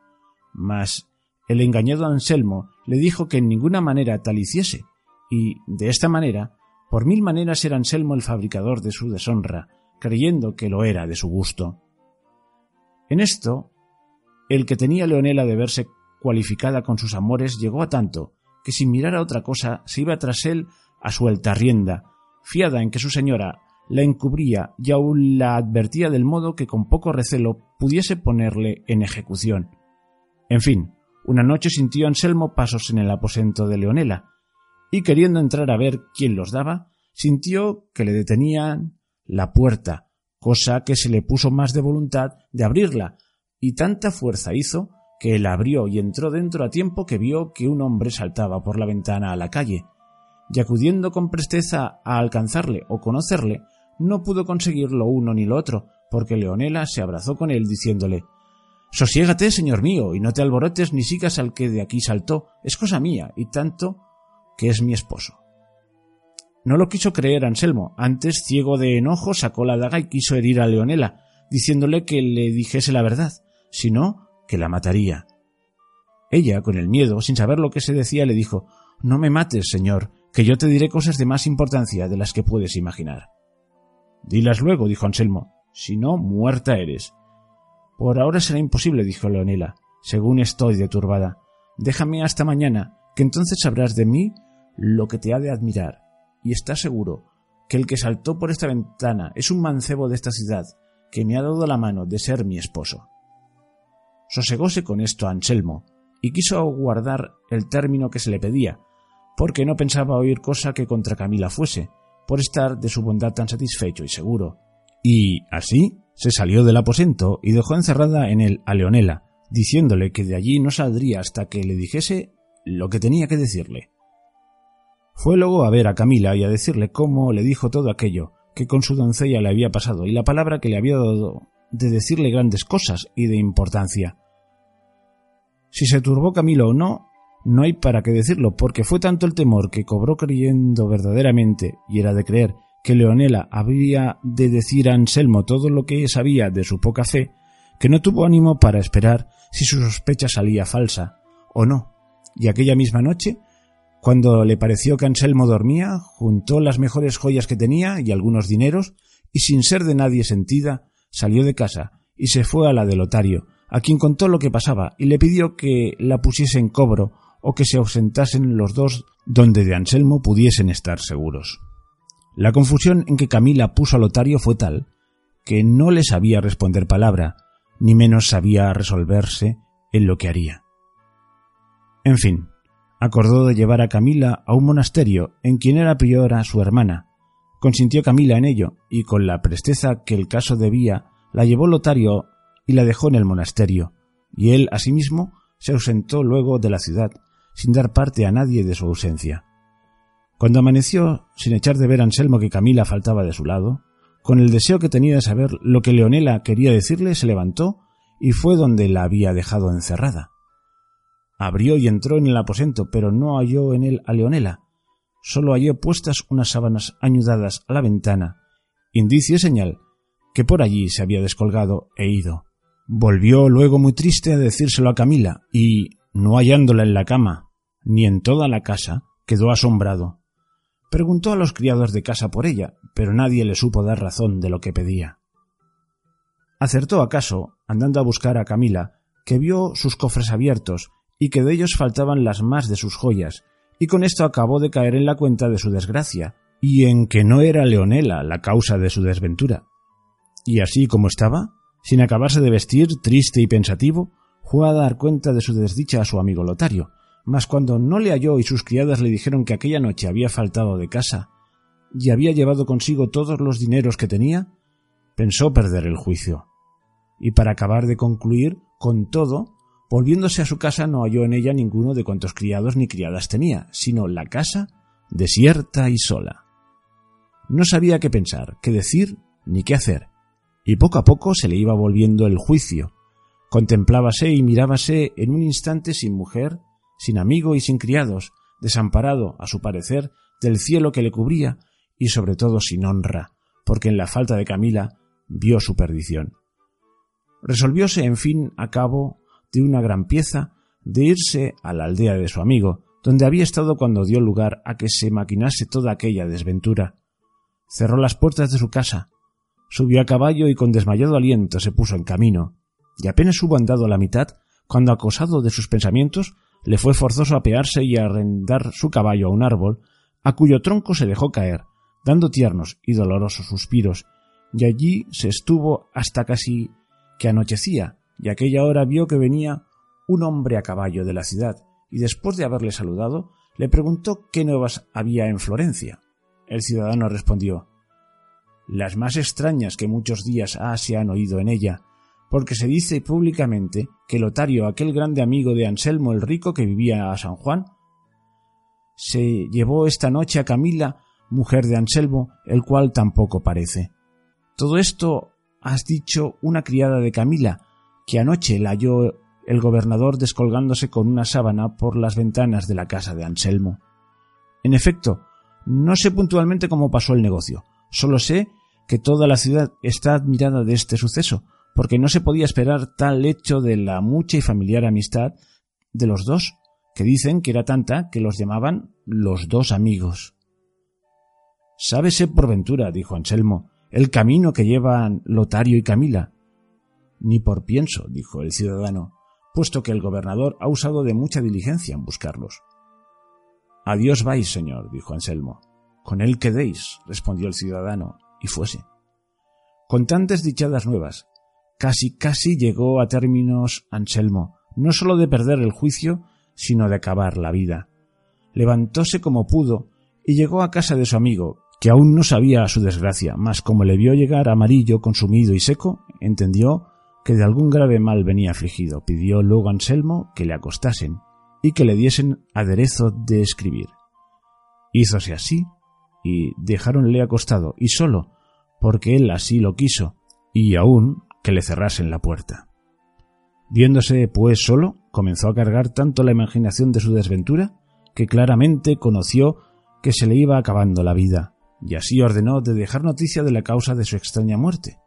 Mas el engañado Anselmo le dijo que en ninguna manera tal hiciese, y de esta manera por mil maneras era Anselmo el fabricador de su deshonra, creyendo que lo era de su gusto. En esto, el que tenía Leonela de verse cualificada con sus amores llegó a tanto que sin mirar a otra cosa se iba tras él a suelta rienda, fiada en que su señora la encubría y aún la advertía del modo que con poco recelo pudiese ponerle en ejecución. En fin, una noche sintió Anselmo pasos en el aposento de Leonela, y queriendo entrar a ver quién los daba, sintió que le detenían la puerta, cosa que se le puso más de voluntad de abrirla, y tanta fuerza hizo que él abrió y entró dentro a tiempo que vio que un hombre saltaba por la ventana a la calle, y acudiendo con presteza a alcanzarle o conocerle, no pudo conseguir lo uno ni lo otro, porque Leonela se abrazó con él diciéndole Sosiégate, señor mío, y no te alborotes ni sigas al que de aquí saltó, es cosa mía, y tanto que es mi esposo. No lo quiso creer Anselmo, antes, ciego de enojo, sacó la daga y quiso herir a Leonela, diciéndole que le dijese la verdad, si no, que la mataría. Ella, con el miedo, sin saber lo que se decía, le dijo No me mates, señor, que yo te diré cosas de más importancia de las que puedes imaginar. Dilas luego, dijo Anselmo, si no, muerta eres. Por ahora será imposible, dijo Leonela, según estoy de turbada. Déjame hasta mañana, que entonces sabrás de mí lo que te ha de admirar, y estás seguro que el que saltó por esta ventana es un mancebo de esta ciudad, que me ha dado la mano de ser mi esposo. Sosegóse con esto Anselmo, y quiso guardar el término que se le pedía, porque no pensaba oír cosa que contra Camila fuese, por estar de su bondad tan satisfecho y seguro. Y así se salió del aposento y dejó encerrada en él a Leonela, diciéndole que de allí no saldría hasta que le dijese lo que tenía que decirle. Fue luego a ver a Camila y a decirle cómo le dijo todo aquello que con su doncella le había pasado y la palabra que le había dado de decirle grandes cosas y de importancia. Si se turbó Camila o no, no hay para qué decirlo, porque fue tanto el temor que cobró creyendo verdaderamente, y era de creer, que Leonela había de decir a Anselmo todo lo que sabía de su poca fe, que no tuvo ánimo para esperar si su sospecha salía falsa o no, y aquella misma noche, cuando le pareció que Anselmo dormía, juntó las mejores joyas que tenía y algunos dineros, y sin ser de nadie sentida, salió de casa y se fue a la de Lotario, a quien contó lo que pasaba y le pidió que la pusiese en cobro o que se ausentasen los dos donde de Anselmo pudiesen estar seguros. La confusión en que Camila puso a Lotario fue tal que no le sabía responder palabra, ni menos sabía resolverse en lo que haría. En fin, acordó de llevar a Camila a un monasterio en quien era priora su hermana. Consintió Camila en ello, y con la presteza que el caso debía, la llevó Lotario y la dejó en el monasterio, y él asimismo se ausentó luego de la ciudad, sin dar parte a nadie de su ausencia. Cuando amaneció, sin echar de ver a Anselmo que Camila faltaba de su lado, con el deseo que tenía de saber lo que Leonela quería decirle, se levantó y fue donde la había dejado encerrada. Abrió y entró en el aposento, pero no halló en él a Leonela. Solo halló puestas unas sábanas añudadas a la ventana, indicio y señal que por allí se había descolgado e ido. Volvió luego muy triste a decírselo a Camila, y, no hallándola en la cama, ni en toda la casa, quedó asombrado. Preguntó a los criados de casa por ella, pero nadie le supo dar razón de lo que pedía. Acertó acaso, andando a buscar a Camila, que vio sus cofres abiertos y que de ellos faltaban las más de sus joyas, y con esto acabó de caer en la cuenta de su desgracia, y en que no era Leonela la causa de su desventura. Y así como estaba, sin acabarse de vestir, triste y pensativo, fue a dar cuenta de su desdicha a su amigo Lotario, mas cuando no le halló y sus criadas le dijeron que aquella noche había faltado de casa y había llevado consigo todos los dineros que tenía, pensó perder el juicio. Y para acabar de concluir con todo, volviéndose a su casa no halló en ella ninguno de cuantos criados ni criadas tenía, sino la casa desierta y sola. No sabía qué pensar, qué decir, ni qué hacer, y poco a poco se le iba volviendo el juicio. Contemplábase y mirábase en un instante sin mujer, sin amigo y sin criados, desamparado, a su parecer, del cielo que le cubría, y sobre todo sin honra, porque en la falta de Camila vio su perdición. Resolvióse, en fin, a cabo de una gran pieza, de irse a la aldea de su amigo, donde había estado cuando dio lugar a que se maquinase toda aquella desventura. Cerró las puertas de su casa, subió a caballo y con desmayado aliento se puso en camino, y apenas hubo andado a la mitad, cuando acosado de sus pensamientos, le fue forzoso apearse y arrendar su caballo a un árbol, a cuyo tronco se dejó caer, dando tiernos y dolorosos suspiros, y allí se estuvo hasta casi que anochecía, y aquella hora vio que venía un hombre a caballo de la ciudad, y después de haberle saludado, le preguntó qué nuevas había en Florencia. El ciudadano respondió Las más extrañas que muchos días ha se han oído en ella, porque se dice públicamente que Lotario, aquel grande amigo de Anselmo el Rico que vivía a San Juan, se llevó esta noche a Camila, mujer de Anselmo, el cual tampoco parece. Todo esto has dicho una criada de Camila, que anoche la halló el gobernador descolgándose con una sábana por las ventanas de la casa de Anselmo. En efecto, no sé puntualmente cómo pasó el negocio, solo sé que toda la ciudad está admirada de este suceso, porque no se podía esperar tal hecho de la mucha y familiar amistad de los dos, que dicen que era tanta que los llamaban los dos amigos. Sábese por ventura, dijo Anselmo, el camino que llevan Lotario y Camila. Ni por pienso, dijo el ciudadano, puesto que el gobernador ha usado de mucha diligencia en buscarlos. Adiós vais, señor, dijo Anselmo. Con él quedéis, respondió el ciudadano, y fuese. Con tantas dichadas nuevas, Casi, casi llegó a términos Anselmo, no sólo de perder el juicio, sino de acabar la vida. Levantóse como pudo y llegó a casa de su amigo, que aún no sabía su desgracia, mas como le vio llegar amarillo, consumido y seco, entendió que de algún grave mal venía afligido. Pidió luego a Anselmo que le acostasen y que le diesen aderezo de escribir. Hízose así, y dejáronle acostado, y solo, porque él así lo quiso, y aún que le cerrasen la puerta. Viéndose, pues, solo, comenzó a cargar tanto la imaginación de su desventura que claramente conoció que se le iba acabando la vida, y así ordenó de dejar noticia de la causa de su extraña muerte.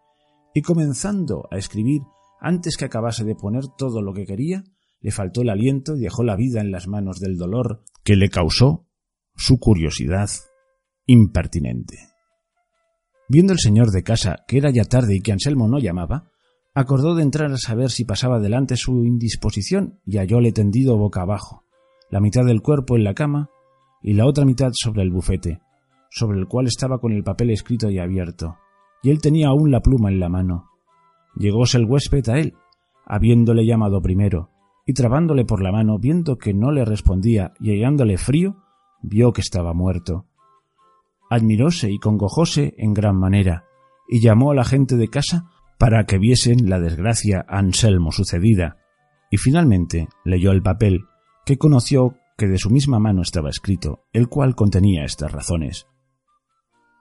Y comenzando a escribir antes que acabase de poner todo lo que quería, le faltó el aliento y dejó la vida en las manos del dolor que le causó su curiosidad impertinente. Viendo el señor de casa que era ya tarde y que Anselmo no llamaba, acordó de entrar a saber si pasaba delante su indisposición y hallóle tendido boca abajo, la mitad del cuerpo en la cama y la otra mitad sobre el bufete, sobre el cual estaba con el papel escrito y abierto, y él tenía aún la pluma en la mano. Llegóse el huésped a él, habiéndole llamado primero, y trabándole por la mano, viendo que no le respondía y hallándole frío, vio que estaba muerto. Admiróse y congojóse en gran manera, y llamó a la gente de casa para que viesen la desgracia a Anselmo sucedida, y finalmente leyó el papel, que conoció que de su misma mano estaba escrito, el cual contenía estas razones.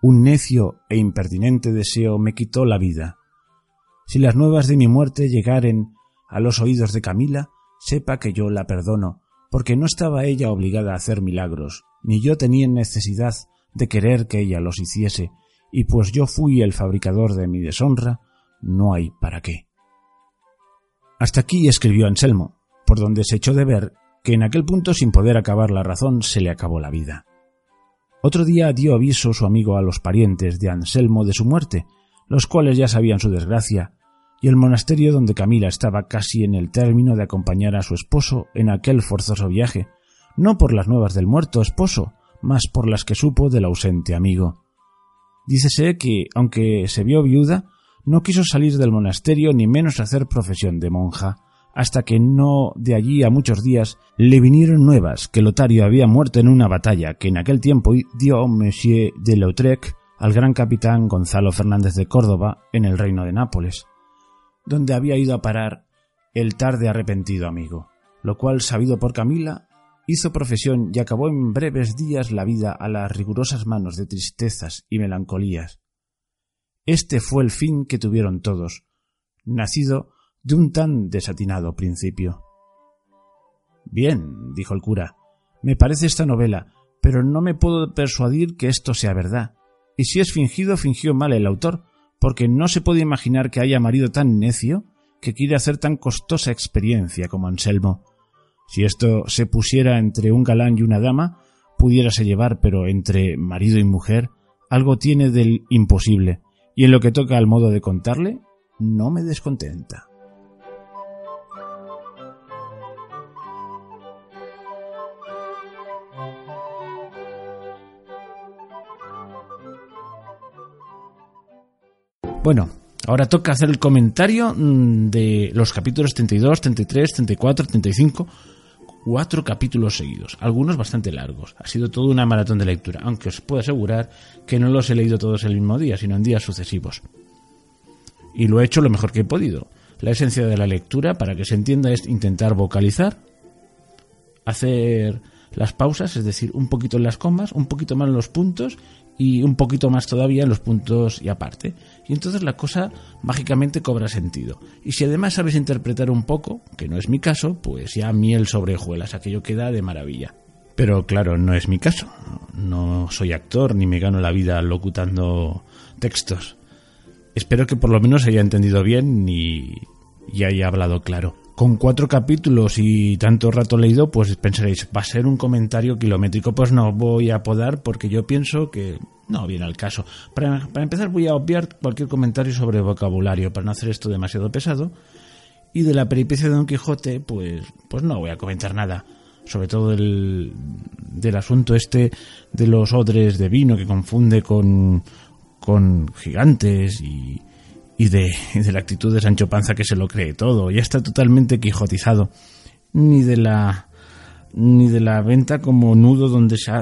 Un necio e impertinente deseo me quitó la vida. Si las nuevas de mi muerte llegaren a los oídos de Camila, sepa que yo la perdono, porque no estaba ella obligada a hacer milagros, ni yo tenía necesidad de querer que ella los hiciese, y pues yo fui el fabricador de mi deshonra, no hay para qué. Hasta aquí escribió Anselmo, por donde se echó de ver que en aquel punto sin poder acabar la razón se le acabó la vida. Otro día dio aviso su amigo a los parientes de Anselmo de su muerte, los cuales ya sabían su desgracia, y el monasterio donde Camila estaba casi en el término de acompañar a su esposo en aquel forzoso viaje, no por las nuevas del muerto esposo, mas por las que supo del ausente amigo. Dícese que, aunque se vio viuda, no quiso salir del monasterio ni menos hacer profesión de monja, hasta que no de allí a muchos días le vinieron nuevas que Lotario había muerto en una batalla que en aquel tiempo dio Monsieur de Lautrec al gran capitán Gonzalo Fernández de Córdoba en el reino de Nápoles, donde había ido a parar el tarde arrepentido amigo, lo cual, sabido por Camila, hizo profesión y acabó en breves días la vida a las rigurosas manos de tristezas y melancolías. Este fue el fin que tuvieron todos, nacido de un tan desatinado principio. Bien, dijo el cura, me parece esta novela, pero no me puedo persuadir que esto sea verdad. Y si es fingido, fingió mal el autor, porque no se puede imaginar que haya marido tan necio que quiere hacer tan costosa experiencia como Anselmo. Si esto se pusiera entre un galán y una dama, pudiérase llevar, pero entre marido y mujer, algo tiene del imposible, y en lo que toca al modo de contarle, no me descontenta. Bueno, ahora toca hacer el comentario mm, de los capítulos 32, 33, 34, 35. Cuatro capítulos seguidos, algunos bastante largos. Ha sido toda una maratón de lectura, aunque os puedo asegurar que no los he leído todos el mismo día, sino en días sucesivos. Y lo he hecho lo mejor que he podido. La esencia de la lectura, para que se entienda, es intentar vocalizar, hacer las pausas, es decir, un poquito en las comas, un poquito más en los puntos y un poquito más todavía en los puntos y aparte. Y entonces la cosa mágicamente cobra sentido. Y si además sabes interpretar un poco, que no es mi caso, pues ya miel sobre hojuelas, aquello queda de maravilla. Pero claro, no es mi caso. No soy actor ni me gano la vida locutando textos. Espero que por lo menos haya entendido bien y, y haya hablado claro con cuatro capítulos y tanto rato leído, pues pensaréis, va a ser un comentario kilométrico. Pues no voy a podar porque yo pienso que no viene al caso. Para, empezar voy a obviar cualquier comentario sobre vocabulario para no hacer esto demasiado pesado. Y de la peripecia de Don Quijote, pues, pues no voy a comentar nada. Sobre todo del, del asunto este de los odres de vino que confunde con, con gigantes y, y de, de, la actitud de Sancho Panza que se lo cree todo, ya está totalmente quijotizado, ni de la ni de la venta como nudo donde se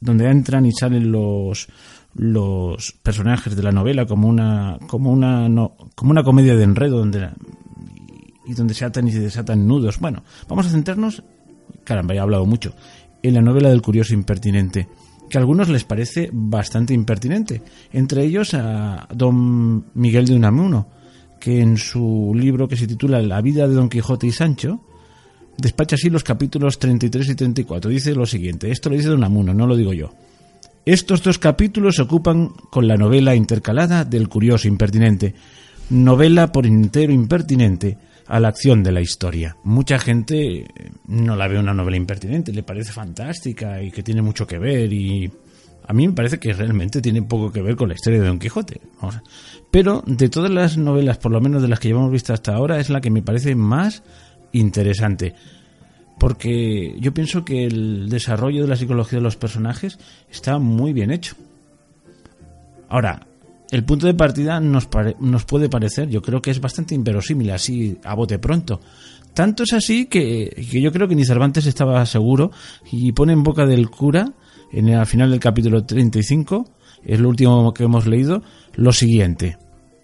donde entran y salen los los personajes de la novela como una como una como una comedia de enredo donde y donde se atan y se desatan nudos. Bueno, vamos a centrarnos, caramba, he hablado mucho, en la novela del curioso impertinente que a algunos les parece bastante impertinente, entre ellos a don Miguel de Unamuno, que en su libro que se titula La vida de Don Quijote y Sancho, despacha así los capítulos 33 y 34. Dice lo siguiente, esto lo dice Don Amuno, no lo digo yo. Estos dos capítulos se ocupan con la novela intercalada del curioso impertinente, novela por entero impertinente a la acción de la historia. Mucha gente no la ve una novela impertinente, le parece fantástica y que tiene mucho que ver y a mí me parece que realmente tiene poco que ver con la historia de Don Quijote. Pero de todas las novelas, por lo menos de las que llevamos visto hasta ahora, es la que me parece más interesante. Porque yo pienso que el desarrollo de la psicología de los personajes está muy bien hecho. Ahora, el punto de partida nos, puede parecer, yo creo que es bastante inverosímil, así a bote pronto. Tanto es así que, que yo creo que ni Cervantes estaba seguro y pone en boca del cura en el, al final del capítulo 35, es lo último que hemos leído, lo siguiente.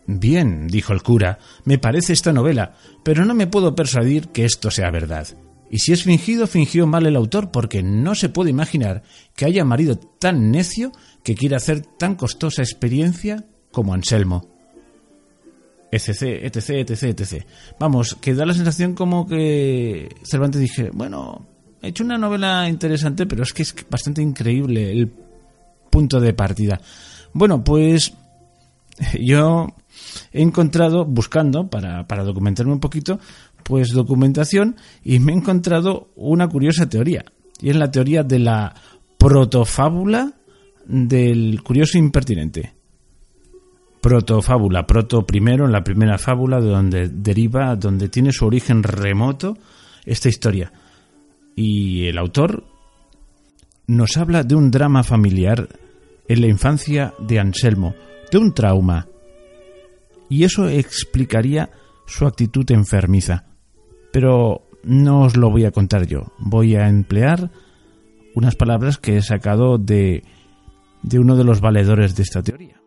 Bien, dijo el cura, me parece esta novela, pero no me puedo persuadir que esto sea verdad. Y si es fingido, fingió mal el autor, porque no se puede imaginar que haya marido tan necio que quiera hacer tan costosa experiencia como Anselmo. Etc, etc, etc, etc. Vamos, que da la sensación como que Cervantes dije, bueno, He hecho una novela interesante, pero es que es bastante increíble el punto de partida. Bueno, pues [laughs] yo he encontrado, buscando para, para documentarme un poquito, pues documentación y me he encontrado una curiosa teoría. Y es la teoría de la protofábula del curioso impertinente. Protofábula, proto primero, en la primera fábula, de donde deriva, donde tiene su origen remoto esta historia. Y el autor nos habla de un drama familiar en la infancia de Anselmo, de un trauma. Y eso explicaría su actitud enfermiza. Pero no os lo voy a contar yo. Voy a emplear unas palabras que he sacado de, de uno de los valedores de esta teoría,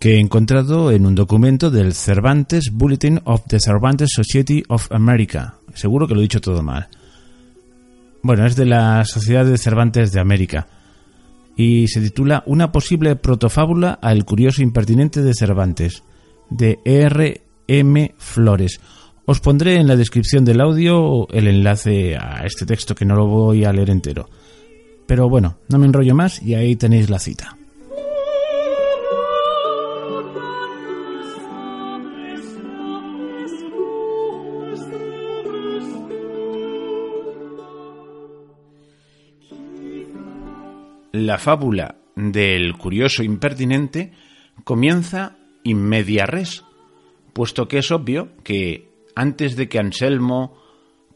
que he encontrado en un documento del Cervantes Bulletin of the Cervantes Society of America. Seguro que lo he dicho todo mal. Bueno, es de la Sociedad de Cervantes de América y se titula Una posible protofábula al curioso impertinente de Cervantes, de R. M. Flores. Os pondré en la descripción del audio el enlace a este texto que no lo voy a leer entero. Pero bueno, no me enrollo más y ahí tenéis la cita. La fábula del curioso impertinente comienza in media res, puesto que es obvio que antes de que Anselmo,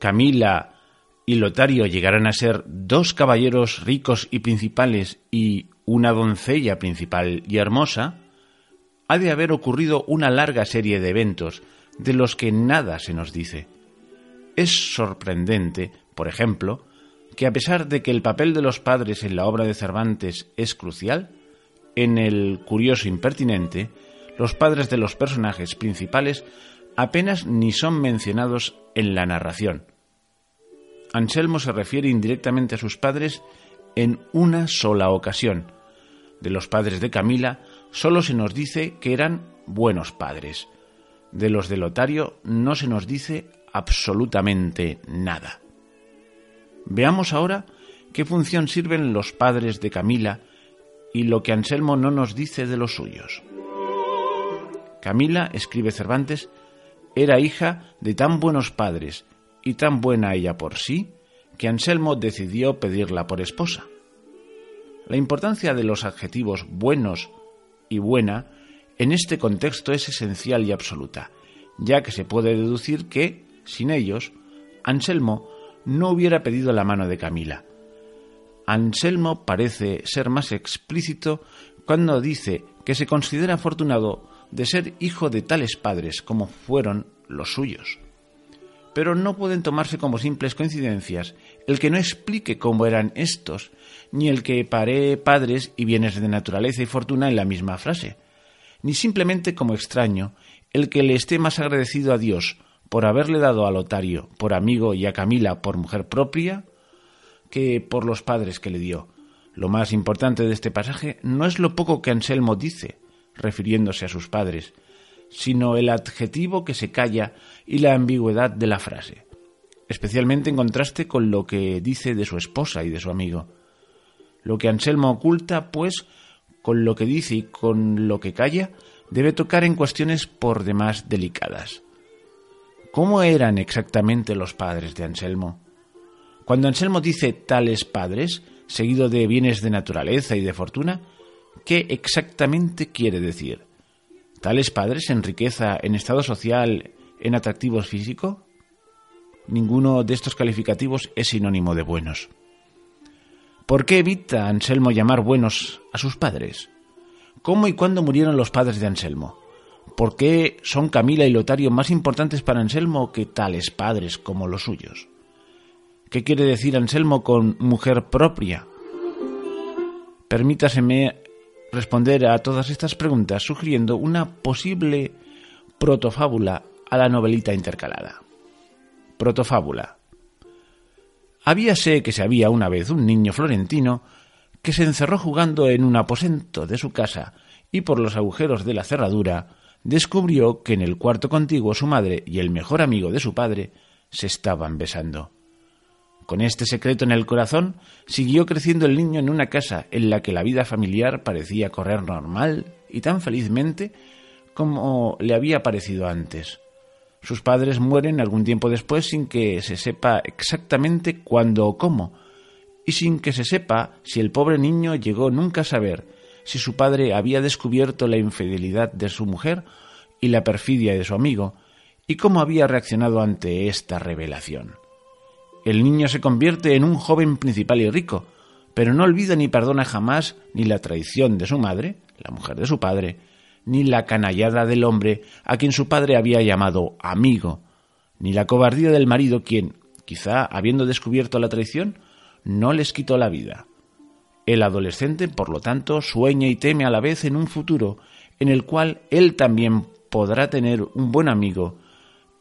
Camila y Lotario llegaran a ser dos caballeros ricos y principales y una doncella principal y hermosa, ha de haber ocurrido una larga serie de eventos de los que nada se nos dice. Es sorprendente, por ejemplo, que a pesar de que el papel de los padres en la obra de Cervantes es crucial, en el curioso impertinente, los padres de los personajes principales apenas ni son mencionados en la narración. Anselmo se refiere indirectamente a sus padres en una sola ocasión. De los padres de Camila solo se nos dice que eran buenos padres. De los de Lotario no se nos dice absolutamente nada. Veamos ahora qué función sirven los padres de Camila y lo que Anselmo no nos dice de los suyos. Camila, escribe Cervantes, era hija de tan buenos padres y tan buena ella por sí, que Anselmo decidió pedirla por esposa. La importancia de los adjetivos buenos y buena en este contexto es esencial y absoluta, ya que se puede deducir que, sin ellos, Anselmo no hubiera pedido la mano de Camila. Anselmo parece ser más explícito cuando dice que se considera afortunado de ser hijo de tales padres como fueron los suyos. Pero no pueden tomarse como simples coincidencias el que no explique cómo eran estos, ni el que pare padres y bienes de naturaleza y fortuna en la misma frase, ni simplemente como extraño el que le esté más agradecido a Dios por haberle dado a Lotario por amigo y a Camila por mujer propia que por los padres que le dio. Lo más importante de este pasaje no es lo poco que Anselmo dice, refiriéndose a sus padres, sino el adjetivo que se calla y la ambigüedad de la frase. especialmente en contraste con lo que dice de su esposa y de su amigo. Lo que Anselmo oculta, pues, con lo que dice y con lo que calla, debe tocar en cuestiones por demás delicadas. ¿Cómo eran exactamente los padres de Anselmo? Cuando Anselmo dice tales padres, seguido de bienes de naturaleza y de fortuna, ¿qué exactamente quiere decir? ¿Tales padres en riqueza, en estado social, en atractivos físicos? Ninguno de estos calificativos es sinónimo de buenos. ¿Por qué evita Anselmo llamar buenos a sus padres? ¿Cómo y cuándo murieron los padres de Anselmo? ¿Por qué son Camila y Lotario más importantes para Anselmo que tales padres como los suyos? ¿Qué quiere decir Anselmo con mujer propia? Permítaseme responder a todas estas preguntas sugiriendo una posible protofábula a la novelita intercalada. Protofábula. Habíase que se había una vez un niño florentino que se encerró jugando en un aposento de su casa y por los agujeros de la cerradura descubrió que en el cuarto contiguo su madre y el mejor amigo de su padre se estaban besando. Con este secreto en el corazón, siguió creciendo el niño en una casa en la que la vida familiar parecía correr normal y tan felizmente como le había parecido antes. Sus padres mueren algún tiempo después sin que se sepa exactamente cuándo o cómo, y sin que se sepa si el pobre niño llegó nunca a saber si su padre había descubierto la infidelidad de su mujer y la perfidia de su amigo, y cómo había reaccionado ante esta revelación. El niño se convierte en un joven principal y rico, pero no olvida ni perdona jamás ni la traición de su madre, la mujer de su padre, ni la canallada del hombre a quien su padre había llamado amigo, ni la cobardía del marido quien, quizá habiendo descubierto la traición, no les quitó la vida. El adolescente, por lo tanto, sueña y teme a la vez en un futuro en el cual él también podrá tener un buen amigo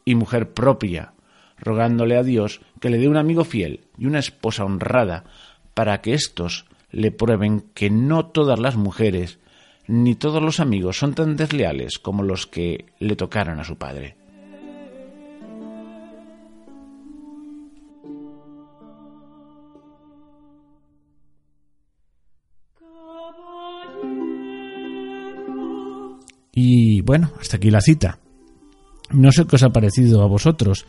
y mujer propia, rogándole a Dios que le dé un amigo fiel y una esposa honrada, para que éstos le prueben que no todas las mujeres ni todos los amigos son tan desleales como los que le tocaron a su padre. Y bueno, hasta aquí la cita. No sé qué os ha parecido a vosotros,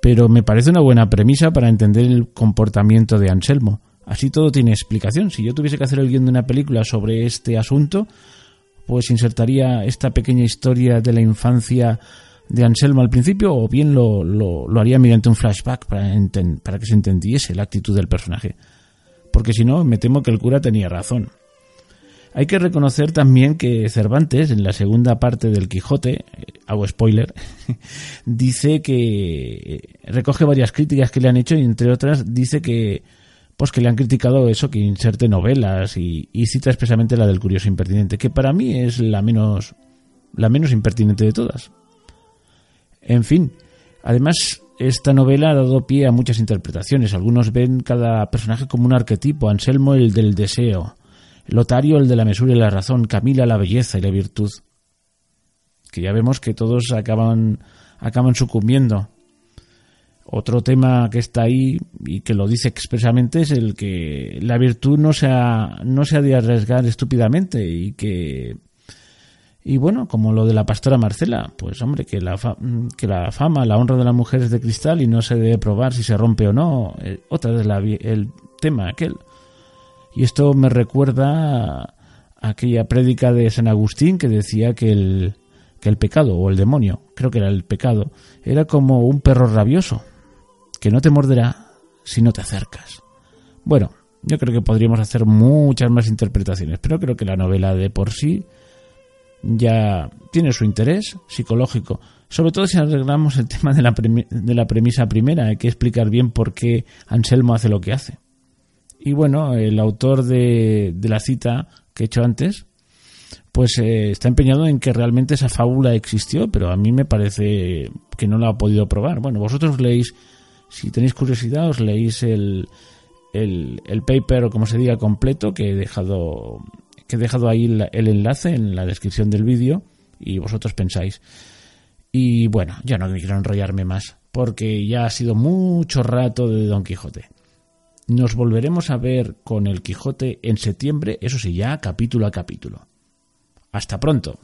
pero me parece una buena premisa para entender el comportamiento de Anselmo. Así todo tiene explicación. Si yo tuviese que hacer el guion de una película sobre este asunto, pues insertaría esta pequeña historia de la infancia de Anselmo al principio, o bien lo, lo, haría mediante un flashback para, para que se entendiese la actitud del personaje. Porque si no, me temo que el cura tenía razón. Hay que reconocer también que Cervantes, en la segunda parte del Quijote, eh, hago spoiler, [laughs] dice que eh, recoge varias críticas que le han hecho y entre otras dice que pues que le han criticado eso, que inserte novelas y, cita expresamente la del curioso impertinente, que para mí es la menos, la menos impertinente de todas. En fin, además esta novela ha dado pie a muchas interpretaciones. Algunos ven cada personaje como un arquetipo, Anselmo el del deseo, Lotario el de la mesura y la razón, Camila la belleza y la virtud. Que ya vemos que todos acaban, acaban sucumbiendo otro tema que está ahí y que lo dice expresamente es el que la virtud no se ha, no se ha de arriesgar estúpidamente y que y bueno, como lo de la pastora Marcela, pues hombre, que la, que la fama, la honra de la mujer es de cristal y no se debe probar si se rompe o no. Eh, otra vez el tema aquel. Y esto me recuerda a aquella prédica de San Agustín que decía que el, que el pecado o el demonio, creo que era el pecado, era como un perro rabioso que no te morderá si no te acercas. Bueno, yo creo que podríamos hacer muchas más interpretaciones, pero creo que la novela de por sí ya tiene su interés psicológico. Sobre todo si arreglamos el [laughs] tema de la, de la premisa primera, hay que explicar bien por qué Anselmo hace lo que hace. Y bueno, el autor de, la cita que he hecho antes, pues eh, está empeñado en que realmente esa fábula existió, pero a mí me parece que no la ha podido probar. Bueno, vosotros leéis si tenéis curiosidad, os leéis el, el, el paper o como se diga completo que he dejado, que he dejado ahí el enlace en la descripción del vídeo y vosotros pensáis. Y bueno, ya no quiero enrollarme más. porque ya ha sido mucho rato de Don Quijote. Nos volveremos a ver con el Quijote en septiembre, eso sí, ya capítulo a capítulo. Hasta pronto.